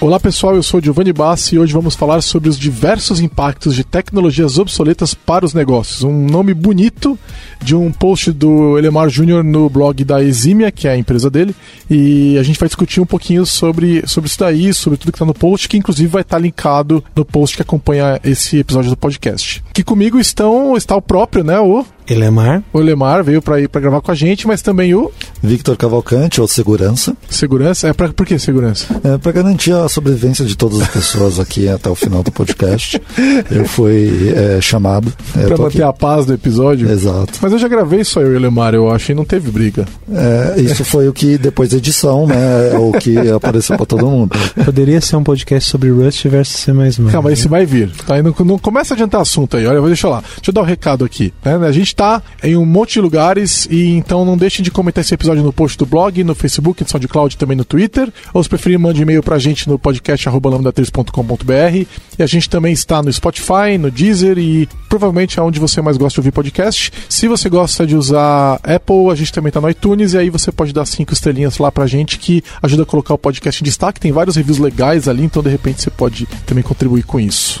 Olá pessoal, eu sou Giovanni Bassi e hoje vamos falar sobre os diversos impactos de tecnologias obsoletas para os negócios. Um nome bonito de um post do Elemar Júnior no blog da Eximia, que é a empresa dele, e a gente vai discutir um pouquinho sobre, sobre isso daí, sobre tudo que está no post, que inclusive vai estar tá linkado no post que acompanha esse episódio do podcast. Aqui comigo estão, está o próprio, né, o Elemar. O Elemar veio para ir para gravar com a gente, mas também o Victor Cavalcante, ou Segurança. Segurança? É para por que segurança? É para garantir a sobrevivência de todas as pessoas aqui até o final do podcast. Eu fui é, chamado. É, para manter aqui. a paz do episódio? Exato. Mas eu já gravei só eu e o Elemar, eu acho, e não teve briga. É, isso foi o que, depois da edição, né, o que apareceu para todo mundo. Poderia ser um podcast sobre Rust versus C++. Calma, esse vai vir. Tá? Não, não começa a adiantar assunto aí, olha, deixa lá. Deixa eu dar um recado aqui. Né? A gente está em um monte de lugares e então não deixem de comentar esse episódio no post do blog, no Facebook, no SoundCloud também no Twitter. Ou se preferir, mande e-mail pra gente no podcast lambda3.com.br. E a gente também está no Spotify, no Deezer e provavelmente aonde você mais gosta de ouvir podcast. Se você gosta de usar Apple, a gente também está no iTunes e aí você pode dar cinco estrelinhas lá pra gente que ajuda a colocar o podcast em destaque. Tem vários reviews legais ali, então de repente você pode também contribuir com isso.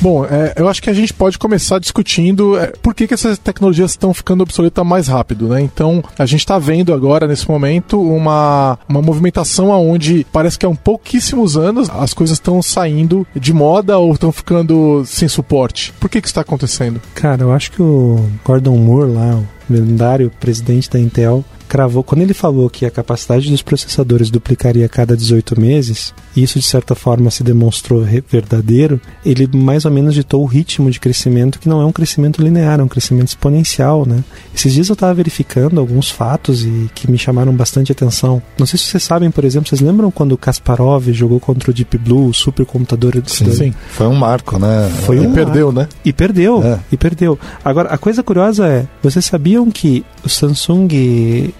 Bom, é, eu acho que a gente pode começar discutindo é, por que, que essas tecnologias estão ficando obsoletas mais rápido, né? Então, a gente está vendo agora, nesse momento, uma, uma movimentação onde parece que há um pouquíssimos anos as coisas estão saindo de moda ou estão ficando sem suporte. Por que, que isso está acontecendo? Cara, eu acho que o Gordon Moore lá, lendário presidente da Intel, cravou, quando ele falou que a capacidade dos processadores duplicaria a cada 18 meses, e isso de certa forma se demonstrou verdadeiro, ele mais ou menos ditou o ritmo de crescimento que não é um crescimento linear, é um crescimento exponencial, né? Esses dias eu estava verificando alguns fatos e que me chamaram bastante atenção. Não sei se vocês sabem, por exemplo, vocês lembram quando o Kasparov jogou contra o Deep Blue, o supercomputador sim, do... sim. Foi um marco, né? Foi um e perdeu, né? E perdeu, é. e perdeu. Agora, a coisa curiosa é, vocês sabiam que o Samsung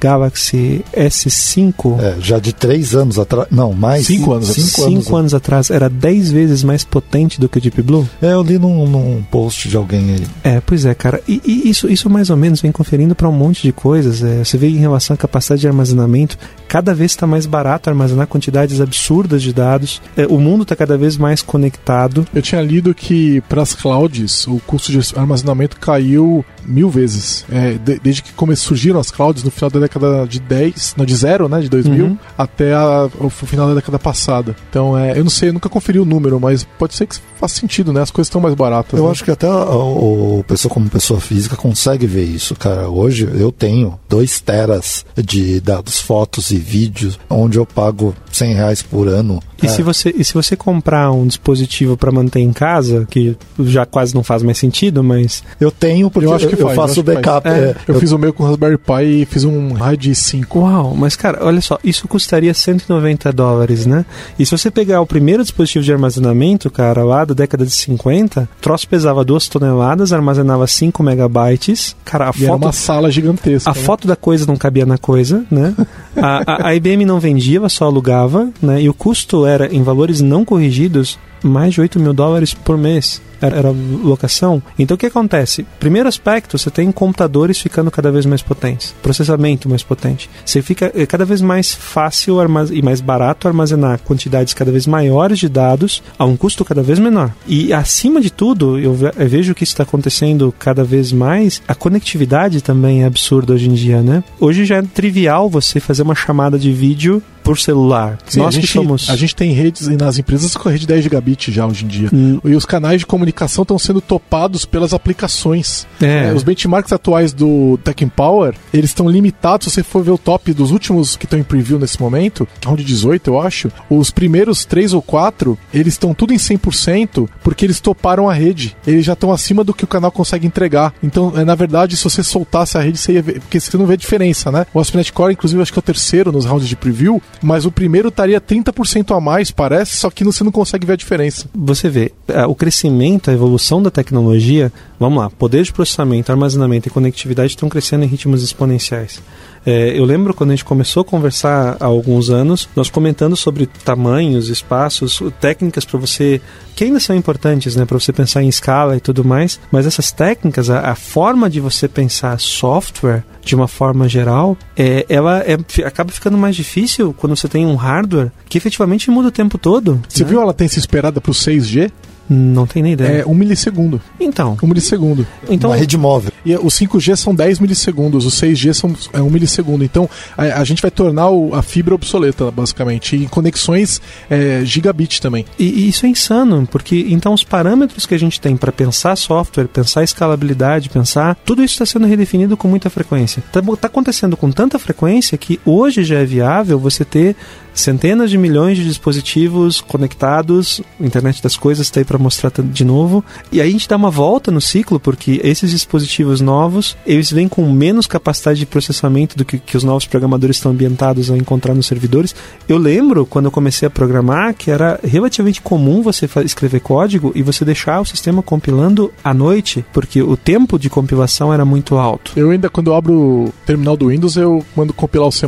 Galaxy S5. É, já de três anos atrás. Não, mais. Cinco anos Cinco, cinco anos, anos atrás era dez vezes mais potente do que o Deep Blue? É, eu li num, num post de alguém aí. É, pois é, cara. E, e isso, isso mais ou menos vem conferindo para um monte de coisas. É, você vê em relação à capacidade de armazenamento, cada vez está mais barato armazenar quantidades absurdas de dados. É, o mundo está cada vez mais conectado. Eu tinha lido que para as clouds o custo de armazenamento caiu mil vezes. É, de, desde que come, surgiram as clouds no final da década de 10, não, de zero, né, de 2000, uhum. até a, o final da década passada. Então, é, eu não sei, eu nunca conferi o número, mas pode ser que faça sentido, né? As coisas estão mais baratas. Eu né? acho que até o, o pessoa como pessoa física consegue ver isso, cara. Hoje eu tenho 2 teras de dados, fotos e vídeos, onde eu pago 100 reais por ano e, é. se você, e se você comprar um dispositivo para manter em casa, que já quase não faz mais sentido, mas. Eu tenho, porque eu, acho que eu, faz, eu faço o backup. É, eu, eu, fiz o meu com o Raspberry Pi e fiz um RAID 5. Uau, mas cara, olha só, isso custaria 190 dólares, né? E se você pegar o primeiro dispositivo de armazenamento, cara, lá da década de 50, o troço pesava 2 toneladas, armazenava 5 megabytes. Cara, a e foto. Era uma sala gigantesca. A né? foto da coisa não cabia na coisa, né? a, a, a IBM não vendia, ela só alugava, né? E o custo era, em valores não corrigidos, mais de 8 mil dólares por mês era locação. Então o que acontece? Primeiro aspecto, você tem computadores ficando cada vez mais potentes, processamento mais potente. Você fica é cada vez mais fácil e mais barato armazenar quantidades cada vez maiores de dados a um custo cada vez menor. E acima de tudo, eu vejo que isso está acontecendo cada vez mais. A conectividade também é absurda hoje em dia, né? Hoje já é trivial você fazer uma chamada de vídeo por celular. Sim, Nós a, que gente, somos. a gente tem redes nas empresas com rede 10 gigabit já hoje em dia. Hum. E os canais de comunicação estão sendo topados pelas aplicações. É. É, os benchmarks atuais do Tech Power, eles estão limitados. Se você for ver o top dos últimos que estão em preview nesse momento, round 18, eu acho, os primeiros 3 ou 4, eles estão tudo em 100% porque eles toparam a rede. Eles já estão acima do que o canal consegue entregar. Então, é, na verdade, se você soltasse a rede, você ia ver, porque você não vê diferença, né? O ASP.NET Core, inclusive, acho que é o terceiro nos rounds de preview, mas o primeiro estaria 30% a mais, parece, só que você não consegue ver a diferença. Você vê, é, o crescimento, a evolução da tecnologia, vamos lá, poder de processamento, armazenamento e conectividade estão crescendo em ritmos exponenciais. É, eu lembro quando a gente começou a conversar há alguns anos, nós comentando sobre tamanhos, espaços, técnicas para você que ainda são importantes, né, para você pensar em escala e tudo mais. Mas essas técnicas, a, a forma de você pensar software de uma forma geral, é, ela é, acaba ficando mais difícil quando você tem um hardware que efetivamente muda o tempo todo. Você né? viu a latência esperada para o 6G? Não tem nem ideia. É um milissegundo. Então, Um milissegundo. então Uma rede móvel. E os 5G são 10 milissegundos, os 6G são é, 1 milissegundo. Então a, a gente vai tornar o- a fibra obsoleta, basicamente. E conexões é, gigabit também. E, e isso é insano, porque então os parâmetros que a gente tem para pensar software, pensar escalabilidade, pensar, tudo isso está sendo redefinido com muita frequência. Está acontecendo com tanta frequência que hoje já é viável você ter centenas de milhões de dispositivos conectados, internet das coisas está aí para mostrar de novo. E aí a gente dá uma volta no ciclo, porque esses dispositivos novos, eles vêm com menos capacidade de processamento do que, que os novos programadores estão ambientados a encontrar nos servidores. Eu lembro quando eu comecei a programar que era relativamente comum você escrever código e você deixar o sistema compilando à noite, porque o tempo de compilação era muito alto. Eu ainda, quando eu abro o terminal do Windows, eu mando compilar o C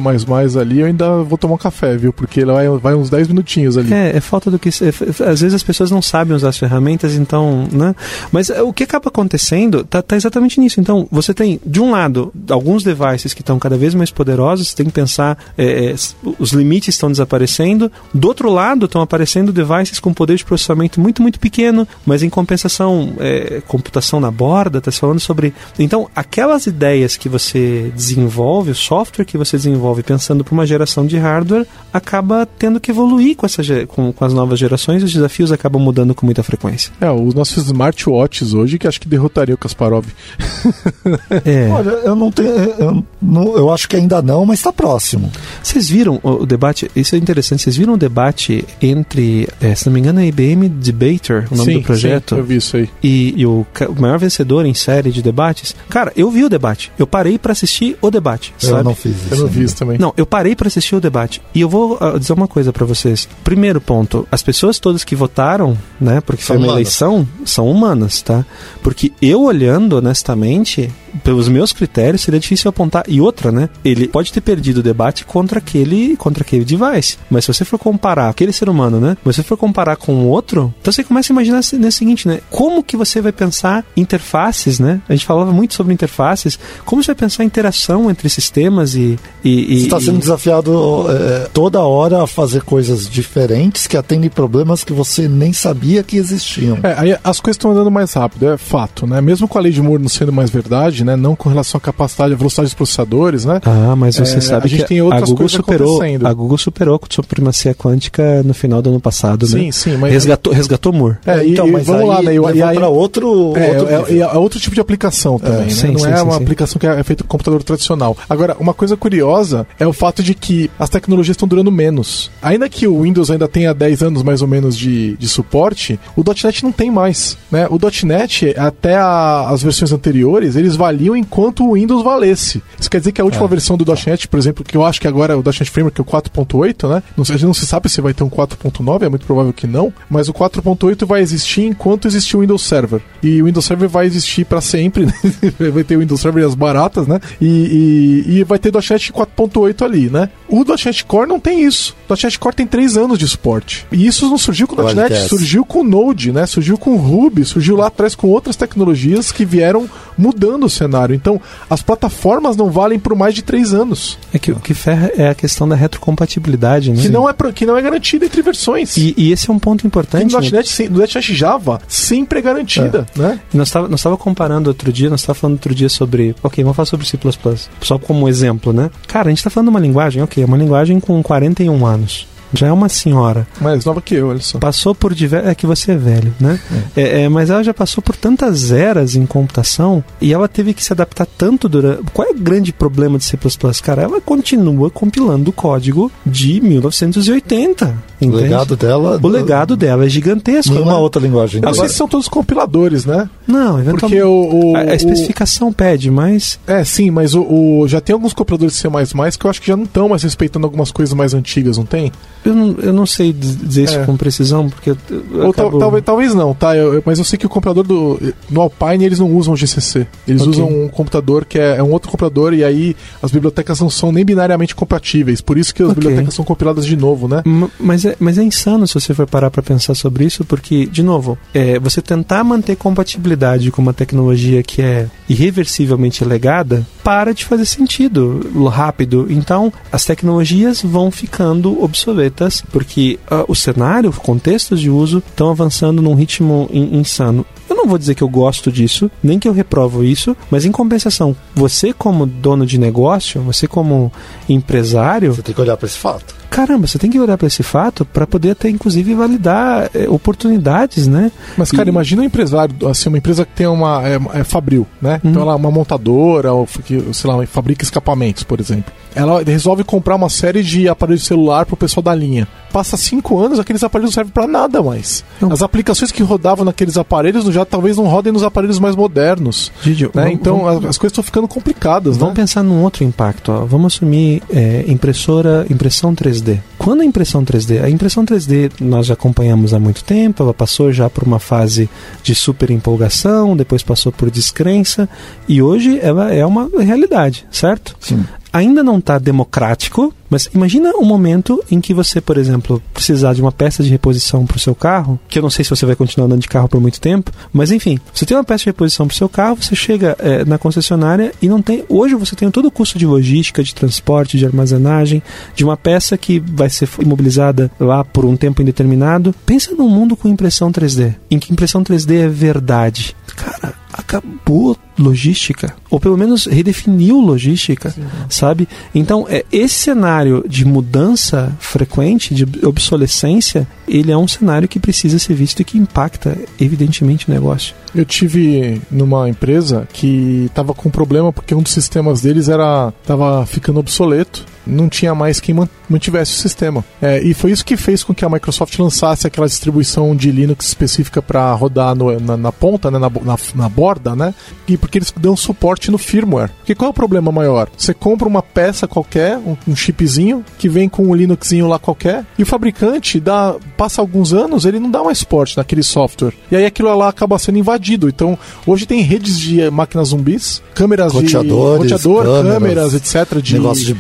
ali, eu ainda vou tomar um café, viu? Porque ele vai, vai uns 10 minutinhos ali. É, é falta do que. é, f- às vezes as pessoas não sabem usar as ferramentas, então, né? Mas é, o que acaba acontecendo tá, tá exatamente nisso. Então, você tem, de um lado, alguns devices que estão cada vez mais poderosos, você tem que pensar, é, é, os limites estão desaparecendo. Do outro lado, estão aparecendo devices com poder de processamento muito, muito pequeno, mas em compensação, é, computação na borda, está falando sobre. Então, aquelas ideias que você desenvolve, o software que você desenvolve pensando para uma geração de hardware, acaba tendo que evoluir com, essa, com, com as novas gerações e os desafios acabam mudando com muita frequência. É, os nossos smartwatches hoje que acho que derrotaria o Kasparov. É. Olha, eu não tenho. Eu, não- eu acho que ainda não, mas está próximo. Vocês viram o, o debate? Isso é interessante. Vocês viram o debate entre, é, se não me engano, a IBM Debater, o nome sim, do projeto? Sim, eu vi isso aí. e, e o, o maior vencedor em série de debates. Cara, eu vi o debate. Eu parei pra assistir o debate. Eu sabe? não fiz isso. Eu não vi isso também. Não, eu parei pra assistir o debate. E eu vou dizer uma coisa pra vocês. Primeiro ponto, as pessoas todas que votaram, né, porque São foi uma humanas. eleição, são humanas, tá? Porque eu olhando honestamente, pelos meus critérios, seria difícil apontar. E outra, né? Ele pode ter perdido o debate contra aquele, contra aquele device. Mas se você for comparar aquele ser humano, né? Mas se você for comparar com o outro, então você começa a imaginar se- nesse seguinte, né? Como que você vai pensar interfaces, né? A gente falava muito sobre interfaces. Como você vai pensar interação entre sistemas e. e, Você e está sendo e- desafiado é, toda hora a fazer coisas diferentes que atendem problemas que você nem sabia que existiam. É, aí as coisas estão andando mais rápido, é fato, né? Mesmo com a lei de Moore não sendo mais verdade, né? Não com relação à capacidade, à velocidade dos processadores, né? Ah, mas você É, sabe a gente que tem a outras Google coisas superou, acontecendo. a Google superou a supremacia quântica no final do ano passado, Sim, né? sim, mas Resgatou, resgatou Moore. É, e, e vamos lá, né? E, e aí, para outro, é, outro é, e é outro tipo de aplicação também, né? sim, não sim, é sim, uma sim. aplicação que é feita com computador tradicional. Agora, uma coisa curiosa é o fato de que as tecnologias estão durando menos. Ainda que o Windows ainda tenha 10 anos mais ou menos de, de suporte, o .NET não tem mais, né? O .NET, até a- as versões anteriores, eles valiam enquanto o Windows valesse. Isso quer dizer que a última É. versão do .NET, por exemplo, que eu acho que agora é o .NET Framework, é o 4.8, né? Não, a gente não se sabe se vai ter um 4.9, é muito provável que não, mas o 4.8 vai existir enquanto existir o Windows Server. E o Windows Server vai existir para sempre, né? vai ter o Windows Server e as baratas, né? E, e, e vai ter .NET 4.8 ali, né? O .NET Core não tem isso. O .NET Core tem 3 anos de suporte. E isso não surgiu com o .NET, surgiu com o Node, né? Surgiu com o Ruby, surgiu lá atrás com outras tecnologias que vieram mudando o cenário. Então, as plataformas não valem por mais de 3 anos. É que o que ferra é a questão da retrocompatibilidade, né? Que não, é, que não é garantida entre versões. E, e esse é um ponto E importante. no né? .NET, no .NET Java sempre é garantida, né? Nós estava nós tava comparando outro dia, nós estava falando outro dia sobre. Ok, vamos falar sobre C, só como exemplo, né? Cara, a gente está falando uma linguagem, ok, é uma linguagem com 41 anos. Já é uma senhora. Mais nova que eu, olha só. Passou por diversos. É que você é velho, né? É. É, mas ela já passou por tantas eras em computação e ela teve que se adaptar tanto durante. Qual é o grande problema de C? Cara, ela continua compilando o código de 1980. O entende? legado dela. O legado dela é gigantesco. Né? outra linguagem. Agora- se são todos compiladores, né? Não, eventualmente. Porque o. o- a, a o- especificação pede, mas. É, sim, mas o, o- já tem alguns compiladores de C++ que eu acho que já não estão mais respeitando algumas coisas mais antigas, não tem? Eu não, eu não sei diz- dizer isso É. com precisão, porque. Ou tal- acabo- talvez, talvez não, tá? Eu- eu- mas eu sei que o computador do. No Alpine eles não usam GCC. Eles Ok. usam um computador que é, é um outro computador e aí as bibliotecas não são nem binariamente compatíveis. Por isso que as Ok. bibliotecas são compiladas de novo, né? M- Mas é, mas é insano se você for parar para pensar sobre isso, porque, de novo, é, você tentar manter compatibilidade com uma tecnologia que é irreversivelmente legada para de fazer sentido rápido. Então, as tecnologias vão ficando obsoletas, porque ah, o cenário, contextos de uso estão avançando num ritmo in- insano. Eu não vou dizer que eu gosto disso, nem que eu reprovo isso, mas em compensação, você como dono de negócio, você como empresário, Você tem que olhar para esse fato. Caramba, você tem que olhar para esse fato para poder até inclusive validar eh, oportunidades, né? Mas, cara, E- imagina um empresário, assim, uma empresa que tem uma. É, é fabril, né? Uhum. Então ela é uma montadora, ou que, sei lá, fabrica escapamentos, por exemplo. Ela resolve comprar uma série de aparelhos de celular pro pessoal da linha. Passa cinco anos, aqueles aparelhos não servem pra nada mais. Não. As aplicações que rodavam naqueles aparelhos já talvez não rodem nos aparelhos mais modernos. Gigi, Né? vamos- então vamos- as, as coisas estão ficando complicadas, Vamos né? pensar num outro impacto. Ó. Vamos assumir é, impressora, impressão 3D. Quando a impressão 3D, a impressão 3D nós já acompanhamos há muito tempo, ela passou já por uma fase de super empolgação, depois passou por descrença e hoje ela é uma realidade, certo? Sim. Ainda não está democrático, mas imagina um momento em que você, por exemplo, precisar de uma peça de reposição para o seu carro, que eu não sei se você vai continuar andando de carro por muito tempo, mas enfim, você tem uma peça de reposição para o seu carro, você chega eh, na concessionária e não tem. Hoje você tem todo o custo de logística, de transporte, de armazenagem, de uma peça que vai ser imobilizada lá por um tempo indeterminado. Pensa num mundo com impressão 3D, em que impressão 3D é verdade. Cara, acabou logística, ou pelo menos redefiniu logística, sabe? Então, é, esse cenário de mudança frequente, de obsolescência, ele é um cenário que precisa ser visto e que impacta, evidentemente, o negócio. Eu tive numa empresa que tava com problema porque um dos sistemas deles era tava ficando obsoleto, não tinha mais quem man- mantivesse o sistema. É, e foi isso que fez com que a Microsoft lançasse aquela distribuição de Linux específica para rodar no- na, na ponta, né, na, na, na borda, né? E porque eles dão suporte no firmware. Porque qual é o problema maior? Você compra uma peça qualquer, um, um chipzinho que vem com um Linuxinho lá qualquer, e o fabricante dá passa alguns anos, ele não dá mais suporte naquele software. E aí aquilo lá acaba sendo invadido. Então, hoje tem redes de máquinas zumbis, câmeras Roteadores, de roteador, câmeras, câmeras, etc, de negócio de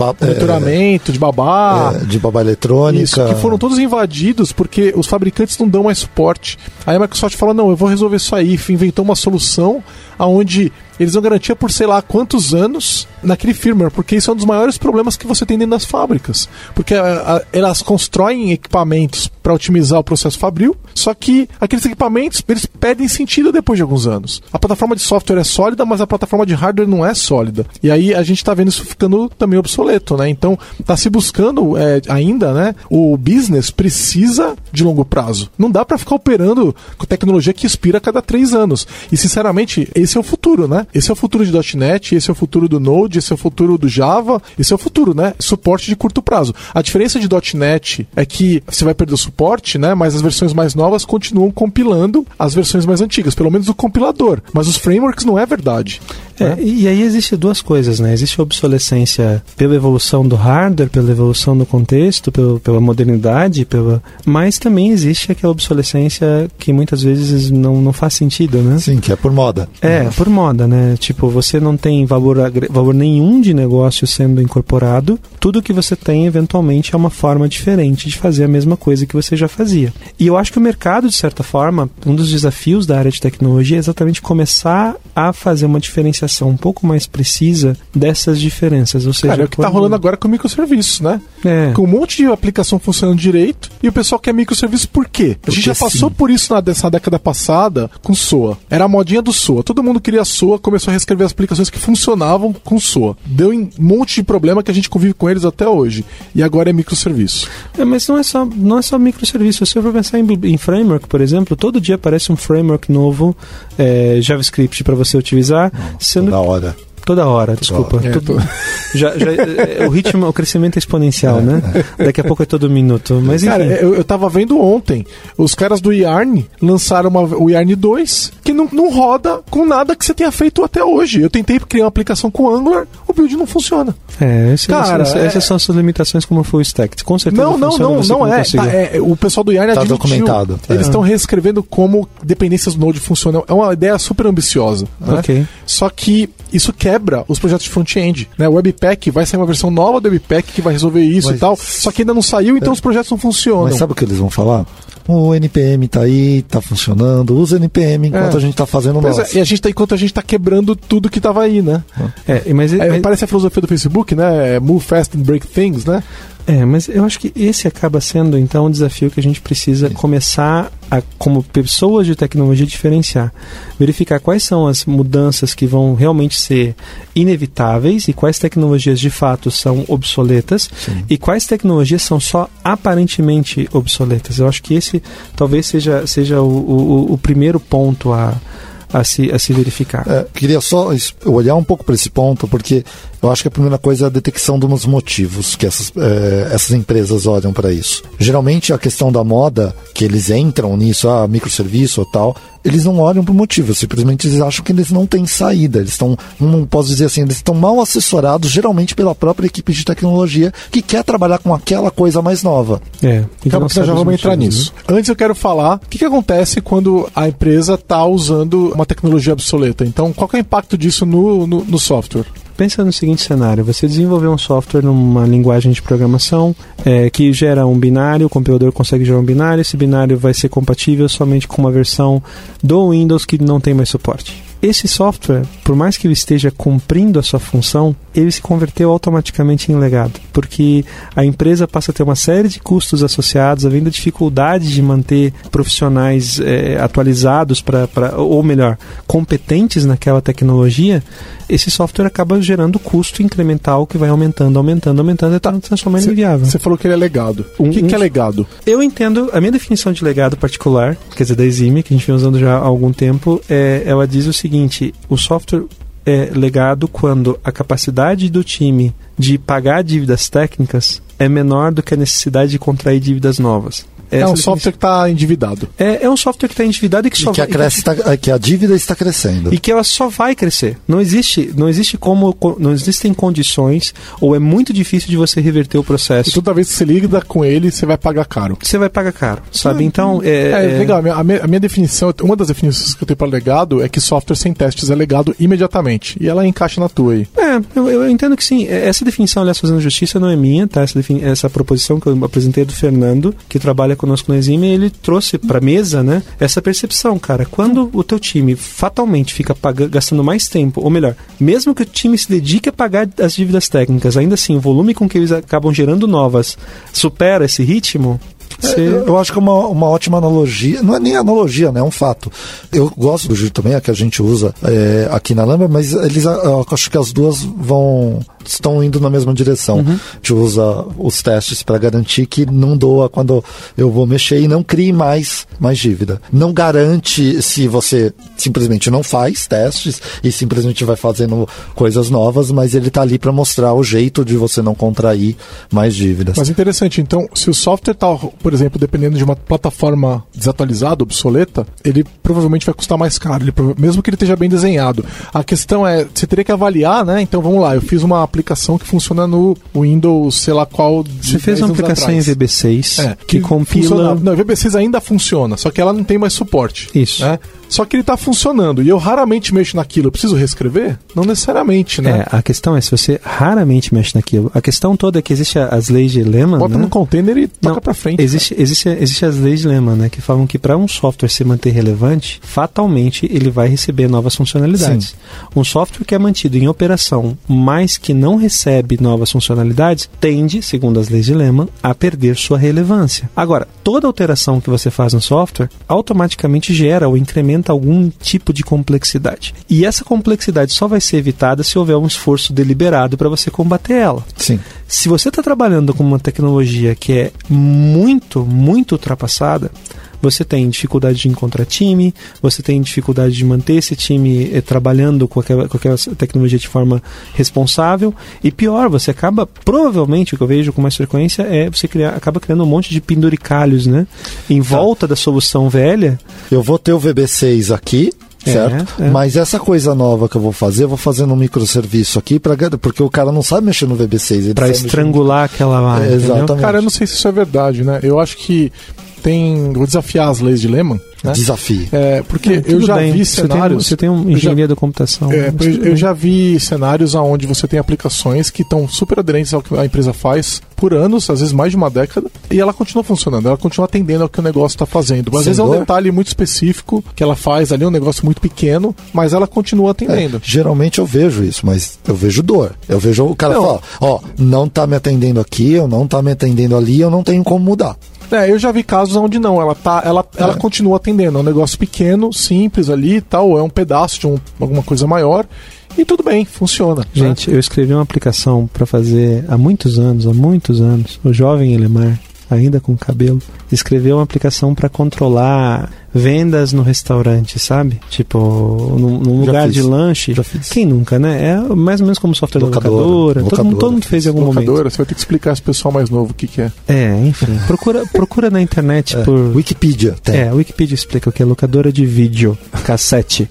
de babá. É, de babá eletrônica. Isso, que foram todos invadidos porque os fabricantes não dão mais suporte. Aí a Microsoft falou: não, eu vou resolver isso aí. Inventou uma solução aonde eles dão garantia por sei lá quantos anos naquele firmware, porque isso é um dos maiores problemas que você tem dentro das fábricas. Porque a- a- elas constroem equipamentos para otimizar o processo fabril, só que aqueles equipamentos eles perdem sentido depois de alguns anos. A plataforma de software é sólida, mas a plataforma de hardware não é sólida. E aí a gente está vendo isso ficando também obsoleto, né? Então está se buscando é, ainda, né? O business precisa de longo prazo. Não dá para ficar operando com tecnologia que expira a cada três anos. E sinceramente, esse é o futuro, né? Esse é o futuro de .NET, esse é o futuro do Node, esse é o futuro do Java, esse é o futuro, né? Suporte de curto prazo. A diferença de .NET é que você vai perder o suporte, né? Mas as versões mais novas continuam compilando as versões mais antigas, pelo menos o compilador. Mas os frameworks não é verdade. É, né? e aí existe duas coisas, né? Existe a obsolescência pela evolução do hardware, pela evolução do contexto, pelo, pela modernidade, pela... mas também existe aquela obsolescência que muitas vezes não, não faz sentido, né? Sim, que é por moda. É, por moda, né? Tipo, você não tem valor, valor nenhum de negócio sendo incorporado. Tudo que você tem, eventualmente, é uma forma diferente de fazer a mesma coisa que você já fazia. E eu acho que o mercado, de certa forma, um dos desafios da área de tecnologia é exatamente começar a fazer uma diferenciação explicação um pouco mais precisa dessas diferenças. Ou seja, Cara, é o que tá quando- rolando agora com microserviços, né? É. Com um monte de aplicação funcionando direito e o pessoal quer microserviço por quê? A gente Porque já passou sim. por isso na dessa década passada com SOA. Era a modinha do SOA. Todo mundo queria SOA, começou a reescrever as aplicações que funcionavam com SOA. Deu um monte de problema que a gente convive com eles até hoje. E agora é microserviço. É, mas não é só, não é só microserviço. Se eu for pensar em, em framework, por exemplo, todo dia aparece um framework novo, é, JavaScript para você utilizar, sendo Da hora. toda hora, desculpa. hora. É, Tudo- já, já- é, o ritmo, o crescimento é exponencial, né? Daqui a pouco é todo minuto. Mas enfim. Cara, eu, eu tava vendo ontem, os caras do Yarn lançaram uma- o Yarn 2, que não, não roda com nada que você tenha feito até hoje. Eu tentei criar uma aplicação com Angular, o build não funciona. É, esse- Cara, essas, é- essas são as suas limitações como full stack. Com certeza Não, não, não, não é. Tá, é. O pessoal do Yarn Tá admitiu. documentado, é. Eles estão reescrevendo como dependências Node funcionam. É uma ideia super ambiciosa. né? Só que isso quebra os projetos de front-end. Né? O Webpack vai sair uma versão nova do Webpack que vai resolver isso Mas- e tal. Só que ainda não saiu, então os projetos não funcionam. Mas sabe o que eles vão falar? O NPM tá aí, tá funcionando, usa NPM enquanto É. a gente tá fazendo Pois nosso. é, e a gente tá, enquanto a gente tá quebrando tudo que tava aí, né? É, mas, É, mas- parece a filosofia do Facebook, né? É Move fast and break things, né? É, mas eu acho que esse acaba sendo então um desafio que a gente precisa começar a, como pessoas de tecnologia, diferenciar. Verificar quais são as mudanças que vão realmente ser inevitáveis e quais tecnologias de fato são obsoletas e quais tecnologias são só aparentemente obsoletas. Eu acho que esse talvez seja, seja o, o, o primeiro ponto a, a, se, a se verificar. É, queria só olhar um pouco para esse ponto, porque eu acho que a primeira coisa é a detecção dos motivos que essas, é, essas empresas olham para isso. Geralmente a questão da moda, que eles entram nisso, ah, microserviço ou tal, eles não olham para o motivo, simplesmente eles acham que eles não têm saída. Eles estão, não posso dizer assim, eles estão mal assessorados, geralmente pela própria equipe de tecnologia que quer trabalhar com aquela coisa mais nova. É, e nós já vamos entrar motivos, nisso. Antes eu quero falar o que, que acontece quando a empresa está usando uma tecnologia obsoleta. Então, qual é o impacto disso no, no, no software? Pensa no seguinte cenário: você desenvolveu um software numa linguagem de programação é, que gera um binário, o compilador consegue gerar um binário, esse binário vai ser compatível somente com uma versão do Windows que não tem mais suporte. Esse software, por mais que ele esteja cumprindo a sua função, ele se converteu automaticamente em legado, porque a empresa passa a ter uma série de custos associados, havendo dificuldade de manter profissionais eh, atualizados para, ou melhor, competentes naquela tecnologia. Esse software acaba gerando custo incremental que vai aumentando, aumentando, aumentando e tá transformando em inviável. Você falou que ele é legado. O Um- que, um- que é legado? Eu entendo, a minha definição de legado particular, quer dizer, da Exime, que a gente vem usando já há algum tempo, é, ela diz o seguinte: o software é legado quando a capacidade do time de pagar dívidas técnicas é menor do que a necessidade de contrair dívidas novas. É Essa um software que está endividado. é, é um software que está endividado e que E só que, a, vai- cresce, tá- que a dívida está crescendo. e que ela só vai crescer. Não existe, não existe como, co- não existem condições ou é muito difícil de você reverter o E processo. toda vez que você lida com ele, você vai pagar caro. Você vai pagar caro, sabe? Então é, É, legal. A minha, a minha- a definição, uma das definições que eu tenho para legado é que software sem testes é legado imediatamente. E ela encaixa na tua aí. É, eu, eu entendo que sim. É, Essa definição, aliás, fazendo justiça, não é minha, tá? Essa, defini- essa proposição que eu apresentei é do Fernando, que trabalha conosco no Exime, ele trouxe pra mesa, né, essa percepção, cara. Quando o teu time fatalmente fica paga- gastando mais tempo, ou melhor, mesmo que o time se dedique a pagar as dívidas técnicas, ainda assim, o volume com que eles acabam gerando novas supera esse ritmo, Você... eu, acho que é uma, uma ótima analogia. Não é nem analogia, né? É um fato. Eu gosto do Giro também, é que a gente usa é, aqui na Lambda, mas eles a- eu acho que as duas vão estão indo na mesma direção. Uhum. A gente usa os testes para garantir que não doa quando eu vou mexer e não crie mais, mais dívida. Não garante se você simplesmente não faz testes e simplesmente vai fazendo coisas novas, mas ele está ali para mostrar o jeito de você não contrair mais dívidas. Mas interessante, então, se o software está, por exemplo, dependendo de uma plataforma desatualizada, obsoleta, ele provavelmente vai custar mais caro, ele mesmo que ele esteja bem desenhado. A questão é, você teria que avaliar, né? Então vamos lá, eu fiz uma aplicação que funciona no Windows, sei lá qual. Você fez 10 uma aplicação atrás. em VB6 É, que, compila. funcionava. Não, o VB6 ainda funciona, só que ela não tem mais suporte. Isso. né? Só que ele está funcionando e eu raramente mexo naquilo, eu preciso reescrever? Não necessariamente, né? É, a questão é se você raramente mexe naquilo. A questão toda é que existe as leis de Lehman. Bota né? no container e toca Não, pra frente. Existe, existe, existe as leis de Lehman, né? Que falam que para um software se manter relevante, fatalmente ele vai receber novas funcionalidades. Um software que é mantido em operação, mas que não recebe novas funcionalidades, tende, segundo as leis de Lehman, a perder sua relevância. Agora, toda alteração que você faz no software automaticamente gera ou incrementa algum tipo de complexidade. E essa complexidade só vai ser evitada se houver um esforço deliberado para você combater ela. Sim. Se você está trabalhando com uma tecnologia que é muito, muito ultrapassada, você tem dificuldade de encontrar time, você tem dificuldade de manter esse time eh, trabalhando com aquela, com aquela tecnologia de forma responsável. E pior, você acaba, provavelmente, o que eu vejo com mais frequência é você criar, acaba criando um monte de penduricalhos, né? Em volta da solução velha. Eu vou ter o VB6 aqui, É, certo? é. Mas essa coisa nova que eu vou fazer, eu vou fazer no microserviço aqui, pra, porque o cara não sabe mexer no VB6. Ele Para sabe mexer no- estrangular aquela É, entendeu? exatamente. Cara, eu não sei se isso é verdade, né? Eu acho que tem. Vou desafiar as leis de Lehman, né? Desafio. É, porque É, eu já bem. vi Você tem cenários. Você tem, um já- engenharia da computação. É, mas eu, já vi cenários onde você tem aplicações que estão super aderentes ao que a empresa faz por anos, às vezes mais de uma década, e ela continua funcionando, ela continua atendendo ao que o negócio está fazendo. Às Sem vezes é um detalhe muito específico que ela faz ali, um negócio muito pequeno, mas ela continua atendendo. É, geralmente eu vejo isso, mas eu vejo dor. Eu vejo o cara Não. falar, ó, não tá me atendendo aqui, eu não tá me atendendo ali, eu não tenho como mudar. É, eu já vi casos onde não, ela tá, ela, ela É. continua atendendo, é um negócio pequeno, simples ali e tal, é um pedaço de um- alguma coisa maior, e tudo bem, funciona. né? Gente, eu escrevi uma aplicação para fazer há muitos anos, há muitos anos. O jovem Elemar, ainda com cabelo, escreveu uma aplicação para controlar vendas no restaurante, sabe? Tipo, num, lugar fiz. de lanche. Quem nunca, né? É mais ou menos como software Locadora. da locadora. Todo, mundo, Locadora. todo mundo fez em algum momento. Locadora, você vai ter que explicar esse pessoal mais novo o que, que é. É, enfim. Procura, procura na internet É, por. Wikipedia tem. É, Wikipedia explica o que é locadora de vídeo, cassete.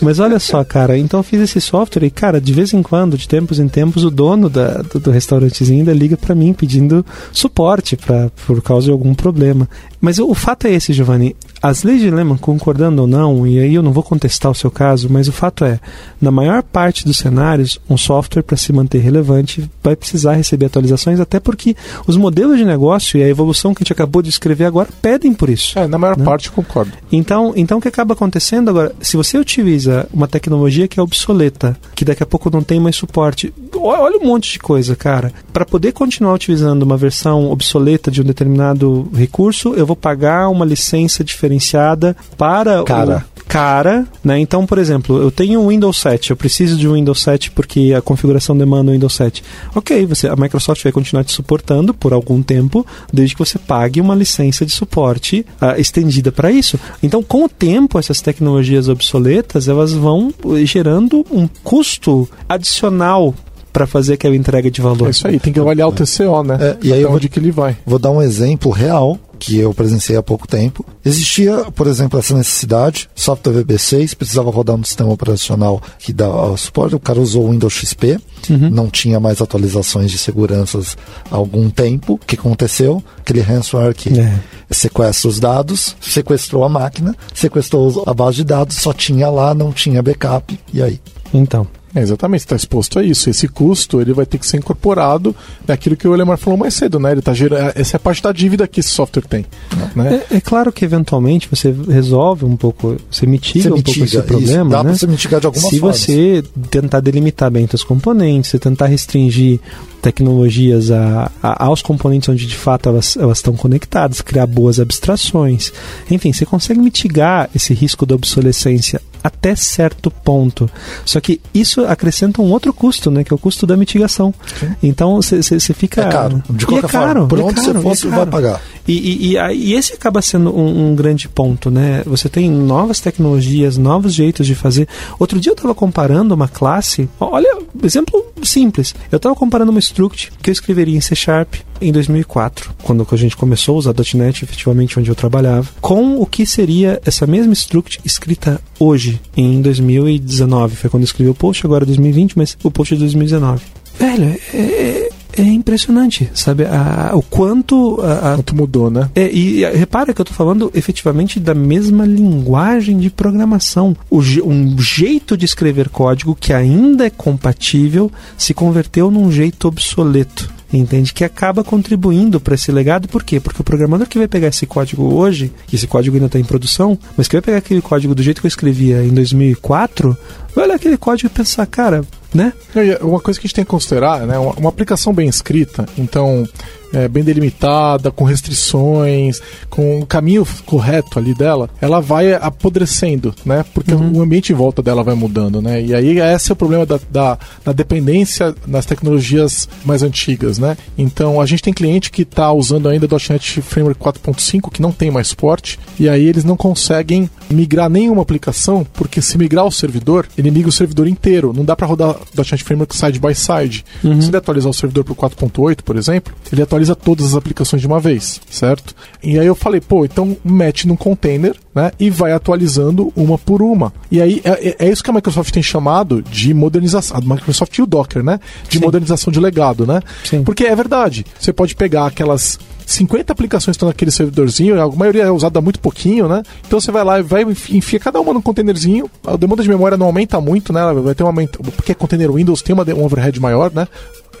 Mas olha só, cara, então eu fiz esse software e, cara, de vez em quando, de tempos em tempos, o dono da, do, do restaurantezinho ainda liga pra mim pedindo suporte pra, por causa de algum problema problema. Mas o, fato é esse, Giovanni. As leis de Lehman, concordando ou não, e aí eu não vou contestar o seu caso, mas o fato é, na maior parte dos cenários, um software para se manter relevante vai precisar receber atualizações, até porque os modelos de negócio e a evolução que a gente acabou de escrever agora pedem por isso. É, na maior Né? parte concordo. Então, então o que acaba acontecendo agora? Se você utiliza uma tecnologia que é obsoleta, que daqui a pouco não tem mais suporte, olha um monte de coisa, cara. Para poder continuar utilizando uma versão obsoleta de um determinado recurso, eu vou pagar uma licença diferenciada para Cara. o cara, né? Então, por exemplo, eu tenho um Windows 7, eu preciso de um Windows 7 porque a configuração demanda um Windows 7. OK, você a Microsoft vai continuar te suportando por algum tempo, desde que você pague uma licença de suporte ah, estendida para isso. Então, com o tempo, essas tecnologias obsoletas, elas vão gerando um custo adicional para fazer aquela entrega de valor. É isso aí, tem que avaliar o TCO, né? É, e aí eu vou- onde que ele vai. Vou dar um exemplo real que eu presenciei há pouco tempo. Existia, por exemplo, essa necessidade, software VB6 precisava rodar no sistema operacional que dá suporte, o cara usou o Windows XP, não tinha mais atualizações de seguranças há algum tempo. O que aconteceu? Aquele ransomware que É. sequestra os dados, sequestrou a máquina, sequestrou a base de dados, só tinha lá, não tinha backup, e aí? Então, É, exatamente, está exposto a isso. Esse custo ele vai ter que ser incorporado naquilo que o Elemar falou mais cedo, né? Ele tá gerando, essa é a parte da dívida que esse software tem. Né? é, é claro que eventualmente você resolve um pouco, você mitiga Você um pouco esse problema, isso, dá né? pra você mitigar de alguma Se forma. você tentar delimitar bem os componentes, você tentar restringir tecnologias a, a- aos componentes onde de fato elas, elas estão conectadas, criar boas abstrações, enfim, você consegue mitigar esse risco da obsolescência até certo ponto. Só que isso acrescenta um outro custo, né, que é o custo da mitigação. Então você fica É caro. De qualquer é caro, forma, por é onde caro, você for, é você vai caro. pagar. E, e, e, e esse acaba sendo um, um grande ponto, né? Você tem novas tecnologias, novos jeitos de fazer. Outro dia eu estava comparando uma classe, olha, exemplo simples. Eu estava comparando uma struct que eu escreveria em C Sharp em 2004, quando a gente começou a usar .NET efetivamente onde eu trabalhava, com o que seria essa mesma struct escrita hoje, em 2019. Foi quando eu escrevi o post, agora 2020, mas o post é de 2019. Velho, é, é- impressionante, sabe? A, o quanto. A, a, quanto mudou, né? É, e, e repara que eu estou falando efetivamente da mesma linguagem de programação. O, um jeito de escrever código que ainda é compatível se converteu num jeito obsoleto entende? Que acaba contribuindo para esse legado, por quê? Porque o programador que vai pegar esse código hoje, e esse código ainda está em produção, mas que vai pegar aquele código do jeito que eu escrevia em 2004, vai olhar aquele código e pensar, cara, né? Uma coisa que a gente tem que considerar, né? Uma, uma aplicação bem escrita, então é, bem delimitada, com restrições, com o caminho correto ali dela, ela vai apodrecendo, né? Porque uhum. o ambiente em volta dela vai mudando, né? E aí esse é o problema da, da, da dependência nas tecnologias mais antigas, né? Então a gente tem cliente que está usando ainda .NET Framework 4.5 que não tem mais suporte e aí eles não conseguem migrar nenhuma aplicação porque se migrar o servidor, ele migra o servidor inteiro. Não dá para rodar .NET Framework side by side. Uhum. Se ele atualizar o servidor para o 4.8, por exemplo, ele atualiza atualiza todas as aplicações de uma vez, certo? E aí eu falei, pô, então mete num container, né? E vai atualizando uma por uma. E aí é, é, é isso que a Microsoft tem chamado de modernização. A Microsoft e o Docker, né? De Sim. modernização de legado, né? Sim. Porque é verdade. Você pode pegar aquelas 50 aplicações estão naquele servidorzinho, a maioria é usada muito pouquinho, né? Então você vai lá e vai enfia cada uma num containerzinho. A demanda de memória não aumenta muito, né? Vai ter um aumento, porque container Windows tem uma, um overhead maior, né?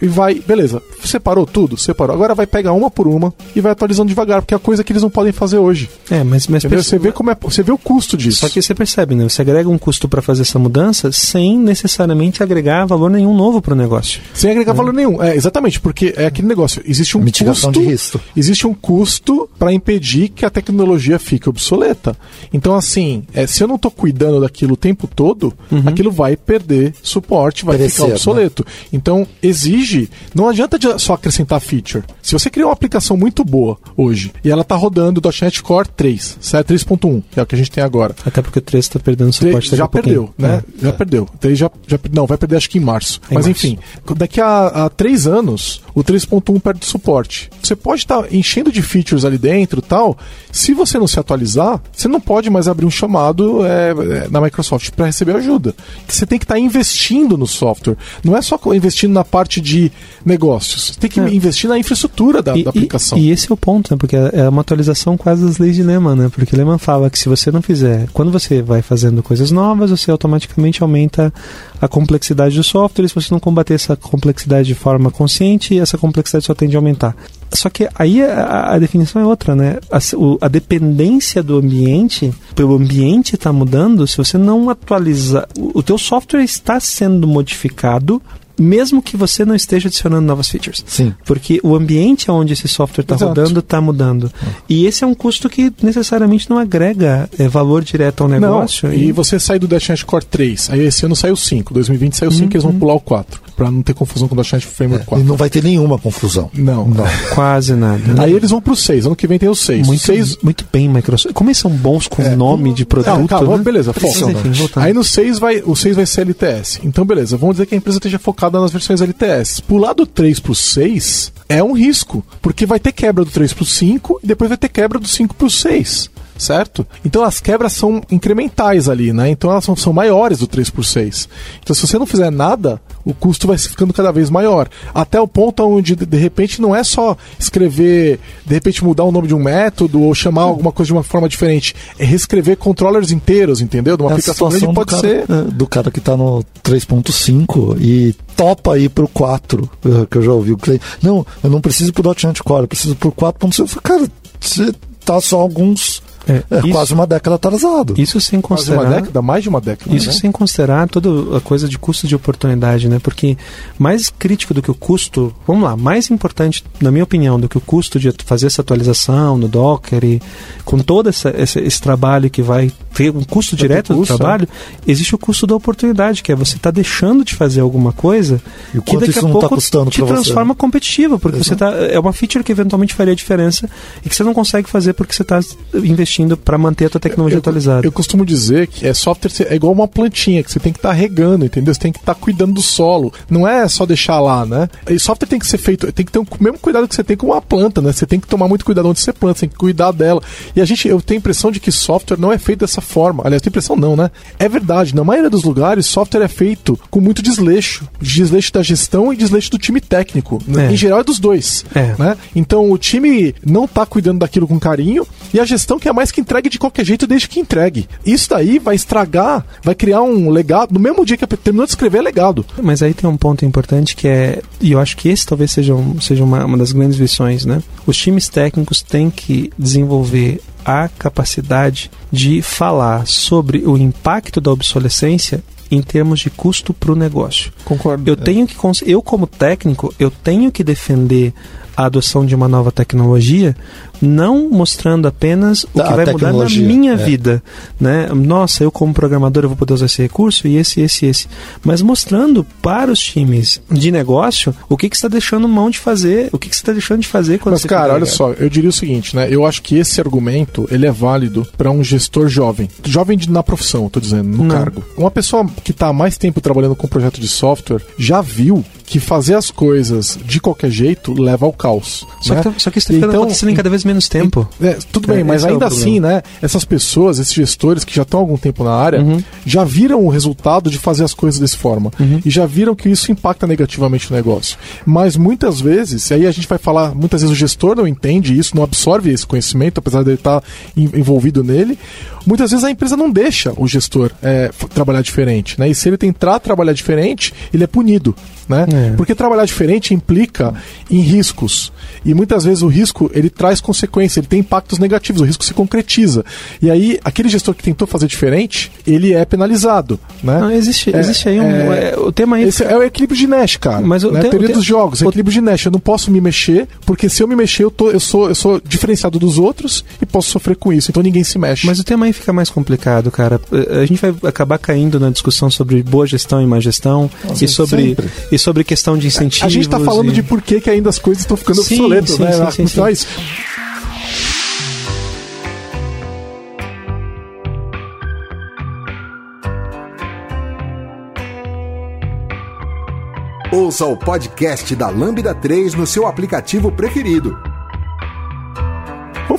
E vai, beleza, separou tudo? Separou. Agora vai pegar uma por uma e vai atualizando devagar, porque é a coisa que eles não podem fazer hoje. É, mas, mas você vê como é, você vê o custo disso. Só que você percebe, né? Você agrega um custo para fazer essa mudança sem necessariamente agregar valor nenhum novo para o negócio. Sem agregar é. valor nenhum. É, exatamente, porque é aquele negócio, existe um Mitigação custo, de risco. existe um custo para impedir que a tecnologia fique obsoleta. Então assim, é, se eu não estou cuidando daquilo o tempo todo, uhum. aquilo vai perder suporte, vai Perecer, ficar obsoleto. Né? Então exige, não adianta só acrescentar feature. Se você criar uma aplicação muito boa hoje e ela está rodando .NET Core 3, 3.1, que é o que a gente tem agora. Até porque o 3 está perdendo suporte. Já perdeu, né? É. Já é. perdeu. 3 já, já, não, vai perder acho que em março. Em Mas março. enfim, daqui a, a 3 anos, o 3.1 perde suporte. Você pode estar tá enchendo de features ali dentro tal. Se você não se atualizar, você não pode mais abrir um chamado é, na Microsoft para receber ajuda. Você tem que estar tá investindo no software. Não é só investindo na parte de negócio negócios. Você tem que é. investir na infraestrutura da, e, da aplicação. E, e, esse é o ponto, né? Porque é uma atualização quase das leis de Lehman, né? Porque Lehman fala que se você não fizer, quando você vai fazendo coisas novas, você automaticamente aumenta a complexidade do software. Se você não combater essa complexidade de forma consciente, essa complexidade só tende a aumentar. Só que aí a, a definição é outra, né? A, o, a, dependência do ambiente, pelo ambiente está mudando, se você não atualizar, o, o teu software está sendo modificado mesmo que você não esteja adicionando novas features. Sim. Porque o ambiente onde esse software está rodando está mudando. E esse é um custo que necessariamente não agrega é, valor direto ao negócio. Não, e... e você sai do .NET Core 3, aí esse ano saiu o 5, 2020 saiu o 5 uhum. eles vão pular o 4, para não ter confusão com o .NET Framework é, 4. E não vai ter nenhuma confusão. Não. não. Quase nada. Aí eles vão pro 6, ano que vem tem o 6. Muito, 6... muito bem, Microsoft. Como eles são bons com é, nome de produto, não, né? beleza, foca. Aí no 6 vai, o 6 vai ser LTS. Então beleza, vamos dizer que a empresa esteja focada nas versões LTS. TS. Pular do 3 pro 6 é um risco, porque vai ter quebra do 3 pro 5 e depois vai ter quebra do 5 pro 6 certo? Então as quebras são incrementais ali, né? Então elas são, são maiores do 3 por 6. Então se você não fizer nada, o custo vai ficando cada vez maior. Até o ponto onde, de repente, não é só escrever, de repente mudar o nome de um método ou chamar alguma coisa de uma forma diferente. É reescrever controllers inteiros, entendeu? De uma é aplicação grande pode cara, ser. É, do cara que está no 3.5 e topa ir pro 4, eh, que eu já ouvi o cliente. Não, eu não preciso pro .NET Core, eu preciso pro 4.5. Cara, você tá só alguns é, é isso, quase uma década atrasado. Isso sem considerar. Quase uma década, mais de uma década. Isso né? sem considerar toda a coisa de custo de oportunidade, né? Porque mais crítico do que o custo, vamos lá, mais importante, na minha opinião, do que o custo de fazer essa atualização no Docker e com todo essa, esse, esse trabalho que vai ter um custo vai direto custo, do trabalho, é. existe o custo da oportunidade, que é você estar tá deixando de fazer alguma coisa e que daqui a tá pouco tá te transforma você. competitiva, porque Exato. você tá, é uma feature que eventualmente faria diferença e que você não consegue fazer porque você está investindo investindo para manter a tua tecnologia eu, atualizada. Eu costumo dizer que é software é igual uma plantinha que você tem que estar tá regando, entendeu? Você tem que estar tá cuidando do solo. Não é só deixar lá, né? E software tem que ser feito, tem que ter o mesmo cuidado que você tem com uma planta, né? Você tem que tomar muito cuidado onde você planta, você tem que cuidar dela. E a gente, eu tenho a impressão de que software não é feito dessa forma. Aliás, tenho a impressão não, né? É verdade, na maioria dos lugares, software é feito com muito desleixo. Desleixo da gestão e desleixo do time técnico. É. Em geral é dos dois. É. Né? Então o time não tá cuidando daquilo com carinho e a gestão que é mais que entregue de qualquer jeito desde que entregue. Isso daí vai estragar, vai criar um legado. No mesmo dia que terminou de escrever, é legado. Mas aí tem um ponto importante que é, e eu acho que esse talvez seja, um, seja uma, uma das grandes lições, né? Os times técnicos têm que desenvolver a capacidade de falar sobre o impacto da obsolescência em termos de custo para o negócio. Concordo. Eu é. tenho que eu como técnico eu tenho que defender a adoção de uma nova tecnologia, não mostrando apenas o que vai mudar na minha é. vida, né? Nossa, eu como programador eu vou poder usar esse recurso e esse, esse, esse, mas mostrando para os times de negócio o que, que está deixando mão de fazer, o que, que você está deixando de fazer quando mas, você cara, olha só, eu diria o seguinte, né? Eu acho que esse argumento ele é válido para um gestor jovem, jovem de, na profissão, estou dizendo, no não. cargo. Uma pessoa que está há mais tempo trabalhando com projeto de software já viu que fazer as coisas de qualquer jeito leva ao caos. Só, né? que, só que isso está então, acontecendo em cada vez menos tempo. É, tudo bem, é, mas é ainda é assim, né? Essas pessoas, esses gestores que já estão há algum tempo na área, uhum. já viram o resultado de fazer as coisas dessa forma. Uhum. E já viram que isso impacta negativamente o negócio. Mas muitas vezes, e aí a gente vai falar, muitas vezes o gestor não entende isso, não absorve esse conhecimento, apesar de ele estar envolvido nele. Muitas vezes a empresa não deixa o gestor é, trabalhar diferente, né? E se ele tentar trabalhar diferente, ele é punido né? É. Porque trabalhar diferente implica em riscos. E muitas vezes o risco ele traz consequências, ele tem impactos negativos, o risco se concretiza. E aí, aquele gestor que tentou fazer diferente, ele é penalizado. Né? Não, existe, é, existe aí um. É, é, o tema aí. Esse é o equilíbrio de Nash, cara. Mas o, né? te, teoria dos jogos, o, equilíbrio de Nash. Eu não posso me mexer, porque se eu me mexer, eu, tô, eu, sou, eu sou diferenciado dos outros e posso sofrer com isso. Então ninguém se mexe. Mas o tema aí fica mais complicado, cara. A gente vai acabar caindo na discussão sobre boa gestão e má gestão Nossa, e sobre e sobre questão de incentivos. A gente está falando e... de por que, que ainda as coisas estão ficando sim, obsoletas, sim, né? Sim, sim, sim. Ouça o podcast da Lambda 3 no seu aplicativo preferido.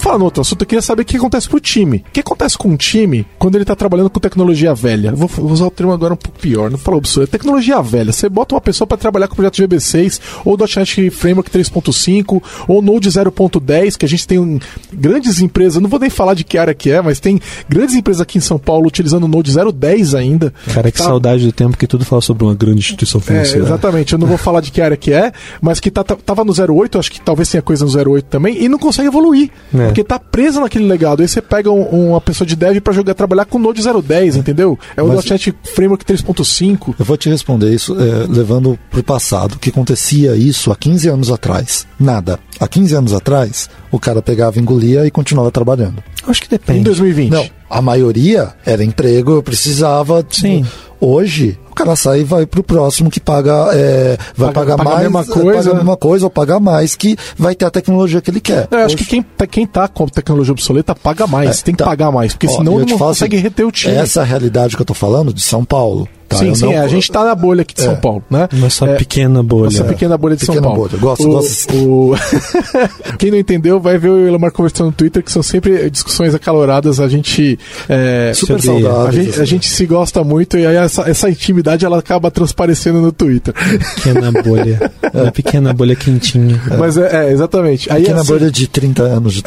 Falar no outro assunto. Eu queria saber o que acontece pro time. O que acontece com um time quando ele tá trabalhando com tecnologia velha? Vou, vou usar o termo agora um pouco pior, não falou absurdo. É tecnologia velha. Você bota uma pessoa para trabalhar com o projeto GB6, ou .NET Framework 3.5, ou Node 0.10, que a gente tem um, grandes empresas, não vou nem falar de que área que é, mas tem grandes empresas aqui em São Paulo utilizando o Node 0.10 ainda. Cara, que tá... saudade do tempo que tudo fala sobre uma grande instituição é, financeira. É, exatamente. Eu não vou falar de que área que é, mas que tá, tá, tava no 08, acho que talvez tenha coisa no 08 também, e não consegue evoluir. É. Porque tá presa naquele legado. Aí você pega um, uma pessoa de dev para jogar trabalhar com Node 010, entendeu? É o .NET Framework 3.5. Eu vou te responder isso é, levando pro passado, que acontecia isso há 15 anos atrás. Nada. Há 15 anos atrás, o cara pegava, engolia e continuava trabalhando. Acho que depende. Em 2020. Não, a maioria era emprego, eu precisava. Sim. Hoje, o cara sai e vai pro próximo que paga, é, vai paga, pagar paga mais, a mesma coisa, paga a mesma coisa ou pagar mais que vai ter a tecnologia que ele quer. Eu Hoje, acho que quem, quem tá com tecnologia obsoleta paga mais, é, tem que tá. pagar mais, porque Ó, senão não consegue assim, reter o time. Essa é a realidade que eu tô falando de São Paulo. Tá, sim, sim, não... é, a gente tá na bolha aqui de é. São Paulo, né? Nossa é, pequena bolha. Nossa pequena bolha de pequena São Paulo. Bolha. Gosto, o, gosto. O... Quem não entendeu, vai ver o Elomar conversando no Twitter, que são sempre discussões acaloradas, a gente... É, Super saudáveis. A gente, a gente se gosta muito e aí essa, essa intimidade ela acaba transparecendo no Twitter. Pequena bolha. Uma pequena bolha quentinha. É. Mas é, é, exatamente. Aí, pequena assim, bolha de 30 anos de...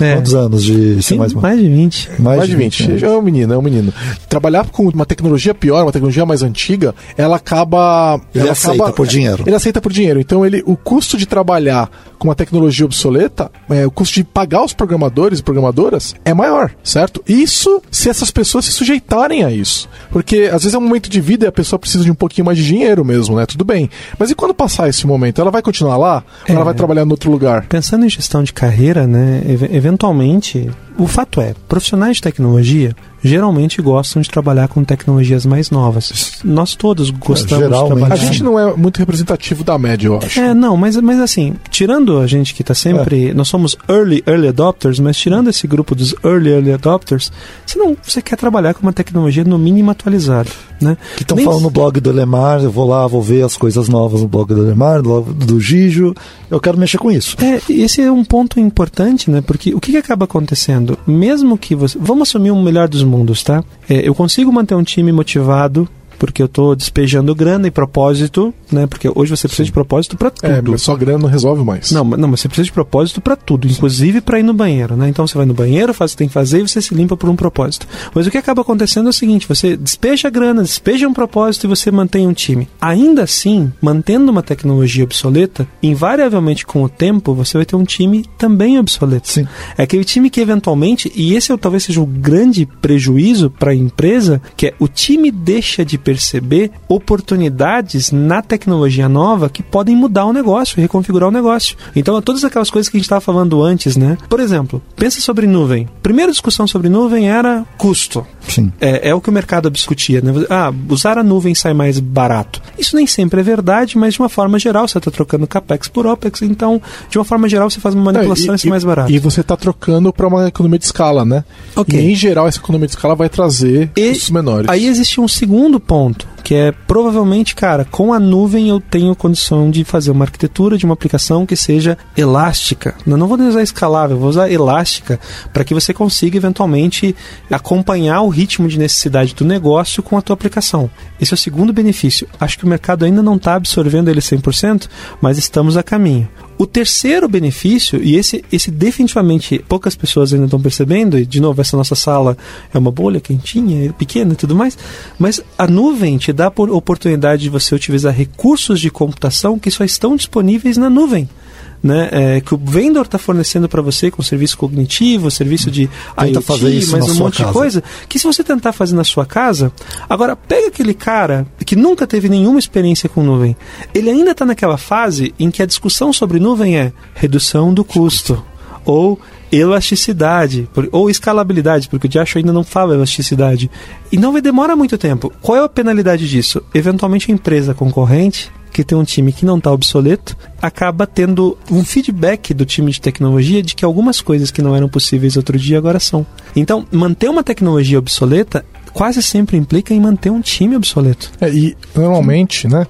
É. Quantos anos de ser mais... Mais de 20. Mais, mais de 20. 20. É um menino, é um menino. Trabalhar com uma tecnologia pior, uma tecnologia mais antiga, ela acaba. Ele ela aceita acaba, por dinheiro. Ele aceita por dinheiro. Então, ele, o custo de trabalhar com uma tecnologia obsoleta, é, o custo de pagar os programadores e programadoras é maior, certo? Isso se essas pessoas se sujeitarem a isso. Porque às vezes é um momento de vida e a pessoa precisa de um pouquinho mais de dinheiro mesmo, né? Tudo bem. Mas e quando passar esse momento? Ela vai continuar lá? É, ou ela vai trabalhar em outro lugar? Pensando em gestão de carreira, né? Eventualmente o fato é, profissionais de tecnologia geralmente gostam de trabalhar com tecnologias mais novas. Nós todos gostamos de geralmente. trabalhar. A gente não é muito representativo da média, eu acho. É, não, mas, mas assim, tirando a gente que tá sempre. Nós somos early, early adopters, mas tirando esse grupo dos early, early adopters, você não você quer trabalhar com uma tecnologia no mínimo atualizada, né? Que estão Nem- falando no blog do Elemar, eu vou lá, vou ver as coisas novas no blog do Elemar, do, do Gijo, eu quero mexer com isso. É, esse é um ponto importante, né? Porque o que, que acaba acontecendo? Mesmo que você. Vamos assumir um melhor dos mundos, tá? É, eu consigo manter um time motivado. Porque eu estou despejando grana e propósito, né? Porque hoje você precisa de propósito para tudo. É, mas só grana não resolve mais. Não, mas- não, mas você precisa de propósito para tudo, inclusive para ir no banheiro, né? Então você vai no banheiro, faz o que tem que fazer e você se limpa por um propósito. Mas o que acaba acontecendo é o seguinte: você despeja a grana, despeja um propósito e você mantém um time. Ainda assim, mantendo uma tecnologia obsoleta, invariavelmente com o tempo você vai ter um time também obsoleto. Sim. É aquele time que eventualmente, e esse é, talvez seja o grande prejuízo para a empresa, que é o time deixa de perceber oportunidades na tecnologia nova que podem mudar o negócio, reconfigurar o negócio. Então, todas aquelas coisas que a gente estava falando antes, né? Por exemplo, pensa sobre nuvem. Primeira discussão sobre nuvem era custo. Sim. É, é o que o mercado discutia, né? Ah, usar a nuvem sai mais barato. Isso nem sempre é verdade, mas de uma forma geral você está trocando capex por opex, então de uma forma geral você faz uma manipulação É, e sai mais barato. E você está trocando para uma economia de escala, né? Ok. E em geral essa economia de escala vai trazer E custos menores. Aí existe um segundo ponto, que é provavelmente, cara, com a nuvem eu tenho condição de fazer uma arquitetura de uma aplicação que seja elástica. Eu não vou usar escalável, vou usar elástica para que você consiga eventualmente acompanhar o ritmo de necessidade do negócio com a tua aplicação. Esse é o segundo benefício. Acho que o mercado ainda não está absorvendo ele 100%, mas estamos a caminho. O terceiro benefício, e esse, esse definitivamente poucas pessoas ainda estão percebendo, e de novo, essa nossa sala é uma bolha quentinha, é pequena e tudo mais, mas a nuvem te dá a por- oportunidade de você utilizar recursos de computação que só estão disponíveis na nuvem. Né, é, que o vendor está fornecendo para você com serviço cognitivo, serviço de Tenta IoT, na um monte de casa. coisa que se você tentar fazer na sua casa, agora pega aquele cara que nunca teve nenhuma experiência com nuvem, ele ainda está naquela fase em que a discussão sobre nuvem é redução do custo ou elasticidade ou escalabilidade, porque o Diacho ainda não fala elasticidade. E não vai demorar muito tempo. Qual é a penalidade disso? Eventualmente a empresa concorrente que tem um time que não está obsoleto, acaba tendo um feedback do time de tecnologia de que algumas coisas que não eram possíveis outro dia agora são. Então, manter uma tecnologia obsoleta quase sempre implica em manter um time obsoleto. É, e normalmente, né?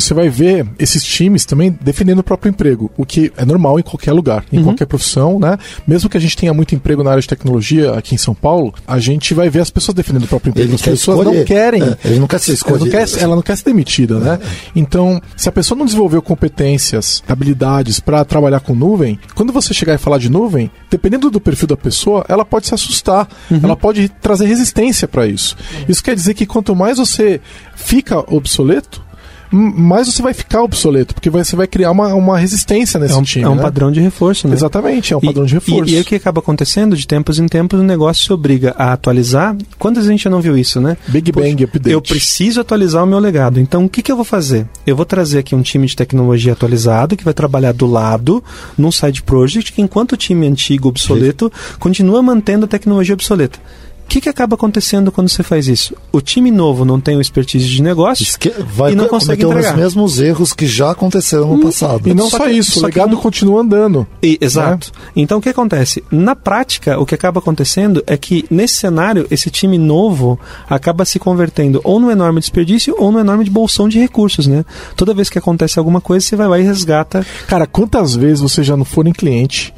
Você vai ver esses times também defendendo o próprio emprego, o que é normal em qualquer lugar, Uhum. em qualquer profissão, né? Mesmo que a gente tenha muito emprego na área de tecnologia aqui em São Paulo, a gente vai ver as pessoas defendendo o próprio emprego. Ele as pessoas escolher. não querem. É, ele não quer ser ela não quer, ela não quer ser demitida, né? Então, se a pessoa não desenvolveu competências, habilidades para trabalhar com nuvem, quando você chegar e falar de nuvem, dependendo do perfil da pessoa, ela pode se assustar, ela pode trazer resistência para isso. Isso quer dizer que quanto mais você fica obsoleto, mais você vai ficar obsoleto, porque você vai criar uma, uma resistência nesse É um, time. é um né? padrão de reforço, né? Exatamente, é um E- padrão de reforço. E, e o que acaba acontecendo, de tempos em tempos, o negócio se obriga a atualizar. Quantas vezes a gente já não viu isso, né? Big Poxa, Bang Update. Eu preciso atualizar o meu legado. Então, o que, que eu vou fazer? Eu vou trazer aqui um time de tecnologia atualizado que vai trabalhar do lado, num side project, enquanto o time antigo, obsoleto, continua mantendo a tecnologia obsoleta. O que, que acaba acontecendo quando você faz isso? O time novo não tem o expertise de negócio Esque- vai e não co- consegue cometer entregar. os mesmos erros que já aconteceram no passado. E não Só só, que- isso, só o que legado não- continua andando. E- exato. Então o que acontece? Na prática, o que acaba acontecendo é que nesse cenário, esse time novo acaba se convertendo ou num enorme desperdício ou num enorme bolsão de recursos, né? Toda vez que acontece alguma coisa, você vai lá e resgata. Cara, quantas vezes você já não for em cliente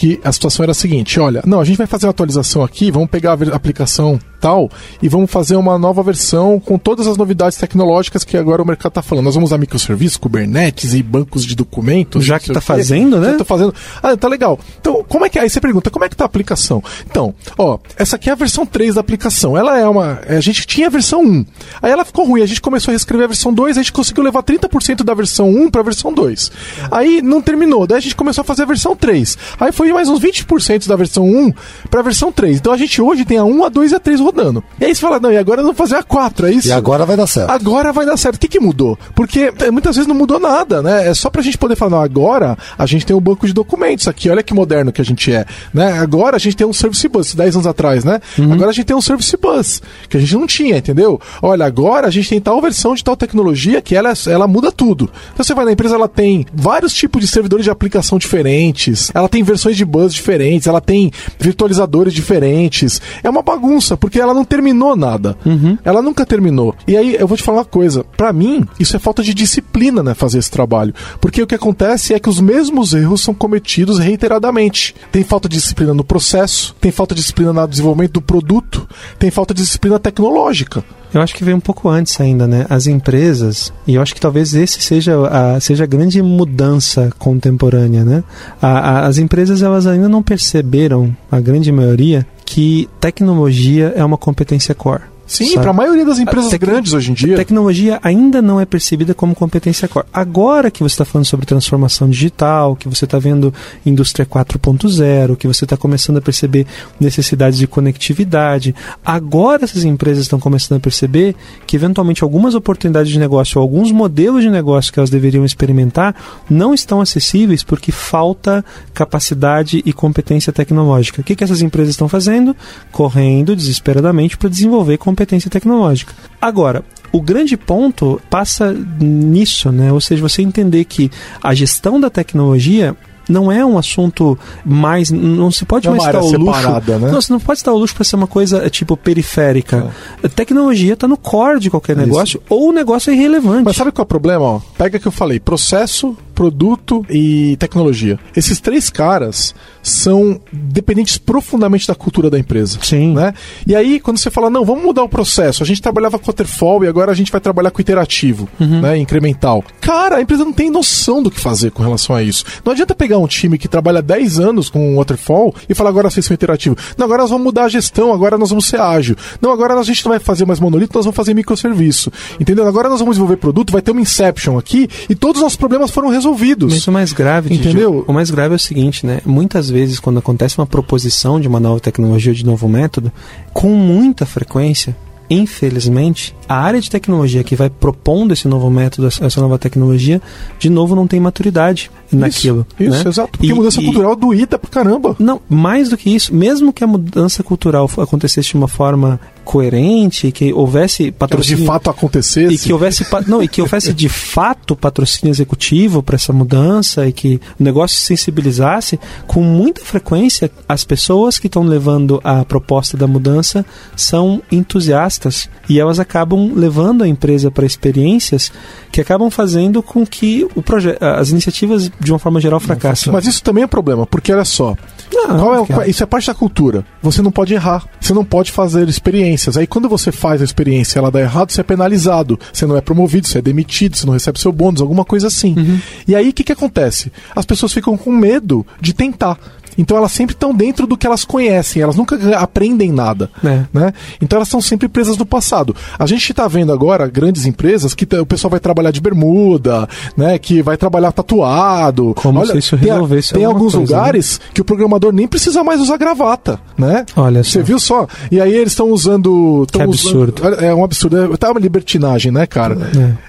que a situação era a seguinte: olha, não, a gente vai fazer uma atualização aqui, vamos pegar a aplicação tal e vamos fazer uma nova versão com todas as novidades tecnológicas que agora o mercado está falando. Nós vamos usar microserviços, Kubernetes e bancos de documentos. Já que tá quê. fazendo, né? Já tô fazendo. Ah, tá legal. Então, como é que é? Aí você pergunta, como é que tá a aplicação? Então, ó, essa aqui é a versão 3 da aplicação. Ela é uma. A gente tinha a versão 1. Aí ela ficou ruim, a gente começou a reescrever a versão 2, a gente conseguiu levar 30% da versão 1 para a versão 2. Aí não terminou, daí a gente começou a fazer a versão 3. Aí foi mais uns 20% da versão 1 para a versão 3. Então a gente hoje tem a 1, a 2 e a 3 rodando. E aí você fala, não, e agora vamos fazer a 4, é isso? E agora vai dar certo. Agora vai dar certo. O que, que mudou? Porque é, muitas vezes não mudou nada, né? É só pra gente poder falar, não, agora a gente tem um banco de documentos aqui, olha que moderno que a gente é, né? Agora a gente tem um Service Bus, 10 anos atrás, né? Uhum. Agora a gente tem um Service Bus, que a gente não tinha, entendeu? Olha, agora a gente tem tal versão de tal tecnologia que ela, ela muda tudo. Então você vai na empresa, ela tem vários tipos de servidores de aplicação diferentes, ela tem versões de bus diferentes, ela tem virtualizadores diferentes. É uma bagunça, porque ela não terminou nada. Uhum. Ela nunca terminou. E aí eu vou te falar uma coisa, para mim, isso é falta de disciplina, né, fazer esse trabalho. Porque o que acontece é que os mesmos erros são cometidos reiteradamente. Tem falta de disciplina no processo, tem falta de disciplina no desenvolvimento do produto, tem falta de disciplina tecnológica. Eu acho que veio um pouco antes ainda, né? As empresas, e eu acho que talvez esse seja a, seja a grande mudança contemporânea, né? A, a, as empresas, elas ainda não perceberam, a grande maioria, que tecnologia é uma competência core. Sim, para a maioria das empresas grandes hoje em dia. A tecnologia ainda não é percebida como competência core. Agora que você está falando sobre transformação digital, que você está vendo indústria 4.0, que você está começando a perceber necessidades de conectividade, agora essas empresas estão começando a perceber que eventualmente algumas oportunidades de negócio, alguns modelos de negócio que elas deveriam experimentar não estão acessíveis porque falta capacidade e competência tecnológica. O que, que essas empresas estão fazendo? Correndo desesperadamente para desenvolver competência competência tecnológica. Agora, o grande ponto passa nisso, né? Ou seja, você entender que a gestão da tecnologia não é um assunto mais. Não se pode é mais estar o luxo. Né? Não, você não pode estar o luxo para ser uma coisa tipo periférica. É. Tecnologia está no core de qualquer é negócio, Isso. ou o negócio é irrelevante. Mas sabe qual é o problema? Ó? Pega que eu falei: processo, produto e tecnologia. Esses três caras são dependentes profundamente da cultura da empresa. Sim. Né? E aí, quando você fala, não, vamos mudar o processo, a gente trabalhava com waterfall e agora a gente vai trabalhar com iterativo, uhum. né, incremental. Cara, a empresa não tem noção do que fazer com relação a isso. Não adianta pegar um time que trabalha 10 anos com waterfall e falar, agora vocês são iterativo. Não, agora nós vamos mudar a gestão, agora nós vamos ser ágil. Não, agora a gente não vai fazer mais monolito, nós vamos fazer microserviço. Entendeu? Agora nós vamos desenvolver produto, vai ter uma inception aqui e todos os nossos problemas foram resolvidos. Mas o mais grave, entendeu? o mais grave é o seguinte, né? Muitas vezes quando acontece uma proposição de uma nova tecnologia de novo método, com muita frequência, infelizmente, a área de tecnologia que vai propondo esse novo método, essa nova tecnologia, de novo não tem maturidade naquilo. Isso, né? exato. Porque e, mudança e, cultural doída pra caramba. Não, mais do que isso, mesmo que a mudança cultural acontecesse de uma forma coerente, que houvesse patrocínio que de fato acontecesse e que houvesse não e que houvesse de fato patrocínio executivo para essa mudança e que o negócio se sensibilizasse com muita frequência as pessoas que estão levando a proposta da mudança são entusiastas e elas acabam levando a empresa para experiências que acabam fazendo com que o projeto as iniciativas de uma forma geral fracassem. Mas isso também é problema, porque olha só, não, é, isso é parte da cultura. Você não pode errar, você não pode fazer experiências. Aí quando você faz a experiência e ela dá errado, você é penalizado, você não é promovido, você é demitido, você não recebe seu bônus, alguma coisa assim. Uhum. E aí o que, que acontece? As pessoas ficam com medo de tentar. Então elas sempre estão dentro do que elas conhecem, elas nunca aprendem nada. É. Né? Então elas estão sempre presas no passado. A gente está vendo agora grandes empresas que o pessoal vai trabalhar de bermuda, né? que vai trabalhar tatuado. Como Olha, se isso resolvesse Tem, tem alguns coisa, né? lugares né? que o programador nem precisa mais usar gravata. Né? Olha Você viu só? E aí eles estão usando. Que absurdo. Usando, é um absurdo. É tá uma libertinagem, né, cara?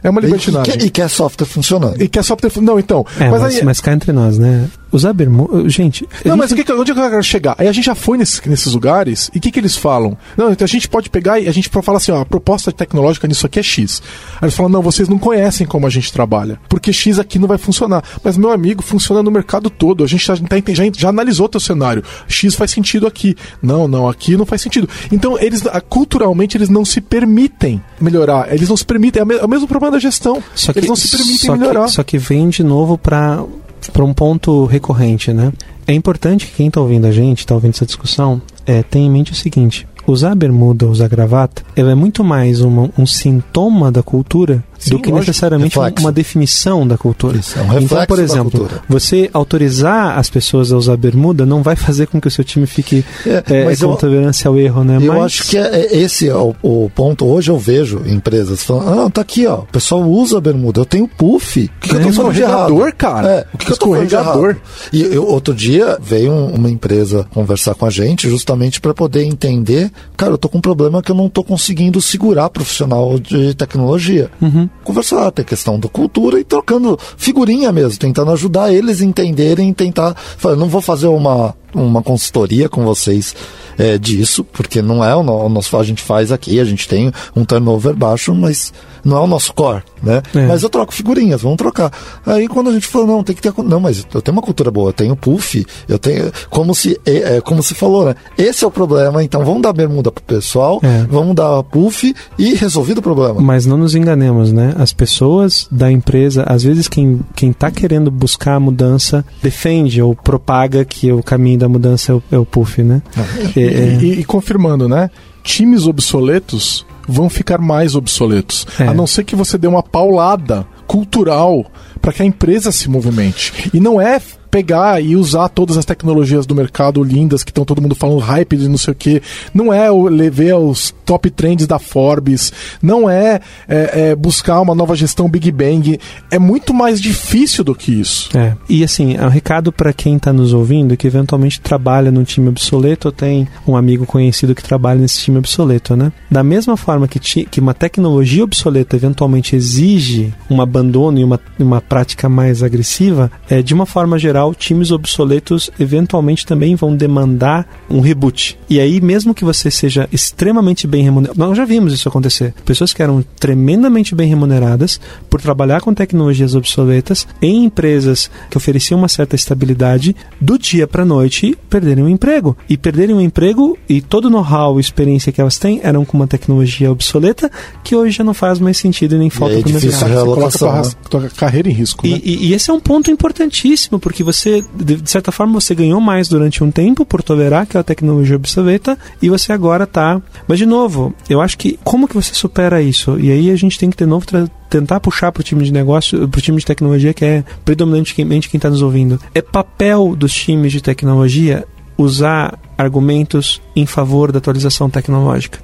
É, é uma libertinagem. E, e, quer, software funcionando. E quer software. Não, então. É, mas, mas, aí, mas cá entre nós, né? Usar bermuda. Gente. Não, mas que, onde eu quero chegar? Aí a gente já foi nesse, nesses lugares e o que, que eles falam? Não, então a gente pode pegar e a gente fala assim: ó, a proposta tecnológica nisso aqui é X. Aí eles falam: não, vocês não conhecem como a gente trabalha. Porque X aqui não vai funcionar. Mas, meu amigo, funciona no mercado todo. A gente já, tá já, já analisou o teu cenário. X faz sentido aqui. Não, não, aqui não faz sentido. Então, eles, culturalmente, eles não se permitem melhorar. Eles não se permitem. É, é o mesmo problema da gestão. Só que, eles não se permitem melhorar. Que, só que vem de novo para para um ponto recorrente, né? É importante que quem está ouvindo a gente, está ouvindo essa discussão, é, tenha em mente o seguinte: usar bermuda, usar gravata, ela é muito mais uma, um sintoma da cultura do que lógico. necessariamente Reflexo. uma definição da cultura. Isso, é um então, por exemplo, você autorizar as pessoas a usar bermuda não vai fazer com que o seu time fique É, é, mas com eu- tolerância ao erro, né? Eu Mas- acho que é- é- esse é o, o ponto. Hoje eu vejo empresas falando: ah, tá aqui, ó. O pessoal usa bermuda. Eu tenho puff. O que, que eu É, tô falando de errado? cara. É, o que, que eu tô falando de errado? E eu, outro dia veio um- uma empresa conversar com a gente justamente para poder entender: cara, eu tô com um problema que eu não tô conseguindo segurar profissional de tecnologia. Conversar, ter questão da cultura e trocando figurinha mesmo, tentando ajudar eles a entenderem, tentar. Não vou fazer uma, uma consultoria com vocês é, disso, porque não é o, o nosso a gente faz aqui, a gente tem um turnover baixo, mas não é o nosso core, né? É. Mas eu troco figurinhas, vamos trocar. Aí quando a gente falou, não, tem que ter. Não, mas eu tenho uma cultura boa, eu tenho puff, eu tenho. Como se, é, como se falou, né? Esse é o problema, então vamos dar bermuda pro pessoal, É. vamos dar puff e resolvido o problema. Mas não nos enganemos, né? As pessoas da empresa, às vezes quem, quem tá querendo buscar a mudança defende ou propaga que o caminho da mudança é o, é o puff, né? É, é, E, e confirmando, né? Times obsoletos vão ficar mais obsoletos. É. A não ser que você dê uma paulada cultural para que a empresa se movimente. E não é pegar e usar todas as tecnologias do mercado lindas que estão todo mundo falando hype de não sei o que. Não é levar os top trends da Forbes. Não é, é, é buscar uma nova gestão Big Bang. É muito mais difícil do que isso. É. E assim, é um recado para quem está nos ouvindo que eventualmente trabalha num time obsoleto ou tem um amigo conhecido que trabalha nesse time obsoleto, né? Da mesma forma que, ti- que uma tecnologia obsoleta eventualmente exige um abandono e uma, uma prática mais agressiva, é, de uma forma geral, times obsoletos eventualmente também vão demandar um reboot. E aí, mesmo que você seja extremamente bem remunerado, nós já vimos isso acontecer. Pessoas que eram tremendamente bem remuneradas por trabalhar com tecnologias obsoletas em empresas que ofereciam uma certa estabilidade, do dia para noite perderem o emprego. E perderem o emprego e todo o know-how e experiência que elas têm eram com uma tecnologia obsoleta que hoje já não faz mais sentido e nem falta é para o difícil mercado. Você coloca tua, tua carreira em risco. né? E, e- e esse é um ponto importantíssimo, porque você, de de certa forma, você ganhou mais durante um tempo por tolerar aquela tecnologia obsoleta e você agora tá. Mas, de novo, eu acho que como que você supera isso? E aí a gente tem que, de novo, tentar puxar para o time de negócio, para o time de tecnologia, que é predominantemente quem está nos ouvindo. É papel dos times de tecnologia usar argumentos em favor da atualização tecnológica.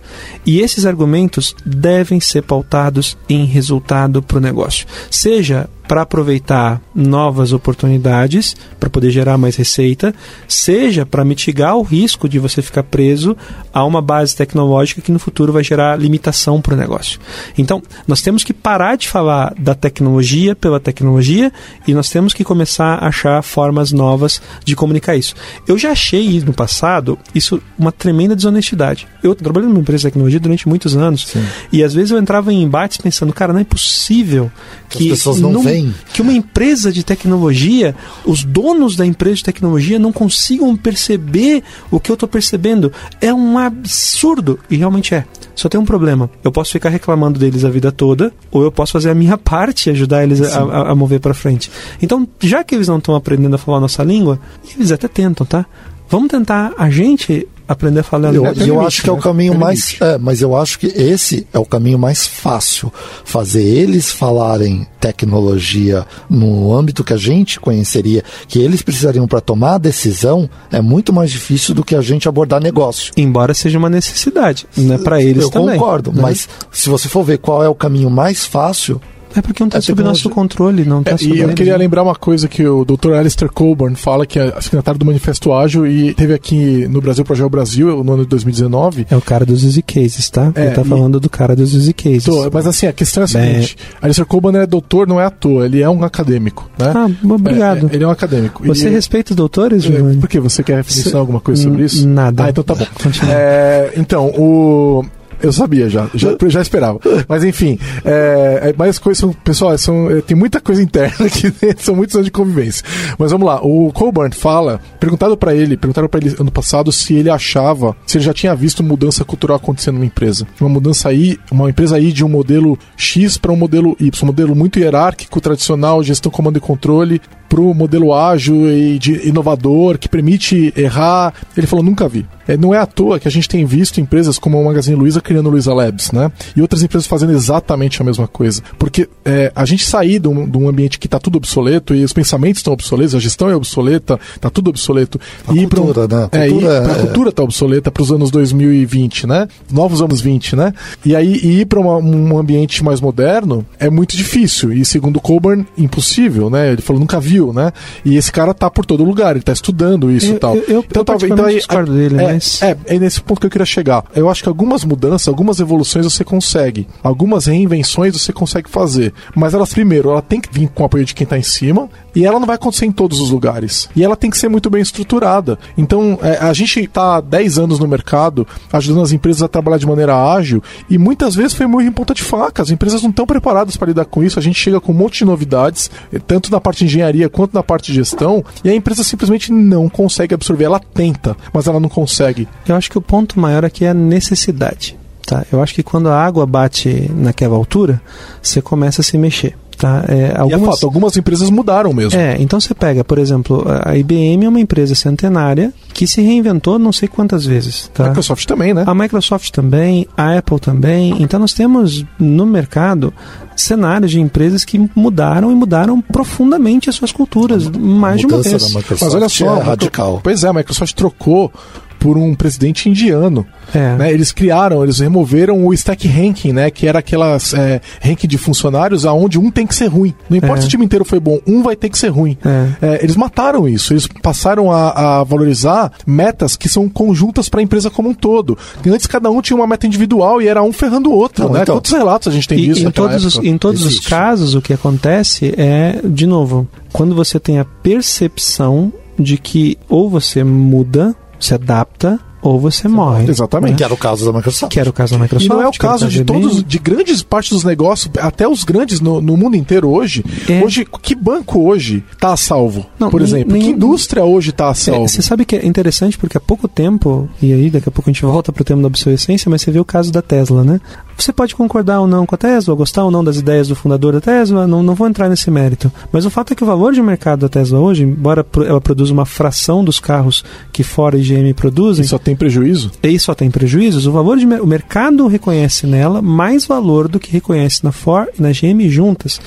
E esses argumentos devem ser pautados em resultado para o negócio. Seja para aproveitar novas oportunidades, para poder gerar mais receita, seja para mitigar o risco de você ficar preso a uma base tecnológica que no futuro vai gerar limitação para o negócio. Então, nós temos que parar de falar da tecnologia pela tecnologia e nós temos que começar a achar formas novas de comunicar isso. Eu já achei no passado isso uma tremenda desonestidade. Eu trabalhei numa empresa de tecnologia durante muitos anos e às vezes eu entrava em embates pensando, cara, não é possível que As pessoas não num- que uma empresa de tecnologia, os donos da empresa de tecnologia não consigam perceber o que eu estou percebendo. É um absurdo. E realmente é. Só tem um problema. Eu posso ficar reclamando deles a vida toda, ou eu posso fazer a minha parte e ajudar eles a, a- a mover para frente. Então, já que eles não estão aprendendo a falar a nossa língua, eles até tentam, tá? Vamos tentar a gente aprender a falar a Eu, e eu limite, acho que é o né? caminho Tem mais. limite. É, mas eu acho que esse é o caminho mais fácil. Fazer eles falarem tecnologia no âmbito que a gente conheceria, que eles precisariam para tomar a decisão, é muito mais difícil do que a gente abordar negócio. Embora seja uma necessidade, né? Para eles eu também. concordo, né? mas se você for ver qual é o caminho mais fácil, É porque não está É sob nosso controle, não está É, sob e eu queria né? lembrar uma coisa que o Dr. Alistair Coburn fala, que é signatário do Manifesto Ágil e teve aqui no Brasil, Projeto Brasil, no ano de 2019. É o cara dos easy cases, tá? É, Ele tá e- falando do cara dos easy cases. Tô, mas assim, a questão é a Bem- seguinte: Alistair Coburn é doutor, não é à toa, ele é um acadêmico, né? Ah, obrigado. É, é, ele é um acadêmico. Você E- respeita os doutores, é, Giovanni? Por que? Você quer Se- alguma coisa sobre isso? nada. Ah, então tá bom. Continua. É, então, o. Eu sabia já, já, já esperava. Mas enfim, é, é, mas as coisas são. Pessoal, são, é, tem muita coisa interna aqui dentro, são muitos anos de convivência. Mas vamos lá, o Colburn fala, perguntado pra ele, perguntaram pra ele ano passado se ele achava, se ele já tinha visto mudança cultural acontecendo numa empresa. Uma mudança aí, uma empresa aí de um modelo X para um modelo Y, um modelo muito hierárquico, tradicional, gestão, comando e controle, pro modelo ágil e de inovador, que permite errar. Ele falou, nunca vi. É, não é à toa que a gente tem visto empresas como a Magazine Luiza criando Luiza Labs, né? E outras empresas fazendo exatamente a mesma coisa. Porque é, a gente sair de um, de um ambiente que está tudo obsoleto e os pensamentos estão obsoletos, a gestão é obsoleta, está tudo obsoleto. A e cultura, pra, né? A é, cultura e é- cultura tá obsoleta para os anos 2020, né? Novos anos 20, né? E aí ir para um ambiente mais moderno é muito difícil. E segundo Coburn, impossível, né? Ele falou nunca viu, né? E esse cara tá por todo lugar, ele tá estudando isso Eu- e tal. eu- eu- eu particularmente discordo dele, é, mas- é, é nesse ponto que eu queria chegar. Eu acho que algumas mudanças, algumas evoluções você consegue. Algumas reinvenções você consegue fazer. Mas elas, primeiro, ela tem que vir com o apoio de quem tá em cima. E ela não vai acontecer em todos os lugares. E ela tem que ser muito bem estruturada. Então, é, a gente tá há 10 anos no mercado, ajudando as empresas a trabalhar de maneira ágil. E muitas vezes foi muito em ponta de faca. As empresas não estão preparadas para lidar com isso. A gente chega com um monte de novidades, eh, tanto na parte de engenharia quanto na parte de gestão. E a empresa simplesmente não consegue absorver. Ela tenta, mas ela não consegue. Eu acho que o ponto maior aqui é a necessidade. Tá? Eu acho que quando a água bate naquela altura, você começa a se mexer. Tá? É, E é algumas... fato, algumas empresas mudaram mesmo. É, então você pega, por exemplo, a IBM é uma empresa centenária que se reinventou não sei quantas vezes. A Tá? Microsoft também, né? A Microsoft também, a Apple também. Então nós temos no mercado cenários de empresas que mudaram e mudaram profundamente as suas culturas mais de uma vez. Mas olha só, é a Micro- radical. Pois é, a Microsoft trocou por um presidente indiano. É. né? Eles criaram, eles removeram o stack ranking, né? Que era aquelas é, ranking de funcionários aonde um tem que ser ruim. Não importa É. se o time inteiro foi bom, um vai ter que ser ruim. É. É, eles mataram isso. Eles passaram a, a valorizar metas que são conjuntas para a empresa como um todo. Antes cada um tinha uma meta individual e era um ferrando o outro. Não, né? então. Quantos relatos a gente tem E disso em todos, os, em todos os casos, o que acontece é, de novo, quando você tem a percepção de que ou você muda, se adapta, ou você morre. Exatamente. Que era o caso da Microsoft. Que era o caso da Microsoft. E não é o caso de todos, de grandes partes dos negócios, até os grandes no, no mundo inteiro hoje. É. Hoje, que banco hoje está a salvo? Não, por exemplo, nem- que indústria hoje está a É, salvo? Você sabe que é interessante porque há pouco tempo, e aí daqui a pouco a gente volta pro tema da obsolescência, mas você vê o caso da Tesla, né? Você pode concordar ou não com a Tesla, gostar ou não das ideias do fundador da Tesla, não, não vou entrar nesse mérito. Mas o fato é que o valor de mercado da Tesla hoje, embora ela produza uma fração dos carros que Ford e GM produzem, E só tem prejuízo? e só tem prejuízos, o valor de o mercado reconhece nela mais valor do que reconhece na Ford e na GM juntas.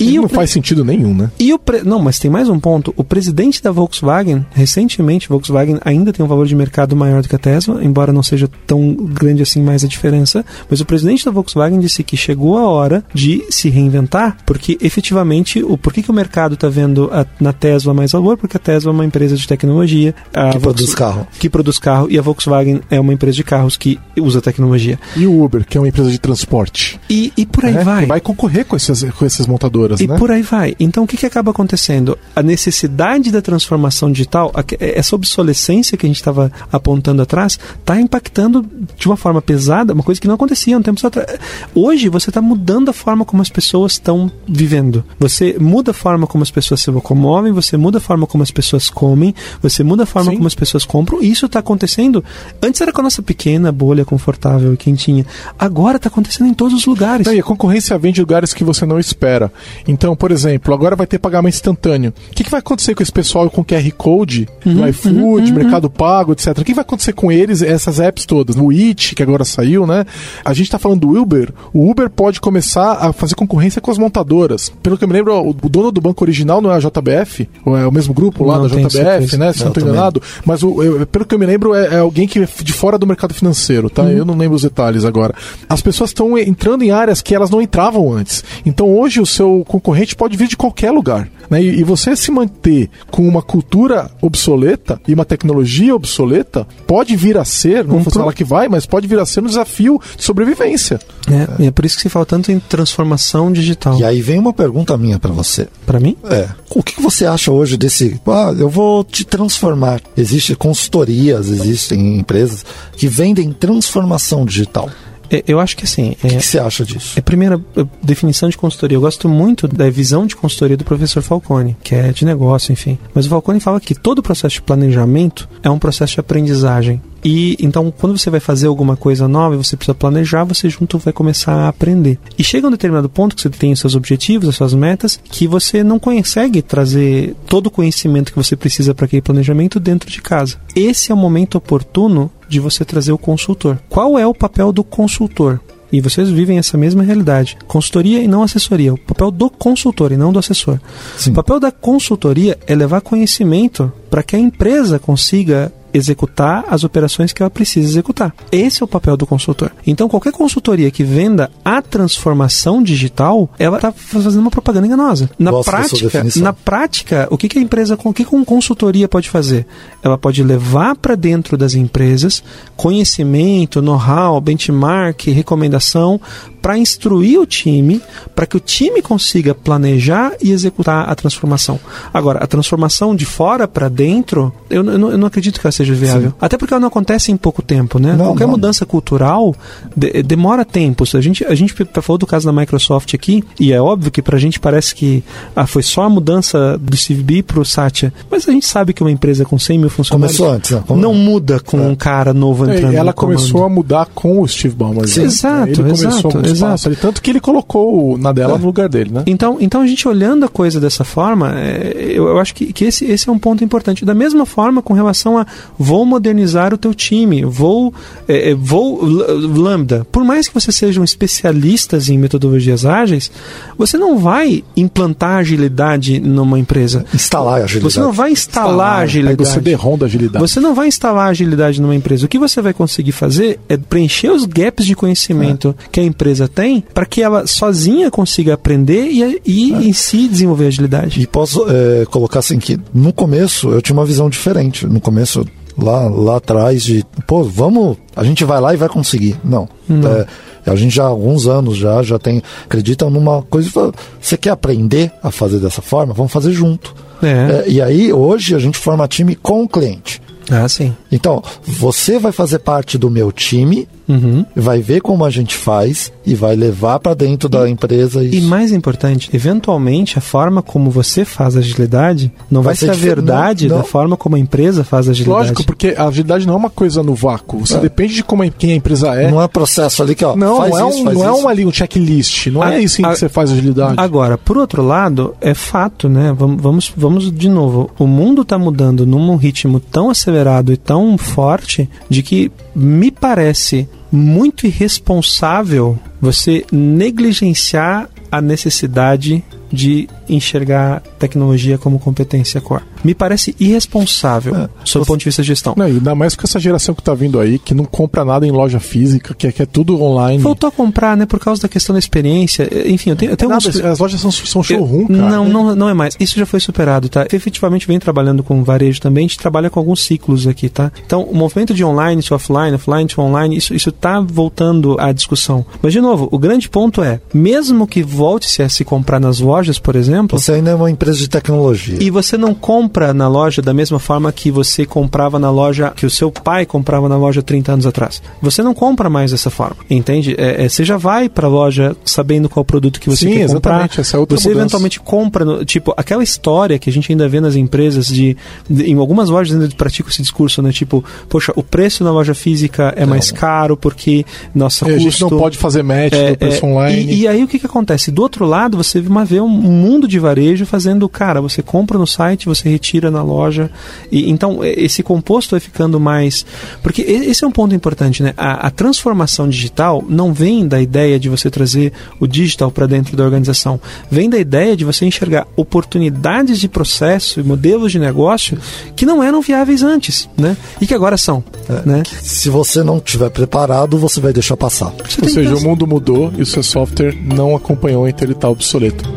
E não pre- faz sentido nenhum, né? e o pre... Não, mas tem mais um ponto. O presidente da Volkswagen, recentemente, a Volkswagen ainda tem um valor de mercado maior do que a Tesla, embora não seja tão grande assim mais a diferença. Mas o presidente da Volkswagen disse que chegou a hora de se reinventar, porque efetivamente, o por que, que o mercado está vendo a- na Tesla mais valor? Porque a Tesla é uma empresa de tecnologia. Que Volks- produz carro. Que produz carro, e a Volkswagen é uma empresa de carros que usa tecnologia. E o Uber, que é uma empresa de transporte. E, e por aí né? vai. Vai concorrer com essas, com essas montadoras, E né? por aí vai. Então o que, que acaba acontecendo? A necessidade da transformação digital, essa obsolescência que a gente estava apontando atrás, está impactando de uma forma pesada, uma coisa que não acontecia um tempo atrás. Hoje você está mudando a forma como as pessoas estão vivendo. Você muda a forma como as pessoas se locomovem, você muda a forma como as pessoas comem, você muda a forma Sim. como as pessoas compram. E isso está acontecendo. Antes era com a nossa pequena bolha confortável e quentinha. Agora está acontecendo em todos os lugares. Não, e a concorrência vem de lugares que você não espera. Então, por exemplo, agora vai ter pagamento instantâneo. O que, que vai acontecer com esse pessoal com QR Code, Uhum, iFood, Mercado Pago, etc? O que vai acontecer com eles, essas apps todas? O It, que agora saiu, né? A gente tá falando do Uber. O Uber pode começar a fazer concorrência com as montadoras. Pelo que eu me lembro, o dono do banco original não é a JBF, ou é o mesmo grupo lá Não da JBF, certeza. né? Se Não, tô enganado. Mas o, eu- pelo que eu me lembro, é, é alguém que é de fora do mercado financeiro, tá? Eu não lembro os detalhes agora. As pessoas estão entrando em áreas que elas não entravam antes. Então hoje o seu concorrente pode vir de qualquer lugar. Né? E, e você se manter com uma cultura obsoleta e uma tecnologia obsoleta pode vir a ser, não Um vou pro- falar que vai, mas pode vir a ser um desafio de sobrevivência. É, e é por isso que se fala tanto em transformação digital. E aí vem uma pergunta minha pra você. Para mim, É. O que que você acha hoje desse. Ah, eu vou te transformar. Existem consultorias, existem empresas que vendem transformação digital. É, eu acho que assim. O É, que que você acha disso? é a primeira definição de consultoria. Eu gosto muito da visão de consultoria do professor Falcone, que é de negócio, enfim. Mas o Falcone fala que todo processo de planejamento é um processo de aprendizagem. E então, quando você vai fazer alguma coisa nova e você precisa planejar, você junto vai começar a aprender. E chega um determinado ponto que você tem os seus objetivos, as suas metas, que você não consegue trazer todo o conhecimento que você precisa para aquele planejamento dentro de casa. Esse é o momento oportuno de você trazer o consultor. Qual é o papel do consultor? E vocês vivem essa mesma realidade. Consultoria e não assessoria. O papel do consultor e não do assessor. Sim. O papel da consultoria é levar conhecimento para que a empresa consiga executar as operações que ela precisa executar. Esse é o papel do consultor. Então, qualquer consultoria que venda a transformação digital, ela está fazendo uma propaganda enganosa. Na Gosto prática, na prática, o que, que a empresa, o que, que uma consultoria pode fazer? Ela pode levar para dentro das empresas conhecimento, know-how, benchmark, recomendação para instruir o time, para que o time consiga planejar e executar a transformação. Agora, a transformação de fora para dentro, eu, eu não, eu não acredito que ela seja viável. Até porque ela não acontece em pouco tempo, né? Não, Qualquer não. mudança cultural de- demora tempo. A gente, a gente falou do caso da Microsoft aqui, e é óbvio que pra gente parece que ah, foi só a mudança do Steve B pro Satya. Mas a gente sabe que uma empresa com 100 mil funcionários Começou antes, né? Como- não muda com um cara novo É, entrando ela no comando. começou a mudar com o Steve Ballmer. Sim, né? exato, Ele começou exato, exato. tanto que ele colocou o Nadella no lugar dele, né? Então, então a gente olhando a coisa dessa forma, é, eu, eu acho que, que esse, esse é um ponto importante. Da mesma forma, com relação a vou modernizar o teu time, vou, é, é, vou lambda. Por mais que vocês sejam especialistas em metodologias ágeis, você não vai implantar agilidade numa empresa. Instalar agilidade. Você não vai instalar o agilidade. CD-ROM da agilidade. Você não vai instalar agilidade numa empresa. O que você vai conseguir fazer é preencher os gaps de conhecimento que a empresa tem para que ela sozinha consiga aprender e, e em si desenvolver agilidade. E posso é, colocar assim que no começo eu tinha uma visão diferente. No começo, lá, lá atrás, de pô, vamos, a gente vai lá e vai conseguir. Não. É, a gente já há alguns anos já, já tem, acreditam numa coisa. Você quer aprender a fazer dessa forma? Vamos fazer junto. É. É, e aí, hoje, a gente forma time com o cliente. Ah, sim. Então, você vai fazer parte do meu time, Uhum. vai ver como a gente faz e vai levar para dentro da empresa E isso. mais importante, eventualmente a forma como você faz agilidade não vai, Vai ser ser a verdade não, da não. forma como a empresa faz agilidade. Lógico, porque a agilidade não é uma coisa no vácuo. Você depende de como a- quem a empresa é. Não é processo ali que, ó, Não, faz não é, isso, um, faz não é isso. um ali um checklist. Não A- é assim a- que você faz agilidade. Agora, por outro lado, é fato, né? Vamos, vamos, vamos de novo. O mundo está mudando num ritmo tão acelerado e tão forte de que me parece muito irresponsável você negligenciar a necessidade de enxergar tecnologia como competência core. Me parece irresponsável, É, sob o ponto de vista de gestão. Não, ainda mais com essa geração que tá vindo aí, que não compra nada em loja física, que é, que é tudo online. Voltou a comprar, né? Por causa da questão da experiência. Enfim, eu tenho, eu tenho Nada, uns- as lojas são, são Eu- showroom, cara. Não, não, não é mais. Isso já foi superado, tá? Efetivamente vem trabalhando com varejo também, a gente trabalha com alguns ciclos aqui, tá? Então, o movimento de online to offline, offline to online, isso, isso tá voltando à discussão. Mas, de novo, o grande ponto é, mesmo que volte-se a se comprar nas lojas, por exemplo, Você ainda é uma empresa de tecnologia. e você não compra na loja da mesma forma que você comprava na loja, que o seu pai comprava na loja 30 anos atrás. Você não compra mais dessa forma, entende? É, é, você já vai pra loja sabendo qual produto que você Sim, quer comprar. exatamente, essa é outra você mudança. eventualmente compra, no- tipo, aquela história que a gente ainda vê nas empresas de, de- em algumas lojas ainda praticam esse discurso, né? Tipo, poxa, o preço na loja física é mais caro porque nossa a custo gente não pode fazer match é, no preço é, online. E, e aí o que, que acontece? Do outro lado, você uma- vê um mundo de varejo fazendo, cara, você compra no site, você retira na loja. E, então, esse composto vai ficando mais. Porque esse é um ponto importante, né? A, a transformação digital não vem da ideia de você trazer o digital para dentro da organização. Vem da ideia de você enxergar oportunidades de processo e modelos de negócio que não eram viáveis antes, né? E que agora são. né? Se você não estiver preparado, você vai deixar passar. Você Ou seja, o mundo mudou e o seu software não acompanhou, então ele tá obsoleto.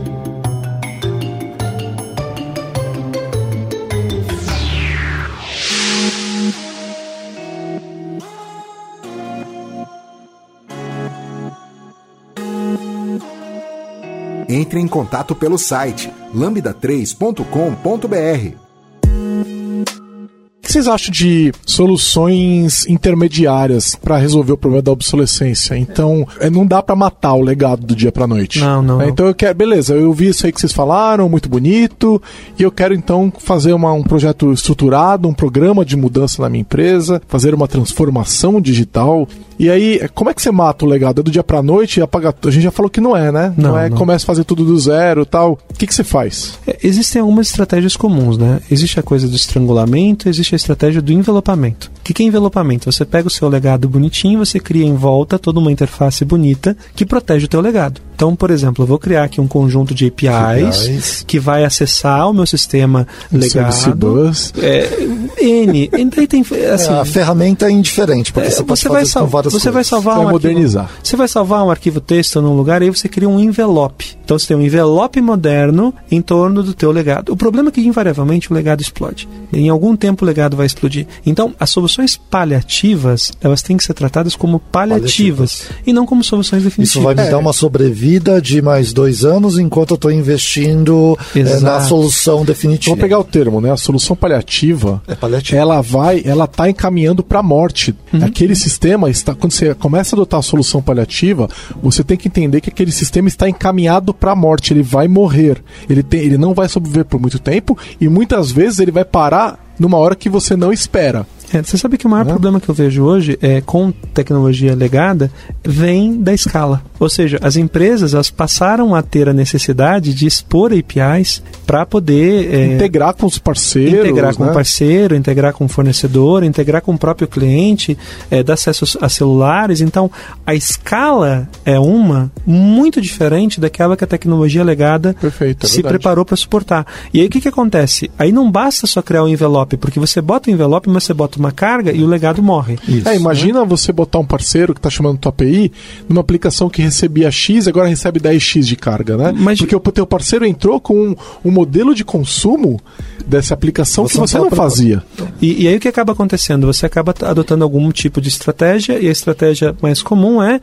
Entre em contato pelo site lambda3.com.br. que vocês acham de soluções intermediárias para resolver o problema da obsolescência? Então, é, não dá para matar o legado do dia para noite. Não, não, É, não. Então eu quero, beleza, eu vi isso aí que vocês falaram, muito bonito, e eu quero então fazer uma- um projeto estruturado, um programa de mudança na minha empresa, fazer uma transformação digital. E aí, como é que você mata o legado? É do dia pra noite e apaga tudo? A gente já falou que não é, né? Não, é não. começa a fazer tudo do zero tal. O que, que você faz? É, Existem algumas estratégias comuns, né? Existe a coisa do estrangulamento, existe a estratégia do envelopamento. O que que é envelopamento? Você pega o seu legado bonitinho, você cria em volta toda uma interface bonita que protege o teu legado. Então, por exemplo, eu vou criar aqui um conjunto de APIs, APIs. que vai acessar o meu sistema Service legado. É, N. E daí tem, assim, É, a ferramenta é indiferente, porque é, você pode você fazer vai, com várias você vai salvar um arquivo- modernizar. você vai salvar um arquivo texto num lugar e aí você cria um envelope. Então você tem um envelope moderno em torno do teu legado. O problema é que invariavelmente o legado explode. Em algum tempo o legado vai explodir. Então as soluções paliativas elas têm que ser tratadas como paliativas, e não como soluções definitivas. Isso vai me dar uma sobrevida de mais dois anos enquanto eu estou investindo Exato. na solução definitiva. Vou pegar o termo, né? A solução paliativa. É paliativa. Ela vai, ela tá encaminhando para a morte. Aquele sistema está, quando você começa a adotar a solução paliativa, você tem que entender que aquele sistema está encaminhado para a morte. Ele vai morrer. Ele tem, ele não vai sobreviver por muito tempo e muitas vezes ele vai parar numa hora que você não espera. É, você sabe que o maior Né? problema que eu vejo hoje é com tecnologia legada vem da escala. Ou seja, as empresas elas passaram a ter a necessidade de expor APIs para poder é, Integrar com os parceiros. integrar com né? o parceiro, integrar com o fornecedor, integrar com o próprio cliente, é, dar acesso a celulares. Então, a escala é uma muito diferente daquela que a tecnologia legada Perfeito, é se verdade. preparou para suportar. E aí o que, que acontece? Aí não basta só criar um envelope, porque você bota o envelope, mas você bota uma carga e o legado morre. Isso. É, imagina você botar um parceiro que está chamando tua API numa aplicação que recebia X agora recebe 10X de carga, né? Mas- Porque o teu parceiro entrou com um, um modelo de consumo dessa aplicação Você que não você não preparado. fazia. E, e aí o que acaba acontecendo? Você acaba adotando algum tipo de estratégia e a estratégia mais comum é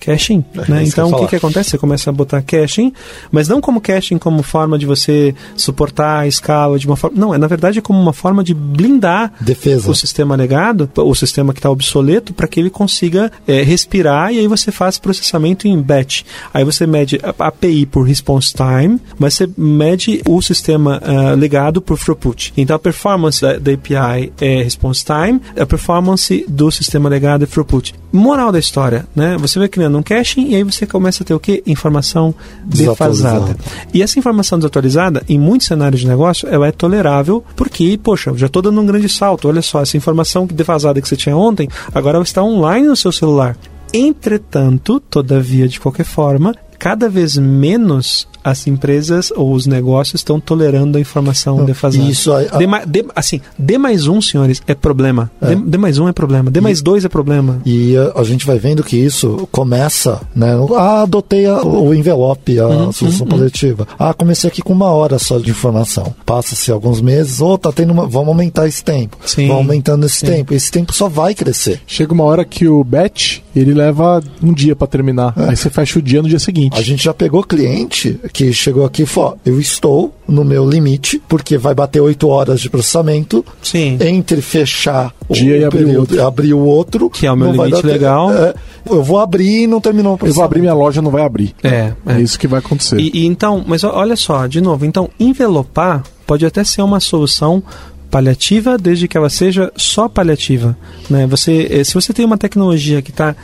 caching. É, né? Então o que, que acontece? Você começa a botar caching, mas não como caching como forma de você suportar a escala de uma forma. Não, é na verdade como uma forma de blindar Defesa. o sistema legado, o sistema que está obsoleto, para que ele consiga é, respirar e aí você faz processamento em batch. Aí você mede a API por response time, mas você mede o sistema ah, legado por throughput. Então a performance da, da API é response time, a performance do sistema legado é throughput. Moral da história, né? Você vai criando um caching e aí você começa a ter o que? Informação defasada. E essa informação desatualizada, em muitos cenários de negócio, ela é tolerável, porque, poxa, já estou dando um grande salto. Olha só, essa informação defasada que você tinha ontem, agora ela está online no seu celular. Entretanto, todavia, de qualquer forma, cada vez menos as empresas ou os negócios estão tolerando a informação Não, defasada. isso D, D- assim, D mais um, senhores, é problema. É. D, D mais um é problema. D mais dois é problema. E a, a gente vai vendo que isso começa, né? Ah, adotei a- o envelope, a Uhum, solução coletiva. Ah, comecei aqui com uma hora só de informação. Passa-se alguns meses, ou tá tendo uma. Vamos aumentar esse tempo. Sim, Vamos aumentando esse sim. tempo. Esse tempo só vai crescer. Chega uma hora que o batch, ele leva um dia para terminar. Aí você fecha o dia no dia seguinte. A gente já pegou cliente que chegou aqui e falou: ó, eu estou no meu limite, porque vai bater oito horas de processamento. Sim. Entre fechar Dia e abrir o período outro. e abrir o outro. Que é o meu limite legal. é, eu vou abrir e não terminou o Eu vou processamento. abrir minha loja, não vai abrir. É, É isso que vai acontecer. E, e então, mas olha só, de novo, então envelopar pode até ser uma solução paliativa, desde que ela seja só paliativa. Né? Você, eh, se você tem uma tecnologia que está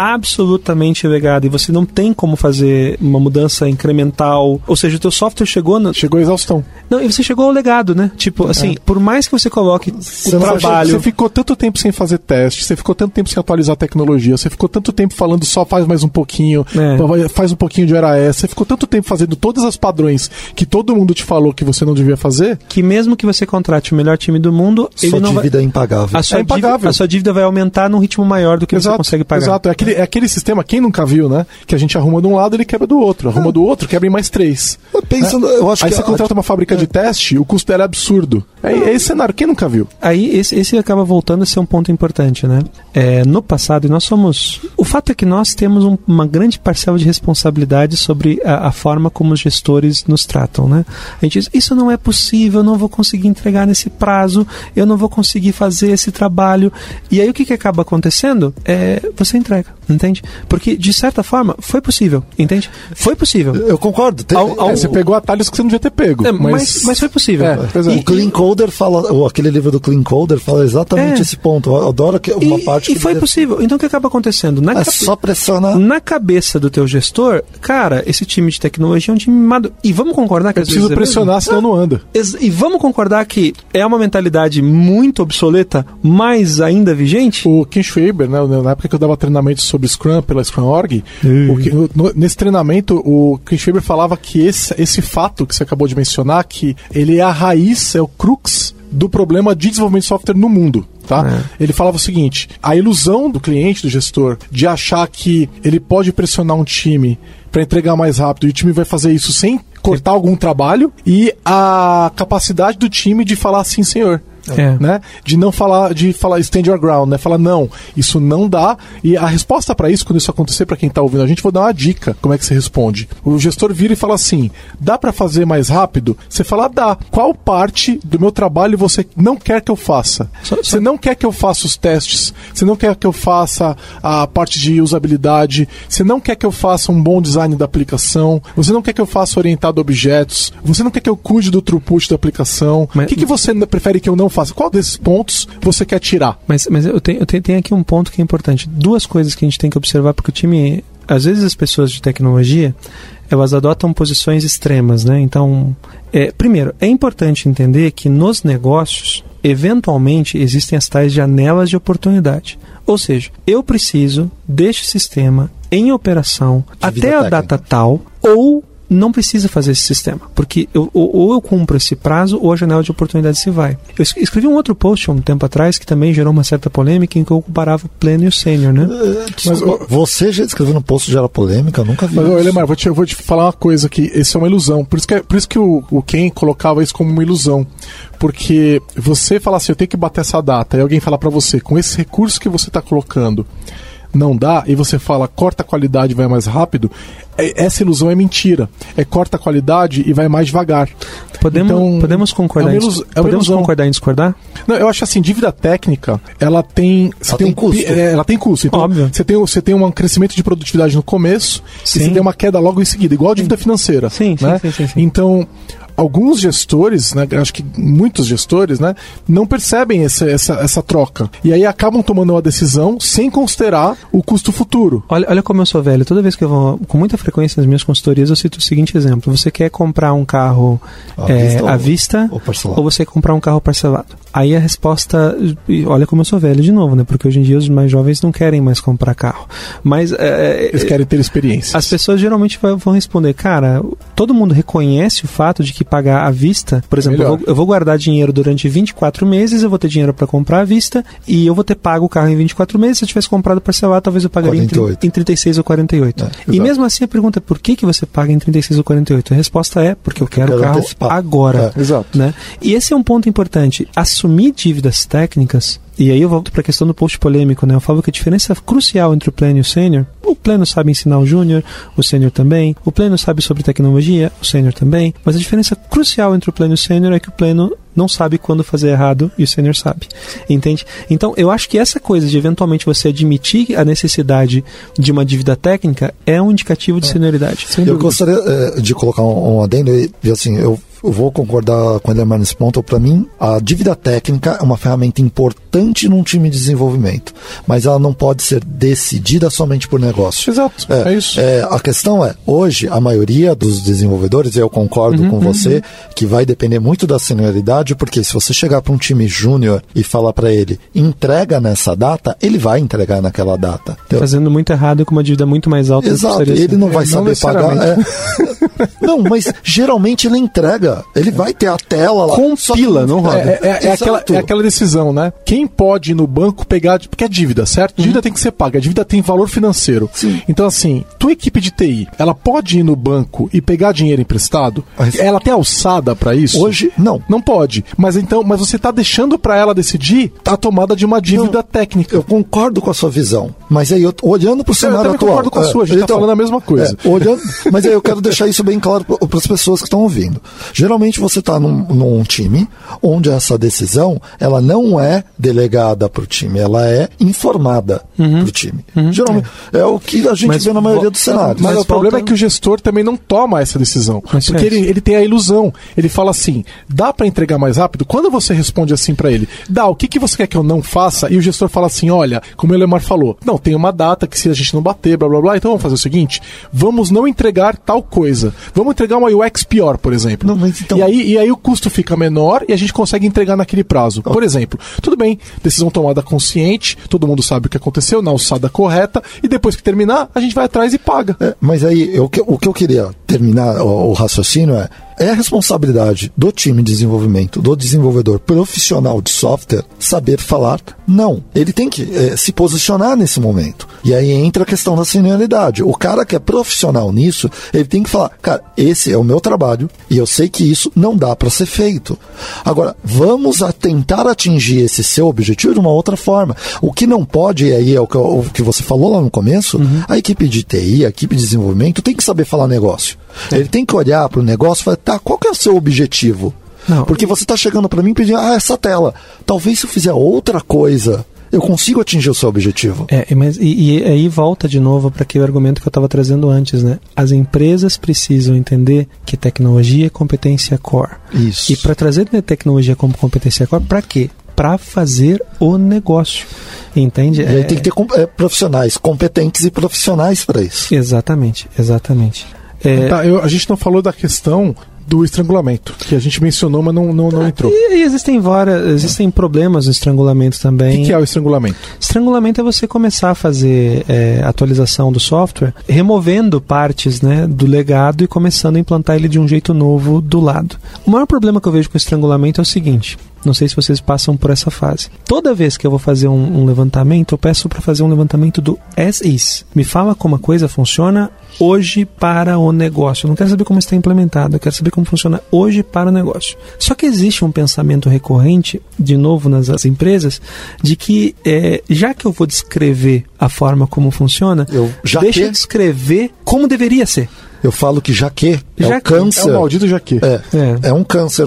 absolutamente legada e você não tem como fazer uma mudança incremental, ou seja, o teu software chegou na, Chegou a exaustão. não, e você chegou ao legado, né? Tipo, assim, por mais que você coloque Você o não vai- trabalho, Você ficou tanto tempo sem fazer teste, você ficou tanto tempo sem atualizar a tecnologia, você ficou tanto tempo falando só faz mais um pouquinho, É. vai- faz um pouquinho de hora essa, você ficou tanto tempo fazendo todas as padrões que todo mundo te falou que você não devia fazer, que mesmo que você contrate o melhor time do mundo, ele Sua não vai dívida é impagável. a sua, É impagável. dívida, a sua dívida vai aumentar num ritmo maior do que você consegue pagar. Exato, é aquele, é aquele sistema, quem nunca viu, né? Que a gente arruma de um lado, ele quebra do outro, arruma do outro, quebra em mais três. Pensando, eu acho Aí que você a- contrata uma fábrica de teste, o custo dela é absurdo. É, é esse cenário, quem nunca viu? Aí esse, esse acaba voltando a ser um ponto importante, né? É, no passado, nós somos. O fato é que nós temos um, uma grande parcela de responsabilidade sobre a, a, forma como os gestores nos tratam, né? A gente diz, isso não é possível, eu não vou conseguir entregar nesse prazo, eu não vou conseguir fazer esse trabalho. E aí o que, que acaba acontecendo? É, você entrega, entende? Porque, de certa forma, foi possível, entende? Foi possível. Eu concordo. Tem, ao, ao, é, você pegou atalhos que você não devia ter pego. É, mas... mas... Mas, foi possível. É, é. o Clean Coder fala, ou aquele livro do Clean Coder fala exatamente é. esse ponto. Eu adoro que uma e, parte. E foi possível. Então o que acaba acontecendo? Na é cabe... só pressionar. Na cabeça do teu gestor, cara, esse time de tecnologia é um time mimado. E vamos concordar que Eu preciso pressionar, é senão não anda. E vamos concordar que é uma mentalidade muito obsoleta, mas ainda vigente? O Ken Schwaber, né, na época que eu dava treinamento sobre Scrum pela Scrum.org, uh. nesse treinamento o Ken Schwaber falava que esse, esse fato que você acabou de mencionar, que ele é a raiz, é o crux do problema de desenvolvimento de software no mundo. Tá? É. Ele falava o seguinte: a ilusão do cliente, do gestor, de achar que ele pode pressionar um time para entregar mais rápido e o time vai fazer isso sem cortar algum trabalho e a capacidade do time de falar assim, senhor. É. Né? De não falar, de falar stand your ground, né? Falar não, isso não dá. E a resposta para isso, quando isso acontecer, para quem tá ouvindo a gente, vou dar uma dica. Como é que você responde? O gestor vira e fala assim: dá para fazer mais rápido? Você fala, dá. Qual parte do meu trabalho você não quer que eu faça? Só, só... Você não quer que eu faça os testes, você não quer que eu faça a parte de usabilidade, você não quer que eu faça um bom design da aplicação, você não quer que eu faça orientado a objetos, você não quer que eu cuide do throughput da aplicação. O que, que você prefere que eu não faça? Qual desses pontos você quer tirar? Mas, mas eu, tenho, eu tenho, tenho aqui um ponto que é importante. Duas coisas que a gente tem que observar, porque o time. Às vezes as pessoas de tecnologia elas adotam posições extremas, né? Então, é, primeiro, é importante entender que nos negócios, eventualmente, existem as tais janelas de oportunidade. Ou seja, eu preciso deste sistema em operação de até a data tal, ou não precisa fazer esse sistema, porque eu, ou, ou, eu cumpro esse prazo ou a janela de oportunidade se vai. Eu escrevi um outro post um tempo atrás que também gerou uma certa polêmica em que eu comparava o pleno e o sênior, né? Mas, você já escreveu no post gera polêmica? Eu nunca vi. Mas, isso. Vou te, eu vou te falar uma coisa que isso é uma ilusão. Por isso que, é, por isso que o, o Ken colocava isso como uma ilusão. Porque você fala assim, eu tenho que bater essa data, e alguém fala para você, com esse recurso que você está colocando, não dá, e você fala corta a qualidade e vai mais rápido, é, essa ilusão é mentira. É corta a qualidade e vai mais devagar. Podemos, então, podemos concordar, é ilus, é podemos concordar em discordar? Não, eu acho assim, dívida técnica, ela tem. Ela tem, tem, um custo. É, ela tem custo. Então, Óbvio. Você tem, você tem um crescimento de produtividade no começo sim. e você tem uma queda logo em seguida, igual a dívida financeira. Sim, né? sim, sim, sim, Então, alguns gestores, né, acho que muitos gestores, né, não percebem essa, essa, essa troca. E aí acabam tomando uma decisão sem considerar o custo futuro. Olha, olha como eu sou velho. Toda vez que eu vou, com muita frequência nas minhas consultorias, eu cito o seguinte exemplo. Você quer comprar um carro à é, vista, à vista ou, ou, você quer comprar um carro parcelado? Aí a resposta, olha como eu sou velho de novo, né? Porque hoje em dia os mais jovens não querem mais comprar carro. Mas é, eles querem ter experiência. As pessoas geralmente vão responder, cara, todo mundo reconhece o fato de que pagar à vista, por exemplo, eu vou, eu vou, guardar dinheiro durante 24 meses, eu vou ter dinheiro para comprar à vista e eu vou ter pago o carro em 24 meses. Se eu tivesse comprado parcelado, talvez eu pagaria em, em 36 ou 48. É, e mesmo assim a pergunta é por que, que você paga em 36 ou 48? A resposta é porque eu quero o carro antecipar. agora. É. Exato. Né? E esse é um ponto importante. Assumir dívidas técnicas e aí eu volto para a questão do post polêmico, né? Eu falo que a diferença crucial entre o pleno e o sênior, o pleno sabe ensinar o júnior, o sênior também, o pleno sabe sobre tecnologia, o sênior também, mas a diferença crucial entre o pleno e o sênior é que o pleno não sabe quando fazer errado e o sênior sabe. Entende? Então, eu acho que essa coisa de eventualmente você admitir a necessidade de uma dívida técnica é um indicativo de é. senioridade. eu gostaria é, de colocar um, um adendo e, assim, eu eu vou concordar com ele nesse ponto. Para mim, a dívida técnica é uma ferramenta importante num time de desenvolvimento, mas ela não pode ser decidida somente por negócio. Exato, é, é isso. É, a questão é, hoje, a maioria dos desenvolvedores, eu concordo uhum, com uhum. você, que vai depender muito da senioridade, porque se você chegar para um time júnior e falar para ele, entrega nessa data, ele vai entregar naquela data. Fazendo muito errado com uma dívida muito mais alta. Exato, ele não vai saber não pagar. É, Não, mas geralmente ele entrega. Ele vai ter a tela lá. Compila, não roda. É, é- é aquela, é aquela decisão, né? Quem pode ir no banco pegar. Porque é dívida, certo? Dívida tem que ser paga. A dívida tem valor financeiro. Sim. Então, assim, tua equipe de TI, ela pode ir no banco e pegar dinheiro emprestado? Mas- Ela tem alçada pra isso? Hoje, não. Não pode. Mas então, mas você tá deixando pra ela decidir a tomada de uma dívida Não, técnica. Eu concordo com a sua visão, mas aí eu, olhando para o cenário também atual. concordo com a sua, a gente tá falando a mesma coisa. é, olhando, mas aí eu quero deixar isso bem claro para as pessoas que estão ouvindo. Geralmente você está num, num time onde essa decisão ela não é delegada para o time, ela é informada para o time. Geralmente é. o que a gente Mas vê na maioria dos cenários. Mas, Mas o problema é que o gestor também não toma essa decisão. Mas porque ele, ele tem a ilusão. Ele fala assim: dá pra entregar mais rápido? Quando você responde assim pra ele, dá, o que, que você quer que eu não faça? E o gestor fala assim: olha, como o Elemar falou, não, tem uma data que se a gente não bater, blá blá blá, então vamos fazer o seguinte: vamos não entregar tal coisa. Vamos entregar uma UX pior, por exemplo. Não, mas então- E aí, e aí o custo fica menor e a gente consegue entregar naquele prazo. Por exemplo, tudo bem, decisão tomada consciente, todo mundo sabe o que aconteceu, na alçada correta, e depois que terminar, a gente vai atrás e paga. É, mas aí, eu, o que eu queria terminar o, o raciocínio é: é a responsabilidade do time de desenvolvimento, do desenvolvedor profissional de software, saber falar não. Ele tem que eh, se posicionar nesse momento. E aí entra a questão da senioridade. O cara que é profissional nisso, ele tem que falar: cara, esse é o meu trabalho e eu sei que isso não dá para ser feito. Agora, vamos a tentar atingir esse seu objetivo de uma outra forma. O que não pode, e aí é o que, o que você falou lá no começo, a equipe de TI, a equipe de desenvolvimento tem que saber falar negócio. Ele tem que olhar para o negócio e falar, tá, qual que é o seu objetivo? Não. Porque você está chegando para mim pedindo, ah, essa tela. Talvez se eu fizer outra coisa, eu consigo atingir o seu objetivo. É, mas e, e aí volta de novo para aquele argumento que eu estava trazendo antes, né? As empresas precisam entender que tecnologia é competência core. Isso. E para trazer ne- tecnologia como competência core, para quê? Para fazer o negócio. Entende? E aí tem que ter eh, profissionais competentes e profissionais para isso. Exatamente, exatamente. É, Tá, eu- a gente não falou da questão do estrangulamento, que a gente mencionou, mas não, não, não entrou. O E, e existem várias, existem problemas no estrangulamento também. que, que é o estrangulamento? Estrangulamento é você começar a fazer é, atualização do software, removendo partes né, do legado e começando a implantar ele de um jeito novo do lado. O maior problema que eu vejo com estrangulamento é o seguinte. Não sei se vocês passam por essa fase. Toda vez que eu vou fazer um, um levantamento, eu peço para fazer um levantamento do as is. Me fala como a coisa funciona hoje para o negócio. Eu não quero saber como está implementado, eu quero saber como funciona hoje para o negócio. Só que existe um pensamento recorrente, de novo nas as empresas, de que é, já que eu vou descrever a forma como funciona, Eu- já deixa que- eu descrever como deveria ser. Eu falo que jaque é Já o que- É câncer. o maldito jaque. É, É. é um câncer.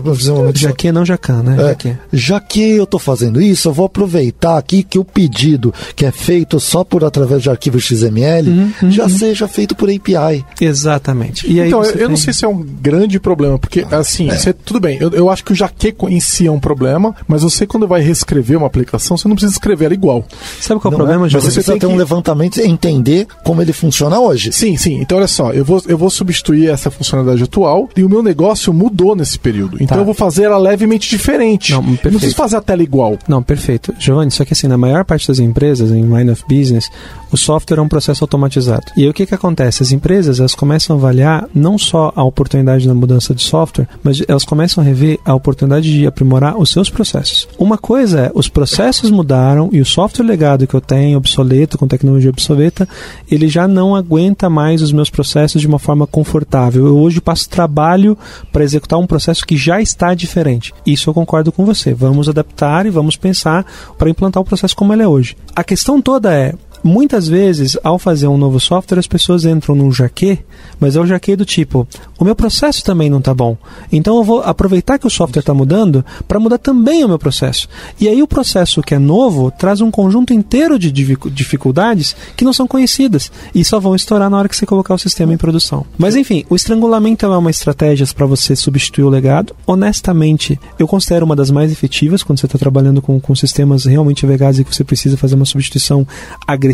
Já que não jacan, né? É, Já que. já que eu estou fazendo isso, eu vou aproveitar aqui que o pedido que é feito só por através de arquivo XML Uhum, já seja feito por API. Exatamente. E aí Então, eu, você eu não sei se é um grande problema, porque, assim, É. você- tudo bem, eu, eu acho que o jaque em si é um problema, mas você, quando vai reescrever uma aplicação, você não precisa escrever ela igual. Sabe qual é o Não problema, é? Mas Giovanni? você precisa ter que- um levantamento e entender como ele funciona hoje. Sim, sim. Então, olha só, eu vou, eu vou substituir essa funcionalidade atual e o meu negócio mudou nesse período. Então, Tá. eu vou fazer ela levemente diferente. Não, Eu não preciso fazer a tela igual. Não, perfeito. Giovanni, só que assim, na maior parte das empresas, em line of business, o software é um processo automatizado. E aí o que que acontece? As empresas, elas começam a avaliar não só a oportunidade da mudança de software, mas elas começam a rever a oportunidade de aprimorar os seus processos. Uma coisa é, os processos mudaram e o software legado que eu tenho, obsoleto, com tecnologia obsoleta, ele já não aguenta mais os meus processos de uma forma confortável. Eu hoje passo trabalho para executar um processo que já está diferente. Isso eu concordo com você. Vamos adaptar e vamos pensar para implantar o processo como ele é hoje. A questão toda é Muitas vezes, ao fazer um novo software, as pessoas entram num jaque, mas é o jaque do tipo: o meu processo também não está bom. Então eu vou aproveitar que o software está mudando para mudar também o meu processo. E aí o processo que é novo traz um conjunto inteiro de dificu- dificuldades que não são conhecidas e só vão estourar na hora que você colocar o sistema em produção. Mas enfim, o estrangulamento é uma estratégia para você substituir o legado. Honestamente, eu considero uma das mais efetivas quando você está trabalhando com, com sistemas realmente legados e que você precisa fazer uma substituição agressiva,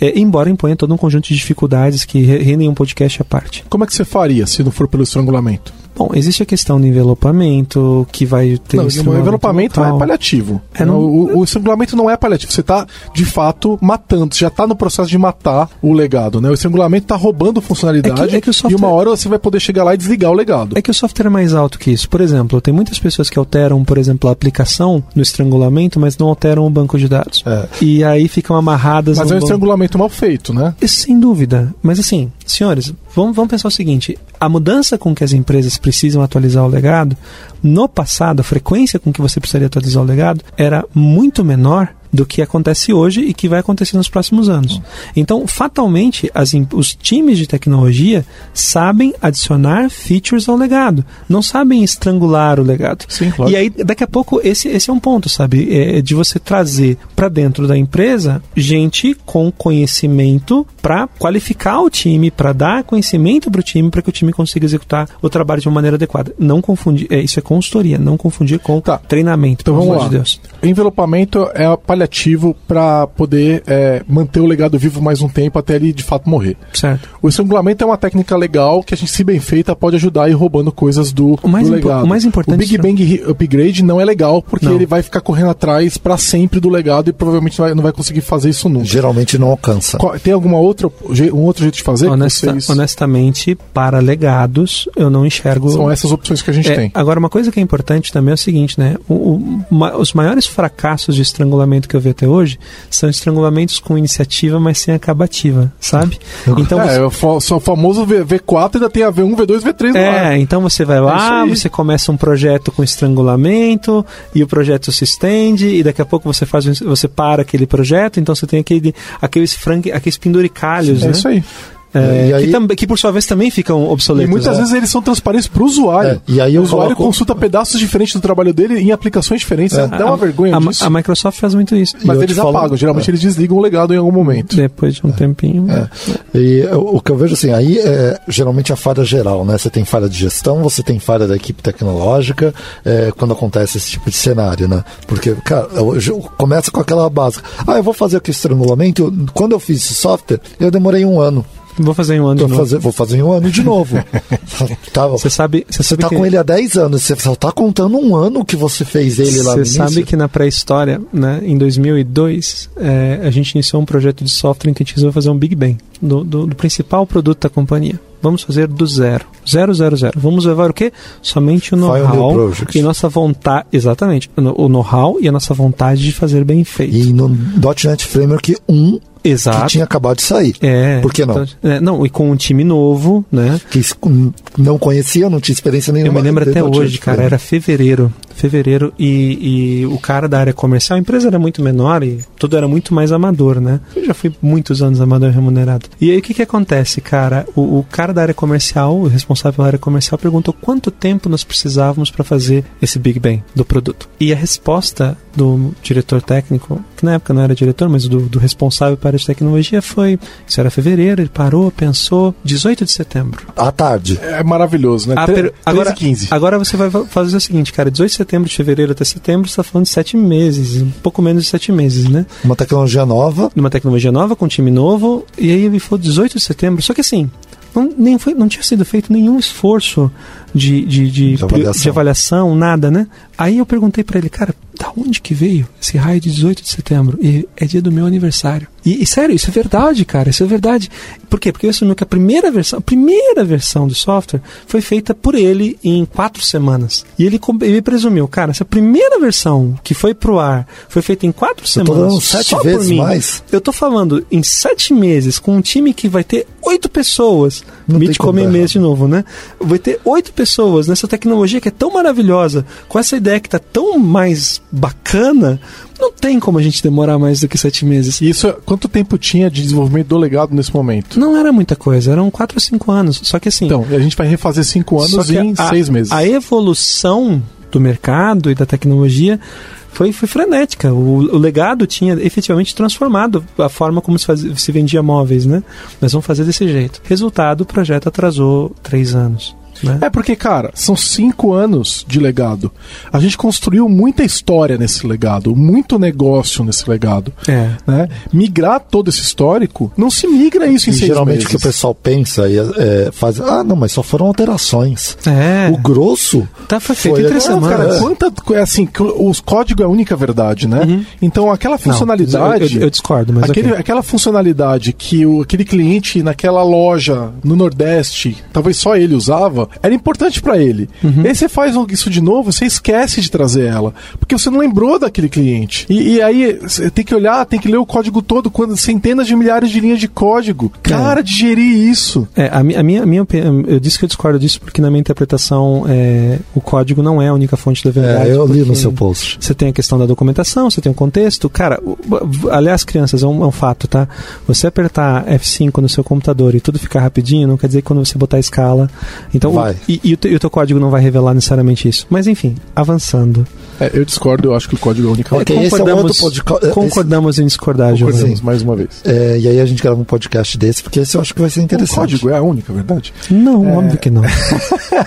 é, embora imponha todo um conjunto de dificuldades que re- rendem um podcast à parte. Como é que você faria se não for pelo estrangulamento? Bom, existe a questão do envelopamento, que vai ter Não, o envelopamento é local. paliativo. É, não- o, o estrangulamento não é paliativo. Você tá, de fato, matando. Você já tá no processo de matar o legado, né? O estrangulamento tá roubando funcionalidade É que- é que software- e uma hora você vai poder chegar lá e desligar o legado. É que o software é mais alto que isso. Por exemplo, tem muitas pessoas que alteram, por exemplo, a aplicação no estrangulamento, mas não alteram o banco de dados. É. E aí ficam amarradas Mas no é um banco. estrangulamento mal feito, né? Isso, Sem dúvida. Mas assim, senhores, vamos, vamos pensar o seguinte: a mudança com que as empresas precisam atualizar o legado, no passado, a frequência com que você precisaria atualizar o legado era muito menor do que acontece hoje e que vai acontecer nos próximos anos. Então, fatalmente, as os times de tecnologia sabem adicionar features ao legado, não sabem estrangular o legado. Sim, claro. E aí, daqui a pouco, esse, esse é um ponto, sabe? É de você trazer para dentro da empresa gente com conhecimento para qualificar o time, para dar conhecimento para o time, para que o time consiga executar o trabalho de uma maneira adequada. Não confundir, é, isso é consultoria, não confundir com Tá. treinamento, Então pelo vamos amor lá. de Deus. Envelopamento é paliativo para poder é, manter o legado vivo mais um tempo até ele de fato morrer. Certo. O estrangulamento é uma técnica legal que a gente, se bem feita, pode ajudar a ir roubando coisas do, O mais do legado. o mais importante O Big Bang Upgrade não é legal porque Não. ele vai ficar correndo atrás para sempre do legado e provavelmente não vai, não vai conseguir fazer isso nunca. Geralmente não alcança. Qual- Tem alguma outra um outro jeito de fazer? Honesta- vocês- Honestamente, para legados, eu não enxergo. São essas opções que a gente É, tem. Agora, uma coisa que é importante também é o seguinte, né? O- o- ma- os maiores fracassos de estrangulamento que eu vi até hoje são estrangulamentos com iniciativa, mas sem acabativa, sabe? Então é, você, o fa- só o famoso V- V4 ainda tem a V1, V2, V3 lá. é, então você vai É lá, aí. você começa um projeto com estrangulamento e o projeto se estende e daqui a pouco você faz você para aquele projeto, então você tem aquele aqueles frank, aqueles penduricalhos, É né? isso aí. É, E aí- que, também- que por sua vez também ficam E obsoletos. muitas né? vezes eles são transparentes pro usuário. É, e aí o usuário coloco- consulta pedaços diferentes do trabalho dele em aplicações diferentes. É. Dá uma vergonha a, disso. a Microsoft faz muito isso. mas eles falo- apagam. Geralmente é. eles desligam o legado em algum momento. Depois de um tempinho. É. E o o que eu vejo assim, aí é geralmente a falha geral, né? Você tem falha de gestão, você tem falha da equipe tecnológica, é, quando acontece esse tipo de cenário, né? Porque, cara, eu- eu- começa com aquela básica. Ah, eu vou fazer aqui o estrangulamento. Quando eu fiz esse software, eu demorei um ano. Vou fazer em um ano de Vou novo. fazer, vou fazer em um ano de novo. tá, Você sabe, você sabe tá que, com ele há 10 anos, você só tá contando um ano que você fez ele lá Você sabe que na pré-história, né, em 2002, é, a gente iniciou um projeto de software em que a gente resolveu fazer um Big Bang do, do- do principal produto da companhia. Vamos fazer do zero. Zero, zero, zero. Vamos levar o quê? Somente o know-how e nossa vontade. Exatamente. O know-how e a nossa vontade de fazer bem feito. E no .NET Framework 1, que Exato. tinha acabado de sair. É. Por que não? Então, é, não, e com um time novo, né? Que não conhecia, não tinha experiência Eu nenhuma. me lembro até hoje, cara, era fevereiro. Fevereiro e, e o cara da área comercial, a empresa era muito menor e tudo era muito mais amador, né? Eu já fui muitos anos amador remunerado. E aí o que que acontece, cara? O, o cara da área comercial, o responsável pela área comercial, perguntou quanto tempo nós precisávamos para fazer esse Big Bang do produto. E a resposta do diretor técnico, que na época não era diretor, mas do, do responsável para a área de tecnologia foi: Isso era fevereiro, ele parou, pensou, 18 de setembro. À tarde. É maravilhoso, né? Ah, Tre- per- 13 agora, e 15. agora você vai fa- fazer o seguinte, cara, 18 de setembro, de fevereiro até setembro, você está falando de sete meses, um pouco menos de sete meses, né? Uma tecnologia nova. Numa tecnologia nova, com um time novo, e aí ele falou 18 de setembro, só que assim, não, nem foi, não tinha sido feito nenhum esforço de, de, de, De avaliação. de avaliação, nada, né? Aí eu perguntei pra ele, cara, da onde que veio esse raio de 18 de setembro? E é dia do meu aniversário. E, e, sério, isso é verdade, cara, isso é verdade. Por quê? Porque eu assumi que a primeira versão, a primeira versão do software foi feita por ele em quatro semanas. E ele, ele presumiu, cara, se a primeira versão que foi pro ar foi feita em quatro Eu semanas, sete só por vezes mim, mais. eu tô falando em sete meses com um time que vai ter oito pessoas. Não como comer mês de novo, né? Vai ter oito pessoas nessa tecnologia que é tão maravilhosa, com essa ideia que tá tão mais bacana. Não tem como a gente demorar mais do que sete meses. E isso, é- quanto tempo tinha de desenvolvimento do legado nesse momento? Não era muita coisa, eram quatro ou cinco anos. Só que assim. Então, a gente vai refazer cinco anos em a, seis meses. A evolução do mercado e da tecnologia foi, foi frenética. O, o legado tinha efetivamente transformado a forma como se, fazia- se vendia móveis, né? Nós vamos fazer desse jeito. Resultado, o projeto atrasou três anos. Né? É porque, cara, são cinco anos de legado. A gente construiu muita história nesse legado, muito negócio nesse legado. É. Né? Migrar todo esse histórico, não se migra isso em E seis geralmente meses. o que o pessoal pensa e é, faz, ah, não, mas só foram alterações. É. O grosso Tá, foi feito Foi em três agora, semanas. Cara, É. quanta, é assim, que os código é a única verdade, né? Então aquela Uhum. Não, funcionalidade. eu, eu discordo, mas Aquele, ok. Aquela funcionalidade que o, aquele cliente naquela loja no Nordeste, talvez só ele usava, era importante pra ele. Uhum. E aí você faz isso de novo, você esquece de trazer ela, porque você não lembrou daquele cliente. E, e aí você tem que olhar, tem que ler o código todo, quando centenas de milhares de linhas de código. Cara, digerir isso. É, a, mi- a minha, a minha eu disse que eu discordo disso porque na minha interpretação é, o código não é a única fonte da verdade. É, eu li no seu post. Você tem a questão da documentação, você tem o contexto. Cara, o- aliás, crianças, é um, é um fato, tá? Você apertar F5 no seu computador e tudo ficar rapidinho, não quer dizer que quando você botar a escala. Então, Vai. e, e o, teu, e o teu código não vai revelar necessariamente isso. Mas enfim, avançando. É, eu discordo, eu acho que o código é a única Ok, esse é um concordamos, outro podca- esse- concordamos em discordar. Concordamos mais uma vez. É, e aí a gente grava um podcast desse, porque esse eu acho que vai ser O interessante. código é a única verdade? Não, óbvio que não.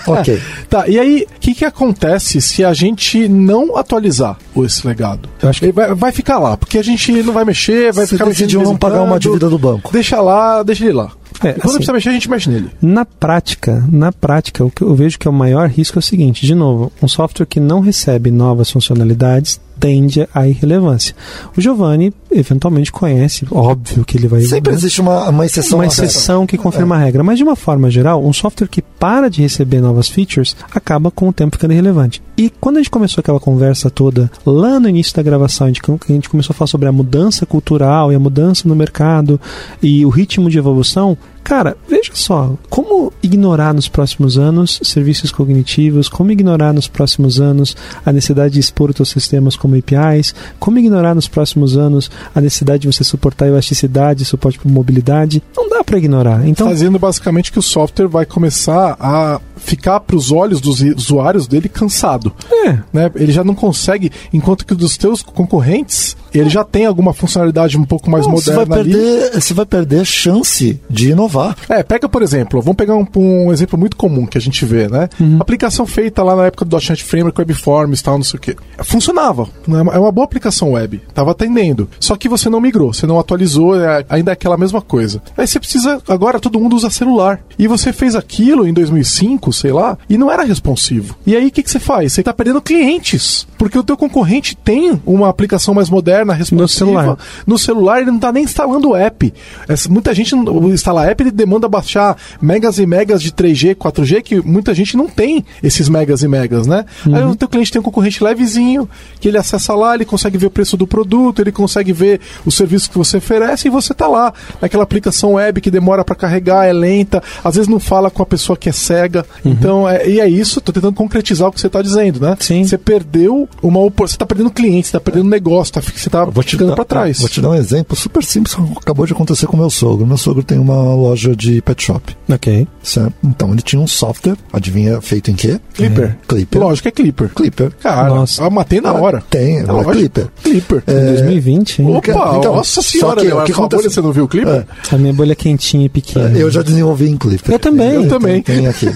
Ok. Tá, e aí, o que, que acontece se a gente não atualizar o- esse legado? Eu acho que- Ele vai, vai ficar lá, porque a gente não vai mexer, vai Você ficar mexendo. decidiu não pagar uma dívida do banco. Deixa lá, deixa ele lá. É, Quando assim- precisa mexer, a gente mexe nele. Na prática, na prática, o que eu vejo que é o maior risco é o seguinte, de novo, um software que não recebe novas funcionalidades tende à irrelevância. O Giovanni eventualmente conhece, óbvio que ele vai Sempre existe uma, uma exceção. uma exceção que confirma a regra, mas de uma forma geral, um software que para de receber novas features acaba com o tempo ficando irrelevante. E quando a gente começou aquela conversa toda, lá no início da gravação, a gente, a gente começou a falar sobre a mudança cultural e a mudança no mercado e o ritmo de evolução, Cara, veja só, como ignorar nos próximos anos serviços cognitivos, como ignorar nos próximos anos a necessidade de expor os seus sistemas como APIs, como ignorar nos próximos anos a necessidade de você suportar elasticidade, suporte para mobilidade, não dá para ignorar. Então, Fazendo basicamente que o software vai começar a ficar para os olhos dos usuários dele cansado. é, Né? Ele já não consegue, enquanto que dos teus concorrentes, ele já tem alguma funcionalidade um pouco mais Não, você, moderna vai ali. perder, você vai perder chance de inovar. É, pega por exemplo, vamos pegar um, um exemplo muito comum que a gente vê, né? Aplicação feita lá na época do .NET Framework, Webforms tal, não sei o quê. Funcionava, né? é uma boa aplicação web, tava atendendo. Só que você não migrou, você não atualizou, é, ainda é aquela mesma coisa. Aí você precisa, agora todo mundo usa celular. E você fez aquilo em 2005, sei lá, e não era responsivo. E aí o que, que você faz? Você tá perdendo clientes, porque o teu concorrente tem uma aplicação mais moderna, responsiva. celular. No celular ele não tá nem instalando o app. Essa- muita gente instala app, ele demanda baixar megas e megas de 3G, 4G, que muita gente não tem esses megas e megas, né? Aí o teu cliente tem um concorrente levezinho, que ele acessa lá, ele consegue ver o preço do produto, ele consegue ver o serviço que você oferece e você tá lá. Naquela aplicação web que demora para carregar, é lenta, às vezes não fala com a pessoa que é cega. Então, é, e é isso, tô tentando concretizar o que você tá dizendo, né? Sim. Você perdeu uma você tá perdendo cliente, você tá perdendo negócio, tá, você tá ficando para trás. Vou te dar um exemplo super simples que acabou de acontecer com meu sogro. Meu sogro tem uma loja de pet shop. ok. certo? Então ele tinha um software, adivinha feito em quê? Clipper. Clipper. Lógico, é Clipper. Clipper. Cara, Nossa. eu matei na hora. Tem, É é. Clipper. Clipper. Em 2020, hein? Opa, Então, nossa senhora, que o que a sua bolha, acontece- você não viu o Clipper? A minha bolha é quentinha e pequena. Eu já desenvolvi em Clipper. Eu também. Eu também. Tem, tem aqui.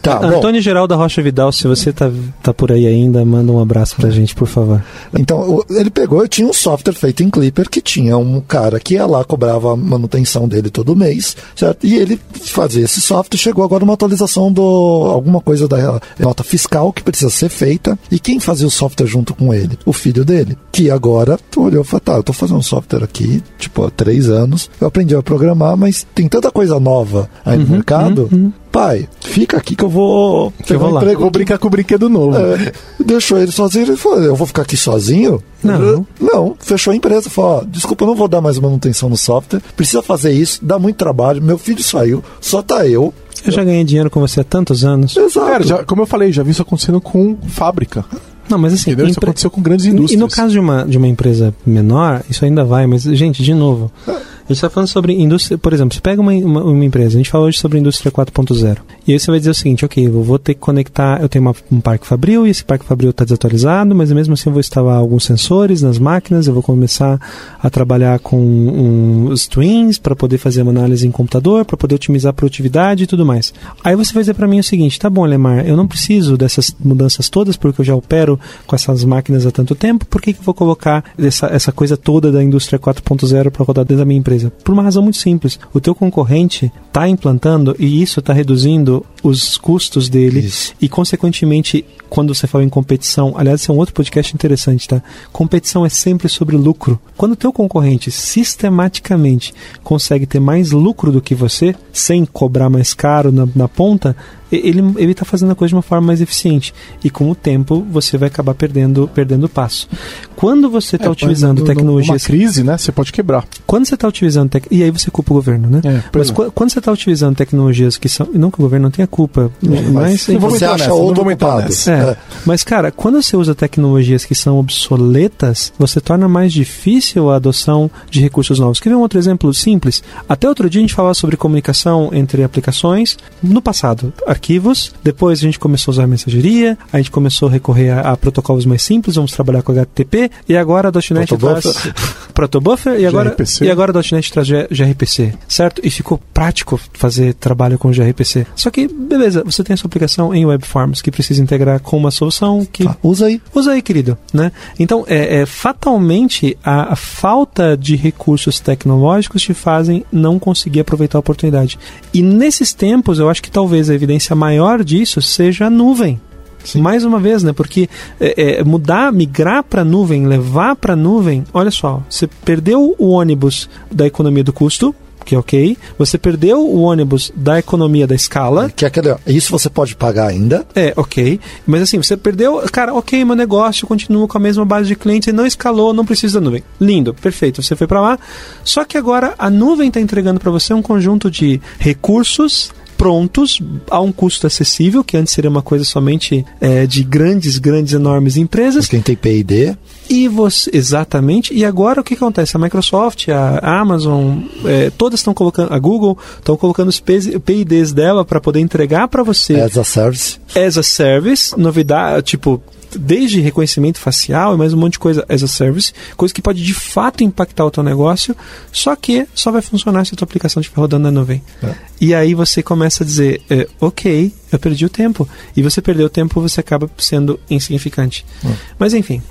Tá, bom. Antônio Geraldo Rocha Vidal, se você tá, tá por aí ainda, manda um abraço pra gente, por favor. Então, ele pegou e tinha um software feito em Clipper que tinha um cara que ia lá, cobrava a manutenção dele todo mês, certo? E ele fazia esse software, chegou agora uma atualização do alguma coisa da nota fiscal que precisa ser feita. E quem fazia o software junto com ele? O filho dele, que agora olhou e falou: tá, eu tô fazendo um software aqui, tipo, há três anos, eu aprendi a programar, mas tem tanta coisa nova aí no mercado. Pai, fica aqui que eu vou. Que eu vou lá. Vou brincar com o brinquedo novo. é, deixou ele sozinho. Ele falou: Eu vou ficar aqui sozinho? Não. Não, fechou a empresa. Falou: ó, Desculpa, eu não vou dar mais manutenção no software. Precisa fazer isso, dá muito trabalho. Meu filho saiu, só tá eu. Eu já ganhei dinheiro com você há tantos anos. Exato. Cara, já- como eu falei, já vi isso acontecendo com fábrica. Não, mas assim, Entendeu? Isso empre- aconteceu com grandes E indústrias. no caso de uma, de uma empresa menor, isso ainda vai, mas, gente, de novo, A gente está falando sobre indústria, por exemplo, você pega uma, uma, uma, empresa, a gente fala hoje sobre indústria 4.0. E aí você vai dizer o seguinte, ok, eu vou ter que conectar, eu tenho uma, um parque fabril e esse parque fabril está desatualizado, mas mesmo assim eu vou instalar alguns sensores nas máquinas, eu vou começar a trabalhar com um, os twins para poder fazer uma análise em computador, para poder otimizar a produtividade e tudo mais. Aí você vai dizer para mim o seguinte, tá bom, Lemar, eu não preciso dessas mudanças todas porque eu já opero com essas máquinas há tanto tempo, por que, que eu vou colocar essa, essa coisa toda da indústria 4.0 para rodar dentro da minha empresa? Por uma razão muito simples. O teu concorrente está implantando e isso está reduzindo os custos dele isso. e, consequentemente, quando você fala em competição, aliás, esse é um outro podcast interessante, tá? Competição é sempre sobre lucro. Quando o teu concorrente sistematicamente consegue ter mais lucro do que você, sem cobrar mais caro na, na ponta, ele ele está fazendo a coisa de uma forma mais eficiente e com o tempo você vai acabar perdendo perdendo passo. Quando você está é, utilizando tecnologias uma crise, né? Você pode quebrar. Quando você está utilizando tec... e aí você culpa o governo, né? É, mas quando você está utilizando tecnologias que são não que o governo não tenha culpa, mas, mas você acha nessa, outro culpado. É. é. Mas cara, quando você usa tecnologias que são obsoletas, você torna mais difícil a adoção de recursos novos. Quer ver um outro exemplo simples? Até outro dia a gente falava sobre comunicação entre aplicações no passado arquivos, depois a gente começou a usar mensageria, a gente começou a recorrer a, a protocolos mais simples, vamos trabalhar com HTTP, e agora a .NET traz protobuffer e agora gRPC. e agora a .NET traz gRPC, certo? E ficou prático fazer trabalho com gRPC. Só que beleza, você tem a sua aplicação em WebForms que precisa integrar com uma solução que ah, usa aí, usa aí, querido, né? Então, é, é fatalmente a, a falta de recursos tecnológicos te fazem não conseguir aproveitar a oportunidade. E nesses tempos, eu acho que talvez a evidência maior disso seja a nuvem. Sim. Mais uma vez, né? Porque é, é, mudar, migrar para nuvem, levar para nuvem, olha só, você perdeu o ônibus da economia do custo, que é ok. Você perdeu o ônibus da economia da escala. Que é aquele, isso você pode pagar ainda. É, ok. Mas assim, você perdeu. Cara, ok, meu negócio continua com a mesma base de clientes e não escalou, não precisa da nuvem. Lindo, perfeito. Você foi para lá. Só que agora a nuvem está entregando para você um conjunto de recursos prontos a um custo acessível, que antes seria uma coisa somente é, de grandes, grandes, enormes empresas. Quem tem P&D. E você, exatamente. E agora o que acontece? A Microsoft, a Amazon, é, todas estão colocando, a Google estão colocando os PIDs dela para poder entregar para você. As a service. As a service, novidade, tipo, desde reconhecimento facial e mais um monte de coisa as a service, coisa que pode de fato impactar o teu negócio, só que só vai funcionar se a tua aplicação estiver rodando na nuvem. É. E aí você começa a dizer, é, ok, eu perdi o tempo. E você perdeu o tempo, você acaba sendo insignificante. É. Mas enfim,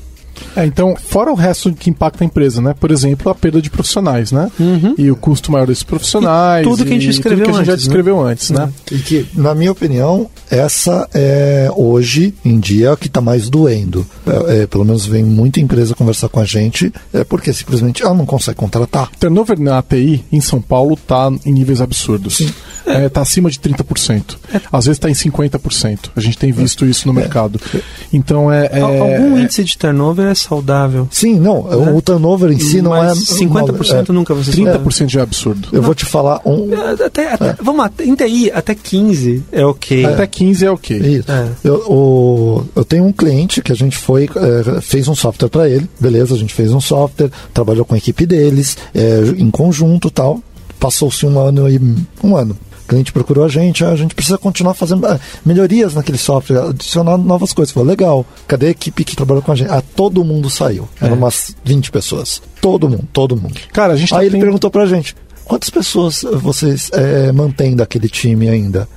é, então, fora o resto que impacta a empresa, né? Por exemplo, a perda de profissionais, né? Uhum. E o custo maior desses profissionais. E tudo que a gente escreveu que a gente antes, já descreveu né? antes, né? E que, na minha opinião, essa é hoje em dia a que está mais doendo. É, é, pelo menos vem muita empresa conversar com a gente, é porque simplesmente ela não consegue contratar. Turnover na ATI em São Paulo está em níveis absurdos. Está é, tá acima de 30%. É. Às vezes está em 50%. A gente tem visto isso no é. mercado. Então é. Algum índice de turnover é saudável. Sim, não. Né? O turnover em si não é. 50% é, nunca você 30% é. já é absurdo. Eu não. vou te falar um. Até, até, é. Vamos lá, em TI, até 15 é ok. É. Até 15 é ok. Isso. É. Eu, o, eu tenho um cliente que a gente foi, é, fez um software para ele, beleza, a gente fez um software, trabalhou com a equipe deles, em conjunto tal. Passou-se um ano e. um ano o cliente procurou a gente, a gente precisa continuar fazendo ah, melhorias naquele software, adicionar novas coisas. Falou, legal, cadê a equipe que trabalhou com a gente? Ah, todo mundo saiu. Eram é. umas 20 pessoas. Todo mundo, todo mundo. Cara, a gente tá Aí ele perguntou pra gente, quantas pessoas vocês é, mantêm daquele time ainda?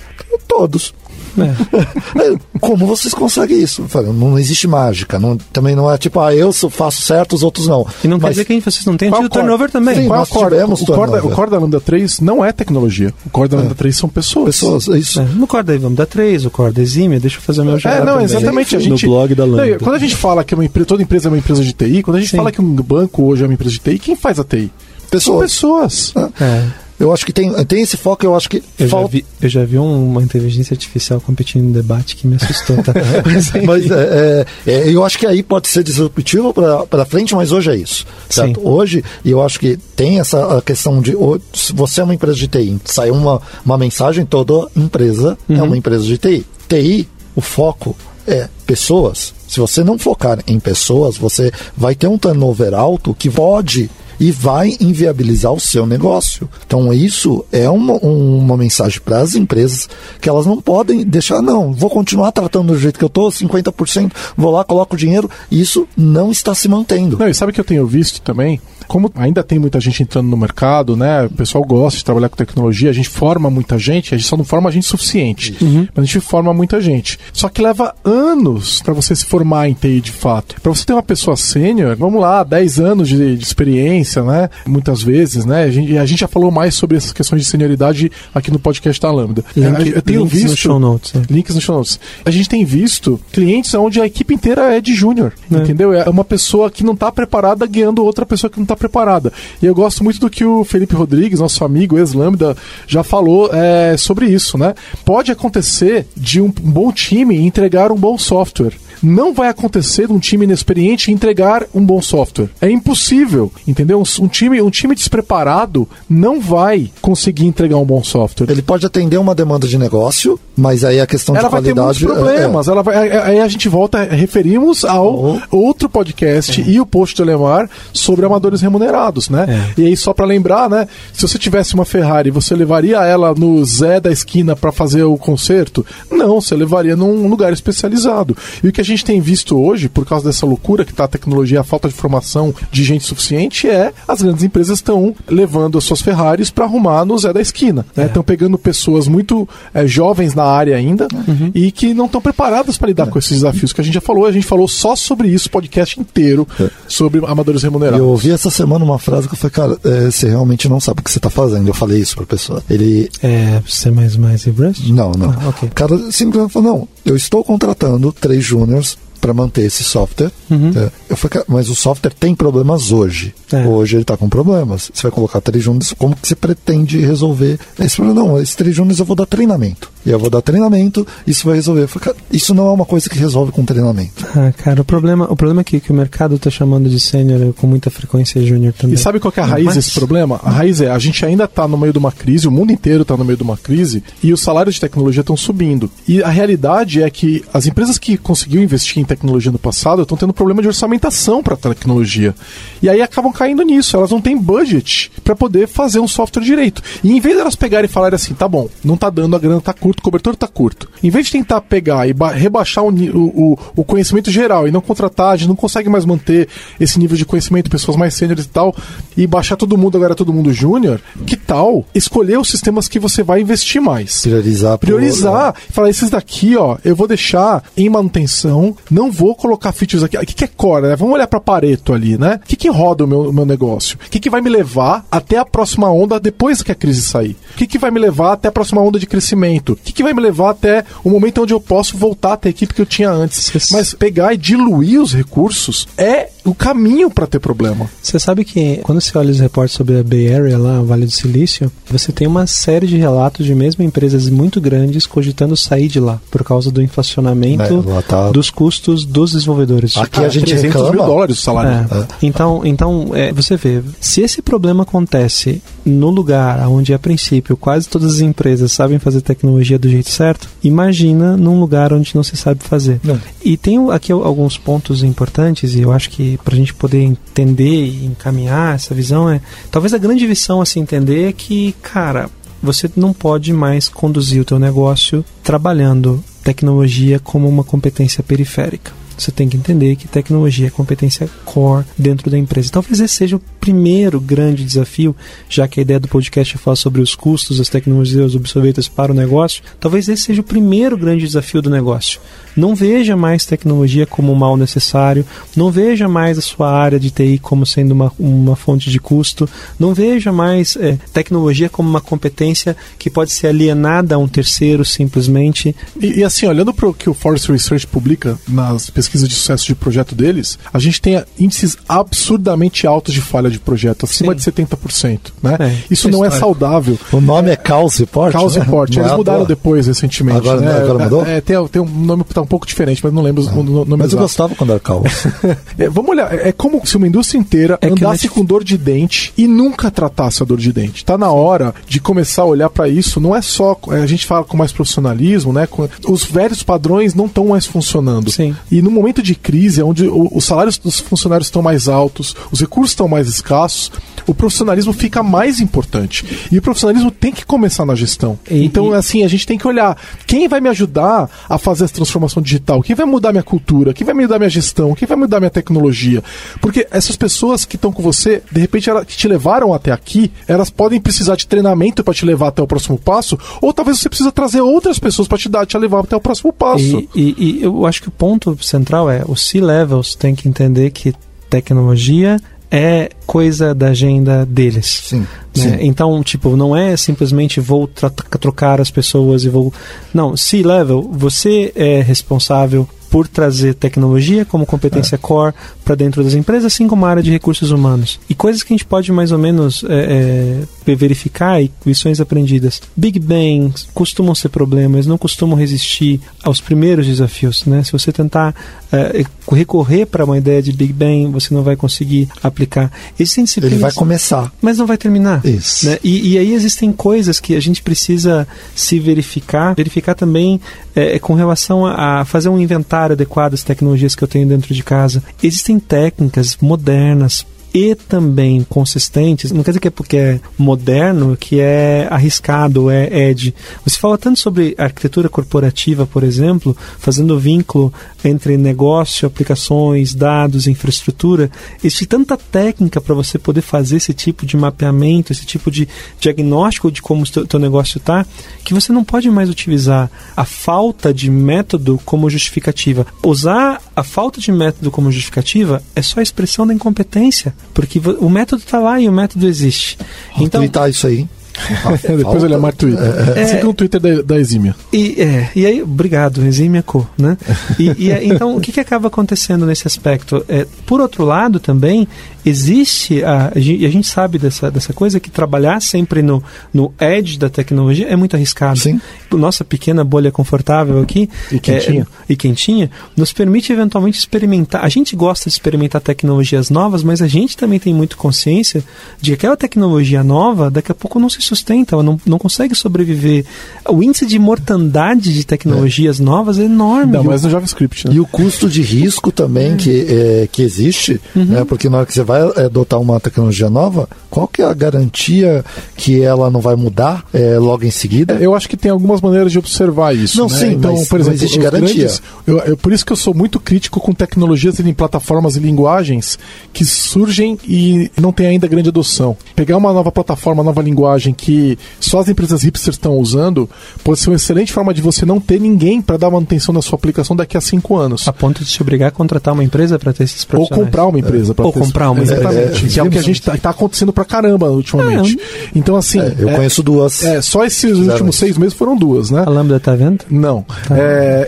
Todos. É. Como vocês conseguem isso? Não existe mágica. Não, também não é tipo, ah, eu faço certo, os outros não. E não Mas, quer dizer que vocês não tenham tido turnover também. Sim, nós core? tivemos o, turnover. o core da Lambda 3 não é tecnologia. O core da Lambda é. 3 são pessoas. Pessoas, é isso. É. No core da Lambda 3, o core da Exímia, deixa eu fazer o meu É, não, exatamente. A gente, no blog da Lambda. Não, quando a gente fala que uma, toda empresa é uma empresa de TI, quando a gente Sim. fala que um banco hoje é uma empresa de TI, quem faz a TI? Pessoas. São pessoas. É. Eu acho que tem, tem esse foco, eu acho que. Eu, falta... já, vi, eu já vi uma inteligência artificial competindo no debate que me assustou, tá? mas, mas é, é, é, eu acho que aí pode ser disruptivo para frente, mas hoje é isso. Certo? Sim. Hoje, eu acho que tem essa questão de. Se você é uma empresa de TI, sai uma, uma mensagem, toda empresa é uhum. é uma empresa de TI. TI, o foco é pessoas. Se você não focar em pessoas, você vai ter um turnover alto que pode e vai inviabilizar o seu negócio. Então, isso é uma, uma mensagem para as empresas que elas não podem deixar, não, vou continuar tratando do jeito que eu estou, 50%, vou lá, coloco o dinheiro. Isso não está se mantendo. Não, e sabe que eu tenho visto também? Como ainda tem muita gente entrando no mercado, né? O pessoal gosta de trabalhar com tecnologia, a gente forma muita gente, a gente só não forma gente suficiente. Uhum. Mas a gente forma muita gente. Só que leva anos para você se formar em TI de fato. Para você ter uma pessoa sênior, vamos lá, 10 anos de, de, experiência, né? Muitas vezes, né? A gente, a gente já falou mais sobre essas questões de senioridade aqui no podcast da Lambda. Link, eu tenho links visto. No show notes, é. Links no show notes. A gente tem visto clientes onde a equipe inteira é de júnior, é. entendeu? É uma pessoa que não está preparada guiando outra pessoa que não está preparada. E eu gosto muito do que o Felipe Rodrigues, nosso amigo ex-Lambda, já falou é, sobre isso, né? Pode acontecer de um bom time entregar um bom software não vai acontecer de um time inexperiente entregar um bom software. É impossível, entendeu? Um, time, um time despreparado não vai conseguir entregar um bom software. Ele pode atender uma demanda de negócio, mas aí a questão ela de qualidade... Ela vai ter muitos problemas. É, é. Ela vai, aí a gente volta, referimos ao oh. outro podcast é. e o post do Lemar sobre amadores remunerados, né? É. E aí só para lembrar, né? Se você tivesse uma Ferrari, você levaria ela no Zé da esquina para fazer o conserto? Não, você levaria num lugar especializado. E o que a gente tem visto hoje, por causa dessa loucura que está a tecnologia, a falta de formação de gente suficiente, é as grandes empresas estão levando as suas Ferraris para arrumar no Zé da esquina. Estão né? É. pegando pessoas muito é, jovens na área ainda uhum. e que não estão preparadas para lidar é. com esses desafios que a gente já falou. A gente falou só sobre isso, podcast inteiro, é. sobre amadores remunerados. Eu ouvi essa semana uma frase que eu falei, cara, é, você realmente não sabe o que você está fazendo. Eu falei isso para a pessoa. Ele. É, C e Brust? Não, não. Ah, okay. O cara simplesmente falou: não, eu estou contratando três Carlos. Para manter esse software. Uhum. É, eu falei, mas o software tem problemas hoje. É. Hoje ele está com problemas. Você vai colocar três júniores, como que você pretende resolver esse problema? Não, esses três júniores eu vou dar treinamento. E eu vou dar treinamento, isso vai resolver. Falei, isso não é uma coisa que resolve com treinamento. Ah, cara, o problema, o problema aqui é que o mercado está chamando de sênior com muita frequência júnior também. E sabe qual é a raiz mas... desse problema? A raiz é, a gente ainda está no meio de uma crise, o mundo inteiro está no meio de uma crise, e os salários de tecnologia estão subindo. E a realidade é que as empresas que conseguiram investir em tecnologia no passado estão tendo problema de orçamentação para tecnologia. E aí acabam caindo nisso, elas não têm budget para poder fazer um software direito. E em vez de elas pegarem e falarem assim, tá bom, não tá dando, a grana tá curto, o cobertor tá curto. Em vez de tentar pegar e rebaixar o, o, o, conhecimento geral e não contratar, a gente não consegue mais manter esse nível de conhecimento, pessoas mais sêniores e tal, e baixar todo mundo, agora todo mundo júnior, que tal escolher os sistemas que você vai investir mais? Priorizar. Priorizar. Por... Falar, esses daqui, ó, eu vou deixar em manutenção, não vou colocar features aqui. O que, que é core, né? Vamos olhar para Pareto ali, né? O que, que roda o meu, meu negócio? O que, que vai me levar até a próxima onda depois que a crise sair? O que, que vai me levar até a próxima onda de crescimento? O que, que vai me levar até o momento onde eu posso voltar a ter a equipe que eu tinha antes? Mas pegar e diluir os recursos é o caminho para ter problema. Você sabe que quando você olha os reportes sobre a Bay Area, lá, o Vale do Silício, você tem uma série de relatos de mesmo empresas muito grandes cogitando sair de lá por causa do inflacionamento é, tá... dos custos dos desenvolvedores. Aqui a gente 300 reclama. mil dólares o salário. É. É. Então, então é, você vê, se esse problema acontece no lugar onde a princípio quase todas as empresas sabem fazer tecnologia do jeito certo, imagina num lugar onde não se sabe fazer. Não. E tem aqui alguns pontos importantes e eu acho que para a gente poder entender e encaminhar essa visão é talvez a grande visão a se entender é que cara você não pode mais conduzir o teu negócio trabalhando tecnologia como uma competência periférica. Você tem que entender que tecnologia é competência core dentro da empresa. Talvez esse seja o primeiro grande desafio, já que a ideia do podcast é falar sobre os custos das tecnologias obsoletas para o negócio. Talvez esse seja o primeiro grande desafio do negócio. Não veja mais tecnologia como um mal necessário, não veja mais a sua área de TI como sendo uma, uma fonte de custo, não veja mais é, tecnologia como uma competência que pode ser alienada a um terceiro simplesmente. E, e assim, olhando para o que o Forest Research publica nas pesquisas de sucesso de projeto deles, a gente tem índices absurdamente altos de falha de projeto, acima Sim. de 70%. Né? É, Isso não é saudável. O nome é, é Cause Report? Cause né? Report. Eles mudaram depois recentemente. Agora, né? agora mudou? É, tem, tem um nome tá um pouco diferente, mas não lembro ah, o nome Mas exato. eu gostava quando era calvo. é, vamos olhar, é como se uma indústria inteira é andasse com dor de dente e nunca tratasse a dor de dente. Tá na hora de começar a olhar para isso, não é só, é, a gente fala com mais profissionalismo, né? Com, os velhos padrões não estão mais funcionando. Sim. E no momento de crise, onde os salários dos funcionários estão mais altos, os recursos estão mais escassos, o profissionalismo fica mais importante. E o profissionalismo tem que começar na gestão. E, então, e... assim, a gente tem que olhar quem vai me ajudar a fazer essa transformação digital, quem vai mudar minha cultura, quem vai mudar minha gestão, quem vai mudar minha tecnologia. Porque essas pessoas que estão com você, de repente, elas, que te levaram até aqui, elas podem precisar de treinamento para te levar até o próximo passo, ou talvez você precisa trazer outras pessoas para te dar, te levar até o próximo passo. E, e, e eu acho que o ponto central é os C-levels têm que entender que tecnologia é coisa da agenda deles. Sim, né? sim. Então, tipo, não é simplesmente vou trocar as pessoas e vou. Não, C-level, você é responsável por trazer tecnologia como competência é. core para dentro das empresas, assim como a área de recursos humanos. E coisas que a gente pode mais ou menos é, é, verificar e lições aprendidas. Big Bangs costumam ser problemas, não costumam resistir aos primeiros desafios. Né? Se você tentar é, recorrer para uma ideia de Big Bang, você não vai conseguir aplicar. Existem disciplinas, Ele vai começar. Mas não vai terminar. Isso. Né? E, e, aí existem coisas que a gente precisa se verificar, verificar também é, com relação a, a fazer um inventário adequado das tecnologias que eu tenho dentro de casa. Existem técnicas modernas e também consistentes, não quer dizer que é porque é moderno, que é arriscado, é edge. Você fala tanto sobre arquitetura corporativa, por exemplo, fazendo vínculo entre negócio, aplicações, dados, infraestrutura. Existe tanta técnica para você poder fazer esse tipo de mapeamento, esse tipo de diagnóstico de como o teu, teu negócio está, que você não pode mais utilizar a falta de método como justificativa. Usar a falta de método como justificativa é só a expressão da incompetência. Porque o método está lá e o método existe. Então, tá isso aí. Depois olhar mais Twitter. É, Siga o Twitter da, da Exímia. E, é, e aí, obrigado, Exímia Co. Né? E, e então, o que, que acaba acontecendo nesse aspecto? É, por outro lado, também, existe, a, e a gente sabe dessa, dessa coisa, que trabalhar sempre no, no edge da tecnologia é muito arriscado. Sim. Nossa pequena bolha confortável aqui e quentinha. É, e quentinha nos permite eventualmente experimentar. A gente gosta de experimentar tecnologias novas, mas a gente também tem muito consciência de que aquela tecnologia nova daqui a pouco não se sustenta, ela não, não consegue sobreviver. O índice de mortandade de tecnologias é. novas é enorme. Não, mas no JavaScript. Né? E o custo de risco também é. que, é, que existe, uhum. né? porque na hora que você vai adotar uma tecnologia nova, qual que é a garantia que ela não vai mudar é, logo em seguida? Eu acho que tem algumas maneiras de observar isso. Não, né? sim, então, por exemplo, não existe garantia. Grandes, eu, eu, por isso que eu sou muito crítico com tecnologias em plataformas e linguagens que surgem e não tem ainda grande adoção. Pegar uma nova plataforma, uma nova linguagem que só as empresas hipsters estão usando, pode ser uma excelente forma de você não ter ninguém para dar manutenção na sua aplicação daqui a cinco anos. A ponto de te obrigar a contratar uma empresa para ter esses profissionais. Ou comprar uma empresa. É. Ou comprar uma empresa. Exatamente. É, que é o que a gente está tá acontecendo pra caramba ultimamente. É. Então, assim. É, eu é, conheço duas. É, só esses últimos seis meses foram duas, né? A Lambda tá vendo? Não. Tá.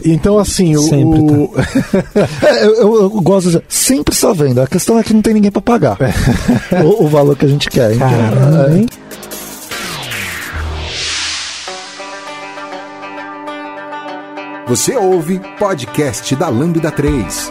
então, assim, sempre o. Tá. eu, eu, eu, gosto de. Sempre está vendo. A questão é que não tem ninguém para pagar o, o, valor que a gente quer. Caramba, hein? Você ouve podcast da Lambda 3.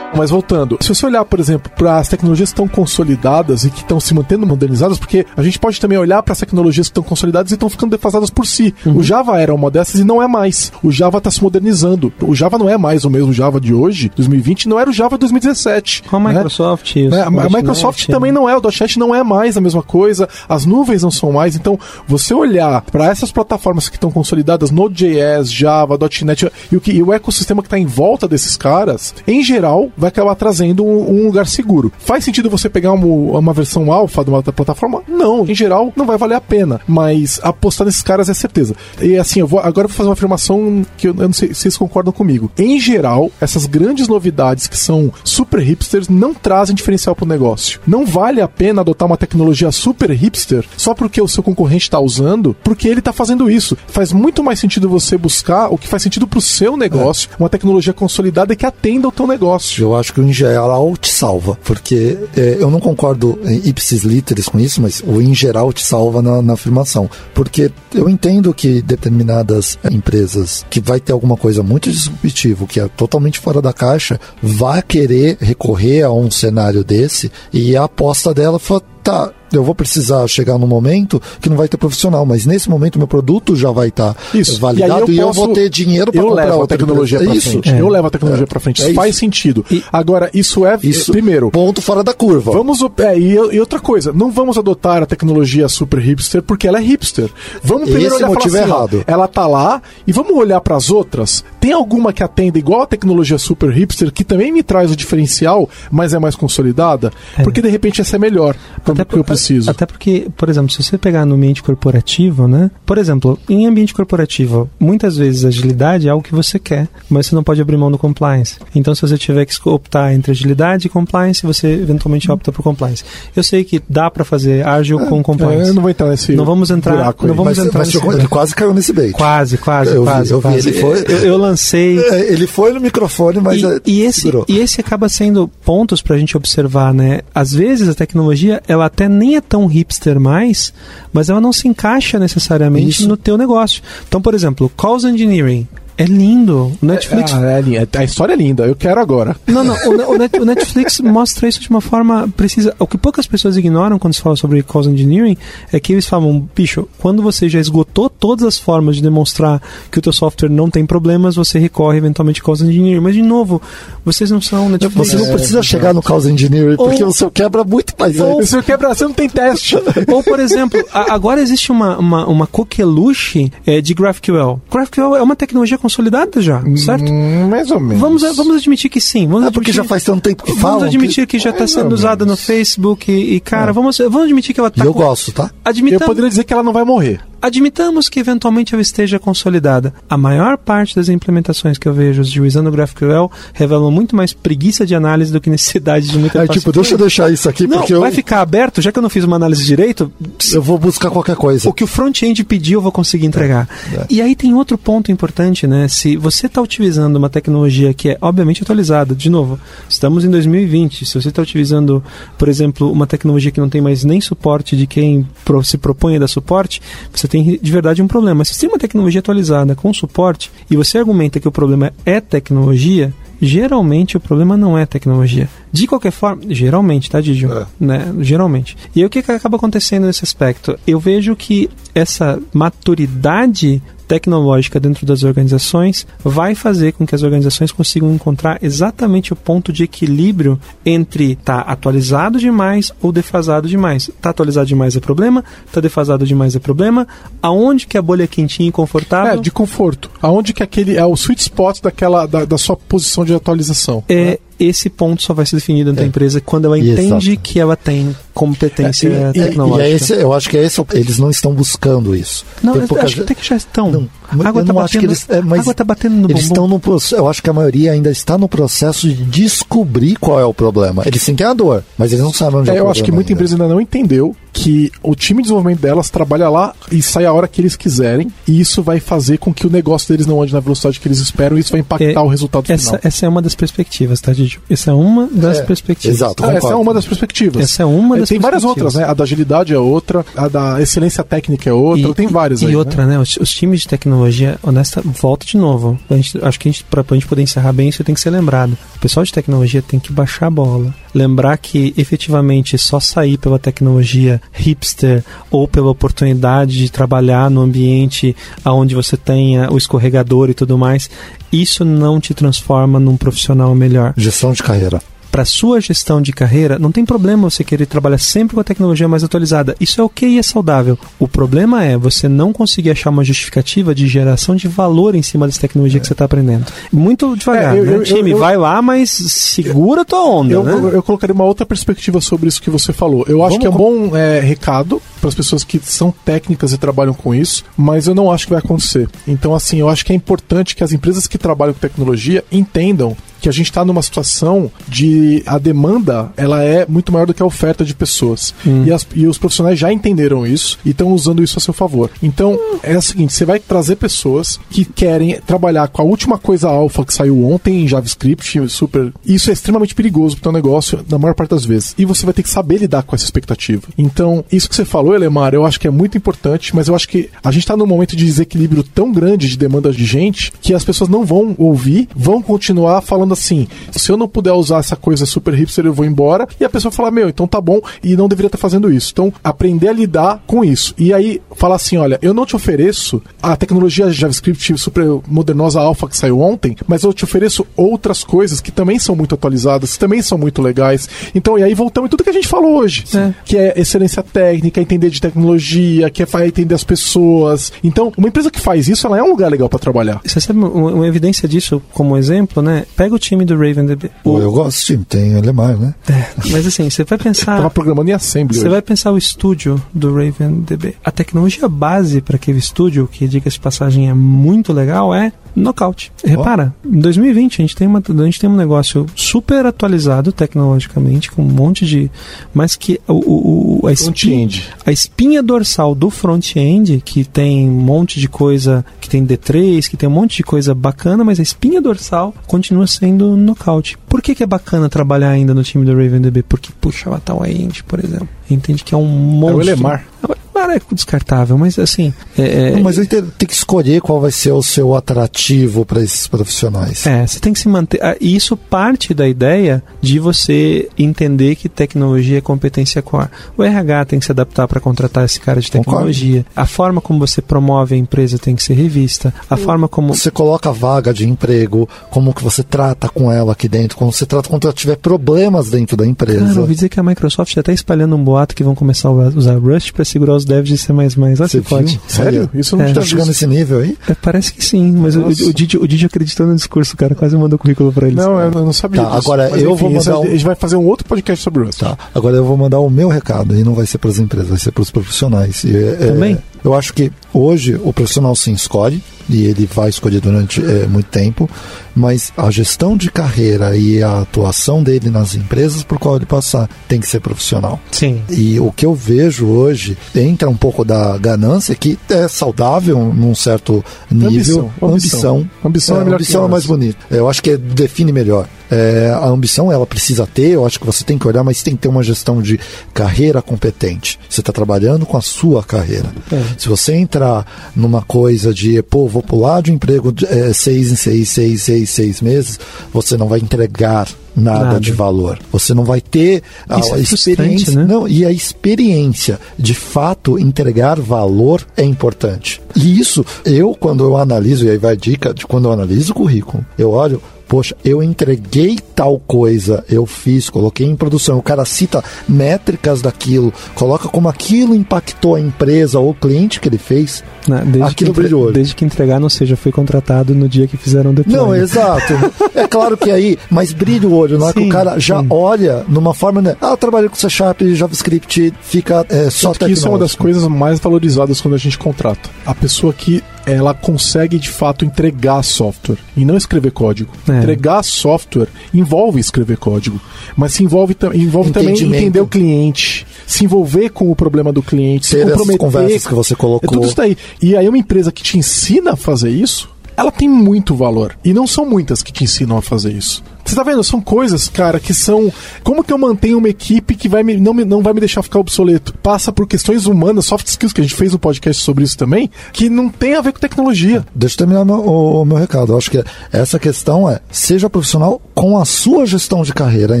Mas voltando, se você olhar, por exemplo, para as tecnologias que estão consolidadas e que estão se mantendo modernizadas, porque a gente pode também olhar para as tecnologias que estão consolidadas e estão ficando defasadas por si. Uhum. O Java era uma dessas e não é mais. O Java está se modernizando. O Java não é mais o mesmo Java de hoje, 2020, não era o Java 2017. Com a né? Microsoft, isso. Né? A, a Microsoft também não é, o .NET não é mais a mesma coisa, as nuvens não são mais. Então, você olhar para essas plataformas que estão consolidadas, Node.js, Java, .NET e o, que, e o ecossistema que está em volta desses caras, em geral, vai acabar trazendo um, um lugar seguro. Faz sentido você pegar uma, uma versão alfa de uma plataforma? Não, em geral não vai valer a pena, mas apostar nesses caras é certeza. E assim, eu vou, agora eu vou fazer uma afirmação que eu, eu não sei se vocês concordam comigo. Em geral, essas grandes novidades que são super hipsters não trazem diferencial para o negócio. Não vale a pena adotar uma tecnologia super hipster só porque o seu concorrente está usando, porque ele está fazendo isso. Faz muito mais sentido você buscar o que faz sentido para o seu negócio, é. uma tecnologia consolidada que atenda ao teu negócio. Eu acho que o em geral te salva, porque é, eu não concordo em ipsis literis com isso, mas o em geral te salva na, na afirmação, porque eu entendo que determinadas empresas que vai ter alguma coisa muito disruptivo, que é totalmente fora da caixa, vai querer recorrer a um cenário desse e a aposta dela foi, tá, eu vou precisar chegar num momento que não vai ter profissional, mas nesse momento meu produto já vai estar Isso. validado e, eu, posso- vou ter dinheiro para eu comprar levo a tecnologia empresa. pra É isso. frente. Eu levo a tecnologia pra frente. É faz sentido. E- Agora, isso é Isso, primeiro. ponto fora da curva. Vamos, é, e, e outra coisa, não vamos adotar a tecnologia super hipster porque ela é hipster. Vamos primeiro Esse olhar e motivo é assim, ó, errado. ela tá lá e vamos olhar para as outras. Tem alguma que atenda igual a tecnologia super hipster que também me traz o diferencial, mas é mais consolidada? Porque de repente essa é melhor para o que eu preciso. Até porque, por exemplo, se você pegar no ambiente corporativo, né? Por exemplo, em ambiente corporativo, muitas vezes agilidade é algo que você quer, mas você não pode abrir mão do compliance. Então, se você tiver que optar entre agilidade e compliance, você eventualmente opta por compliance. Eu sei que dá para fazer ágil com É, compliance. eu não vou entrar nesse Não vamos entrar- buraco não vamos mas, entrar mas nesse ele quase caiu nesse bait. Quase, quase, Eu vi, quase. eu vi, quase. ele foi- Eu, eu lancei. É, Ele foi no microfone, mas E, é, e esse, segurou. e esse acaba sendo pontos pra gente observar, né? Às vezes a tecnologia, ela até nem é tão hipster mais, mas ela não se encaixa necessariamente Isso. no teu negócio. Então, por exemplo, Calls Engineering. É lindo. O Netflix Ah, é linda. a história é linda, eu quero agora. não, não, o, Ne- o Net- o Netflix mostra isso de uma forma precisa. O que poucas pessoas ignoram quando se fala sobre cause engineering é que eles falam, bicho, quando você já esgotou todas as formas de demonstrar que o teu software não tem problemas, você recorre eventualmente a cause engineering. Mas, de novo, vocês não são Netflix. Você não precisa chegar no cause engineering, porque Ou- o seu quebra muito mais ou- antes. Se você quebrar, você não tem teste. Ou, por exemplo, a- agora existe uma, uma, uma coqueluche é, de GraphQL. GraphQL é uma tecnologia consolidada já, certo? Hum, mais ou menos. Vamos, vamos admitir que sim. Vamos É porque admitir- já faz tanto tempo que Vamos falam. admitir que, já está ou sendo usada no. Facebook e, e, cara, vamos, vamos admitir que ela que... está. Eu gosto, tá? Eu Admitamos, poderia dizer que ela não vai morrer. Admitamos que eventualmente ela esteja consolidada. A maior parte das implementações que eu vejo de usando o GraphQL revelam muito mais preguiça de análise do que necessidade de muita É, tipo, deixa eu deixar isso aqui, Não, porque eu, vai ficar aberto, já que eu não fiz uma análise direito, eu vou buscar qualquer coisa. o que o front-end pediu eu vou conseguir entregar. é. E aí tem outro ponto importante, né? Se você está utilizando uma tecnologia que é obviamente atualizada, de novo, estamos em 2020, se você está utilizando, por exemplo, uma tecnologia que não tem mais nem suporte de quem se propõe a dar suporte, você tem de verdade um problema. Se tem uma tecnologia atualizada com suporte e você argumenta que o problema é tecnologia, geralmente o problema não é tecnologia. De qualquer forma, geralmente, tá, Didi? É. Né? Geralmente. E aí o que, que acaba acontecendo nesse aspecto? Eu vejo que essa maturidade tecnológica dentro das organizações vai fazer com que as organizações consigam encontrar exatamente o ponto de equilíbrio entre tá atualizado demais ou defasado demais. Tá atualizado demais é problema, tá defasado demais é problema. Aonde que a bolha é quentinha e confortável? É, de conforto. Aonde que aquele é o sweet spot daquela, da, da sua posição de atualização. é esse ponto só vai ser definido dentro da É. empresa quando ela Exato. entende que ela tem competência É, e- e- É, tecnológica. e é esse, eu acho que é esse, o- eles não estão buscando isso. Não, Tem eu pouca acho gente- até que já estão. Não, a água tá acho que batendo, eles- é, mas água tá batendo no Eles bumbum. estão no processo. Eu acho que a maioria ainda está no processo de descobrir qual é o problema. Eles sentem a dor, mas eles não sabem onde é, É, o eu acho que problema muita ainda. empresa ainda não entendeu que o time de desenvolvimento delas trabalha lá e sai a hora que eles quiserem, e isso vai fazer com que o negócio deles não ande na velocidade que eles esperam, e isso vai impactar É, o resultado Essa, final. essa é uma das perspectivas, tá, Didi? Essa é uma das É, perspectivas. exato. Ah, essa é uma das perspectivas. Essa é uma Das tem várias outras, né? A da agilidade é outra, a da excelência técnica é outra, tem várias e aí. né? outra, né? Os, os times de tecnologia, honesta, volta de novo. A gente, acho que a gente, pra, pra gente poder encerrar bem, isso tem que ser lembrado. O pessoal de tecnologia tem que baixar a bola. Lembrar que efetivamente só sair pela tecnologia hipster ou pela oportunidade de trabalhar no ambiente onde você tenha o escorregador e tudo mais, isso não te transforma num profissional melhor. Gestão de carreira. Para sua gestão de carreira, não tem problema você querer trabalhar sempre com a tecnologia mais atualizada. Isso é ok e é saudável. O problema é você não conseguir achar uma justificativa de geração de valor em cima dessa tecnologia que você está aprendendo. Muito devagar, É, eu- né? eu- Time, eu- vai lá, mas segura tua onda, Eu, né? eu, eu colocaria uma outra perspectiva sobre isso que você falou. Eu acho Vamos que é um bom é, recado para as pessoas que são técnicas e trabalham com isso, mas eu não acho que vai acontecer. Então, assim, eu acho que é importante que as empresas que trabalham com tecnologia entendam que a gente está numa situação de a demanda ela é muito maior do que a oferta de pessoas e, as- e os profissionais já entenderam isso e estão usando isso a seu favor. Então é o seguinte, você vai trazer pessoas que querem trabalhar com a última coisa alfa que saiu ontem em JavaScript, super. Isso é extremamente perigoso para o negócio na maior parte das vezes. E você vai ter que saber lidar com essa expectativa. Então isso que você falou, Elemar, eu acho que é muito importante, mas eu acho que a gente está num momento de desequilíbrio tão grande de demanda de gente que as pessoas não vão ouvir, vão continuar falando assim: se eu não puder usar essa coisa super hipster, eu vou embora. E a pessoa fala: meu, então tá bom, e não deveria estar fazendo isso. Então, aprender a lidar com isso. E aí, falar assim: olha, eu não te ofereço a tecnologia JavaScript super modernosa alfa que saiu ontem, mas eu te ofereço outras coisas que também são muito atualizadas, que também são muito legais. Então, e aí voltamos em tudo que a gente falou hoje, É. que é excelência técnica, entender de tecnologia, que é entender as pessoas. Então, uma empresa que faz isso, ela é um lugar legal para trabalhar. Você sabe uma, uma evidência disso como exemplo, né? Pega o time do RavenDB. Pô, eu gosto desse time, tem Elemar, né? É, mas assim, você vai Tava pensar. programando em Assembly Você hoje. vai pensar o estúdio do RavenDB. A tecnologia base para aquele estúdio, que diga-se de passagem é muito legal, é Knockout. Repara, em 2020 a gente tem, uma, a gente tem um negócio super atualizado tecnologicamente, com um monte de. Mas que o, o, a, espinha, Front-end. a espinha dorsal do front-end, que tem um monte de coisa, que tem D3, que tem um monte de coisa bacana, mas a espinha dorsal continua sendo Knockout. Por que, que é bacana trabalhar ainda no time do RavenDB? Porque puxa o Atawaend, por exemplo. Entende que é um É monstro. o Elemar. O Elemar é descartável, mas assim. É, é- Não, mas tem que escolher qual vai ser o seu atrativo para esses profissionais. É, você tem que se manter. ah, E isso parte da ideia de você entender que tecnologia é competência core. O RH tem que se adaptar para contratar esse cara de Concordo. tecnologia. A forma como você promove a empresa tem que ser revista. A forma como. Você coloca a vaga de emprego, como que você trata com ela aqui dentro, como você trata quando ela tiver problemas dentro da empresa. Cara, eu ouvi dizer que a Microsoft já está espalhando um boato que vão começar a usar Rust para segurar os devs de C++. Olha Você pode. viu? Sério? Isso não É. tinha tá chegando nesse nível aí? É, parece que sim, mas o, Nossa. o, Didi, o Didi acreditou no discurso, cara. Quase mandou currículo para eles. Não, eu não sabia Tá, disso. agora Mas, eu enfim, vou mandar A um- gente vai fazer um outro podcast sobre Rust. Tá. Agora eu vou mandar o meu recado e não vai ser para as empresas, vai ser para os profissionais. E, é, Também? Eu acho que hoje o profissional sim escolhe e ele vai escolher durante é, muito tempo, mas a gestão de carreira e a atuação dele nas empresas por qual ele passar tem que ser profissional. Sim. E o que eu vejo hoje entra um pouco da ganância, que é saudável num certo nível. Ambição, ambição. Ambição é melhor que ambição é mais bonito. Eu acho que define melhor. É, a ambição ela precisa ter, eu acho que você tem que olhar, mas tem que ter uma gestão de carreira competente. Você está trabalhando com a sua carreira. É. Se você entrar numa coisa de, pô, vou pular de um emprego é, seis em seis, seis, seis, seis meses, você não vai entregar nada, Nada. de valor. Você não vai ter a, é experiência. né? Não, e a experiência de fato entregar valor é importante. E isso, eu, quando eu analiso, e aí vai a dica de quando eu analiso o currículo, eu olho. Poxa, eu entreguei tal coisa, eu fiz, coloquei em produção. O cara cita métricas daquilo, coloca como aquilo impactou a empresa ou o cliente que ele fez. Na- desde, Aquilo que entre- olho. desde que entregar não seja, foi contratado no dia que fizeram o deploy. Não, exato. É claro que aí, mas brilha o olho, não é que o cara já sim. olha numa forma, né? Ah, trabalhei com C Sharp JavaScript, fica é, só Tanto que isso é uma das coisas mais valorizadas quando a gente contrata. A pessoa que ela consegue de fato entregar software e não escrever código. É. Entregar software envolve escrever código, mas se envolve, envolve também entender o cliente, se envolver com o problema do cliente, se Ter essas comprometer. conversas que você É colocou. tudo isso daí. E aí uma empresa que te ensina a fazer isso, ela tem muito valor. E não são muitas que te ensinam a fazer isso. Você tá vendo? São coisas, cara, que são. Como que eu mantenho uma equipe que vai me, não, me, não vai me deixar ficar obsoleto? Passa por questões humanas, soft skills, que a gente fez um podcast sobre isso também, que não tem a ver com tecnologia. Deixa eu terminar meu- o, o meu recado. Eu acho que essa questão é seja profissional com a sua gestão de carreira e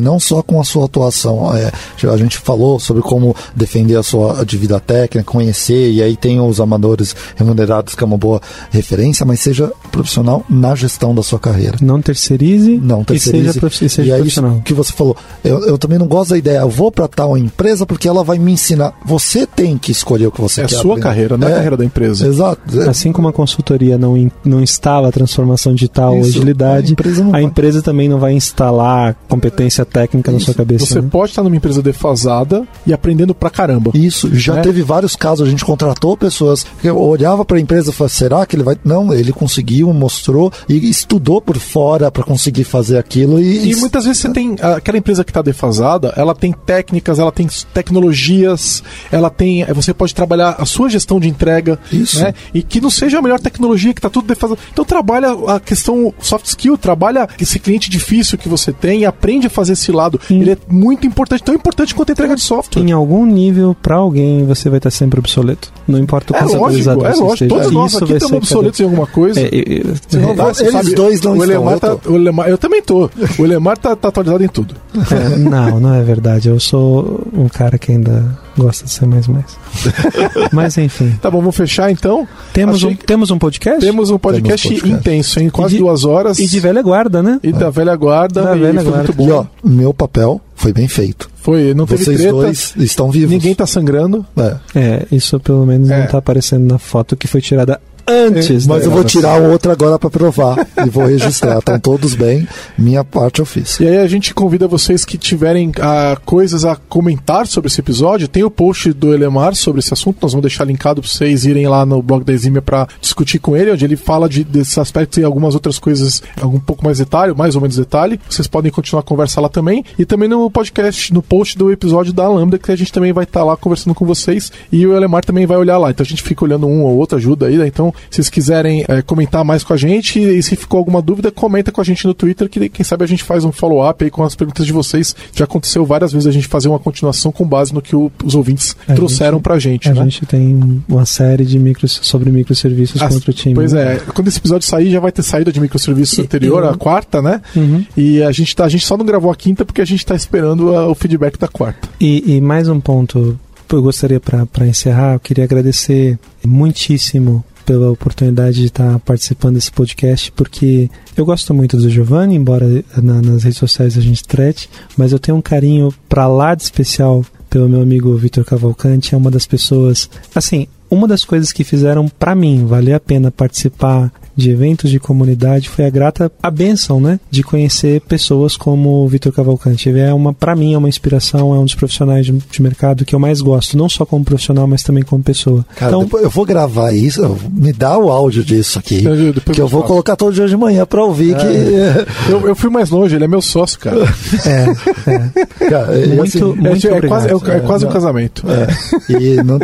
não só com a sua atuação. É, a gente falou sobre como defender a sua de vida técnica, conhecer, e aí tem os amadores remunerados, que é uma boa referência, mas seja profissional na gestão da sua carreira. Não terceirize, Não, e terceirize. Seja, profi- e seja e aí, profissional. isso que você falou, eu, eu também não gosto da ideia, eu vou para tal empresa porque ela vai me ensinar. Você tem que escolher o que você É a quer. sua aprender. carreira, não é a carreira da empresa. Exato. É, Assim como a consultoria não, in- não instala a transformação digital ou agilidade, a empresa não a empresa também não vai instalar competência técnica na Isso. sua cabeça. Você né? pode estar numa empresa defasada e aprendendo pra caramba. Isso, já né? teve vários casos, a gente contratou pessoas que eu olhava para a empresa e falava, será que ele vai. Não, ele conseguiu, mostrou e estudou por fora para conseguir fazer aquilo. E, E muitas vezes você tem aquela empresa que está defasada, ela tem técnicas, ela tem tecnologias, ela tem. eh, Você pode trabalhar a sua gestão de entrega, Isso. né? E que não seja a melhor tecnologia, que está tudo defasado. Então trabalha a questão soft skill, trabalha esse cliente difícil que você tem e aprende a fazer esse lado. Sim. Ele é muito importante, tão importante quanto a entrega de software. Em algum nível, para alguém, você vai estar sempre obsoleto. Não importa o É quanto lógico, atualizado é lógico. Todos nós Isso aqui estamos obsoletos em alguma coisa. É, é, é, Você não é, dá, eles sabe, dois não o estão, Elemar tá- o Elemar- eu também tô. O Elemar tá, tá atualizado em tudo. É, não, não é verdade. Eu sou um cara que ainda gosta de ser mais mais. Mas enfim. Tá bom, vamos fechar então. Temos Achei um, temos um podcast? Temos um podcast, Temos podcast. intenso, em quase de- duas horas. E de velha guarda, né? E da velha guarda. Da e velha foi guarda. muito bom. E ó, meu papel foi bem feito. Foi, não teve Vocês treta. dois estão vivos. Ninguém tá sangrando. É. É, isso pelo menos É. não tá aparecendo na foto que foi tirada antes. Mas da eu vou tirar outra agora pra provar e vou registrar. Estão todos bem. Minha parte eu fiz. E aí a gente convida vocês que tiverem ah, coisas a comentar sobre esse episódio. Tem o post do Elemar sobre esse assunto. Nós vamos deixar linkado para vocês irem lá no blog da Exímia para discutir com ele, onde ele fala de, desses aspectos e algumas outras coisas, um pouco mais detalhe, mais ou menos detalhe. Vocês podem continuar a conversa lá também. E também no podcast, no post do episódio da Lambda, que a gente também vai estar lá conversando com vocês. E o Elemar também vai olhar lá. Então a gente fica olhando um ou outro, ajuda aí. Né? Então, se vocês quiserem eh, comentar mais com a gente e se ficou alguma dúvida, comenta com a gente no Twitter, que quem sabe a gente faz um follow-up aí com as perguntas de vocês. Já aconteceu várias vezes a gente fazer uma continuação com base no que o- os ouvintes A trouxeram gente- pra gente, A né? gente tem uma série de micros sobre microserviços Ah, contra o time. Pois né? é, quando esse episódio sair, já vai ter saído de microserviços E- anterior, e- a quarta, né? Uhum. E a gente, tá, a gente só não gravou a quinta porque a gente tá esperando a- o feedback da quarta. E, e mais um ponto, eu gostaria para encerrar, eu queria agradecer muitíssimo pela oportunidade de estar participando desse podcast, porque eu gosto muito do Giovanni, embora na- nas redes sociais a gente trete, mas eu tenho um carinho para lá de especial pelo meu amigo Vitor Cavalcante, é uma das pessoas, assim, uma das coisas que fizeram para mim valer a pena participar de eventos de comunidade foi a grata a benção, né, de conhecer pessoas como o Vitor Cavalcante. Ele é uma, para mim, é uma inspiração, é um dos profissionais de, de mercado que eu mais gosto, não só como profissional, mas também como pessoa. Cara, então, depois eu vou gravar isso. eu- Me dá o áudio disso aqui. Eu- depois que eu eu vou faço. colocar todo dia de manhã pra ouvir que. Eu, eu fui mais longe, ele é meu sócio, cara. é, Cara, e Muito- assim, É, Muito é quase, é, é quase um É, casamento. É. E não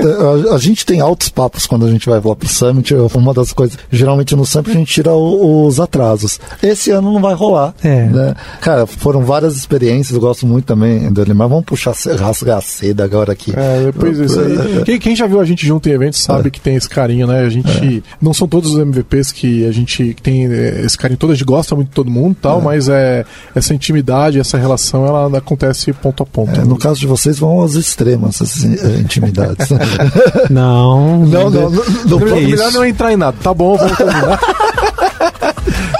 a, a gente tem altos papos quando a gente vai lá pro Summit. Eu- Uma das coisas, geralmente no Summit a gente tira o- os atrasos. Esse ano não vai rolar. É. né? Cara, foram várias experiências. Eu gosto muito também dele, mas vamos puxar rasgar a seda agora aqui. É, depois isso aí. Quem, quem já viu a gente junto em eventos sabe que tem esse carinho, né? A gente. Não são todos os MVPs que a gente tem é, esse carinho todo, a gente gosta muito de todo mundo e tal, mas é, essa intimidade, essa relação, ela acontece ponto a ponto. É, no caso de vocês, vão aos extremos, essas eh, intimidades. não, não, não, não, não, não entrar em nada. Tá bom, vamos terminar.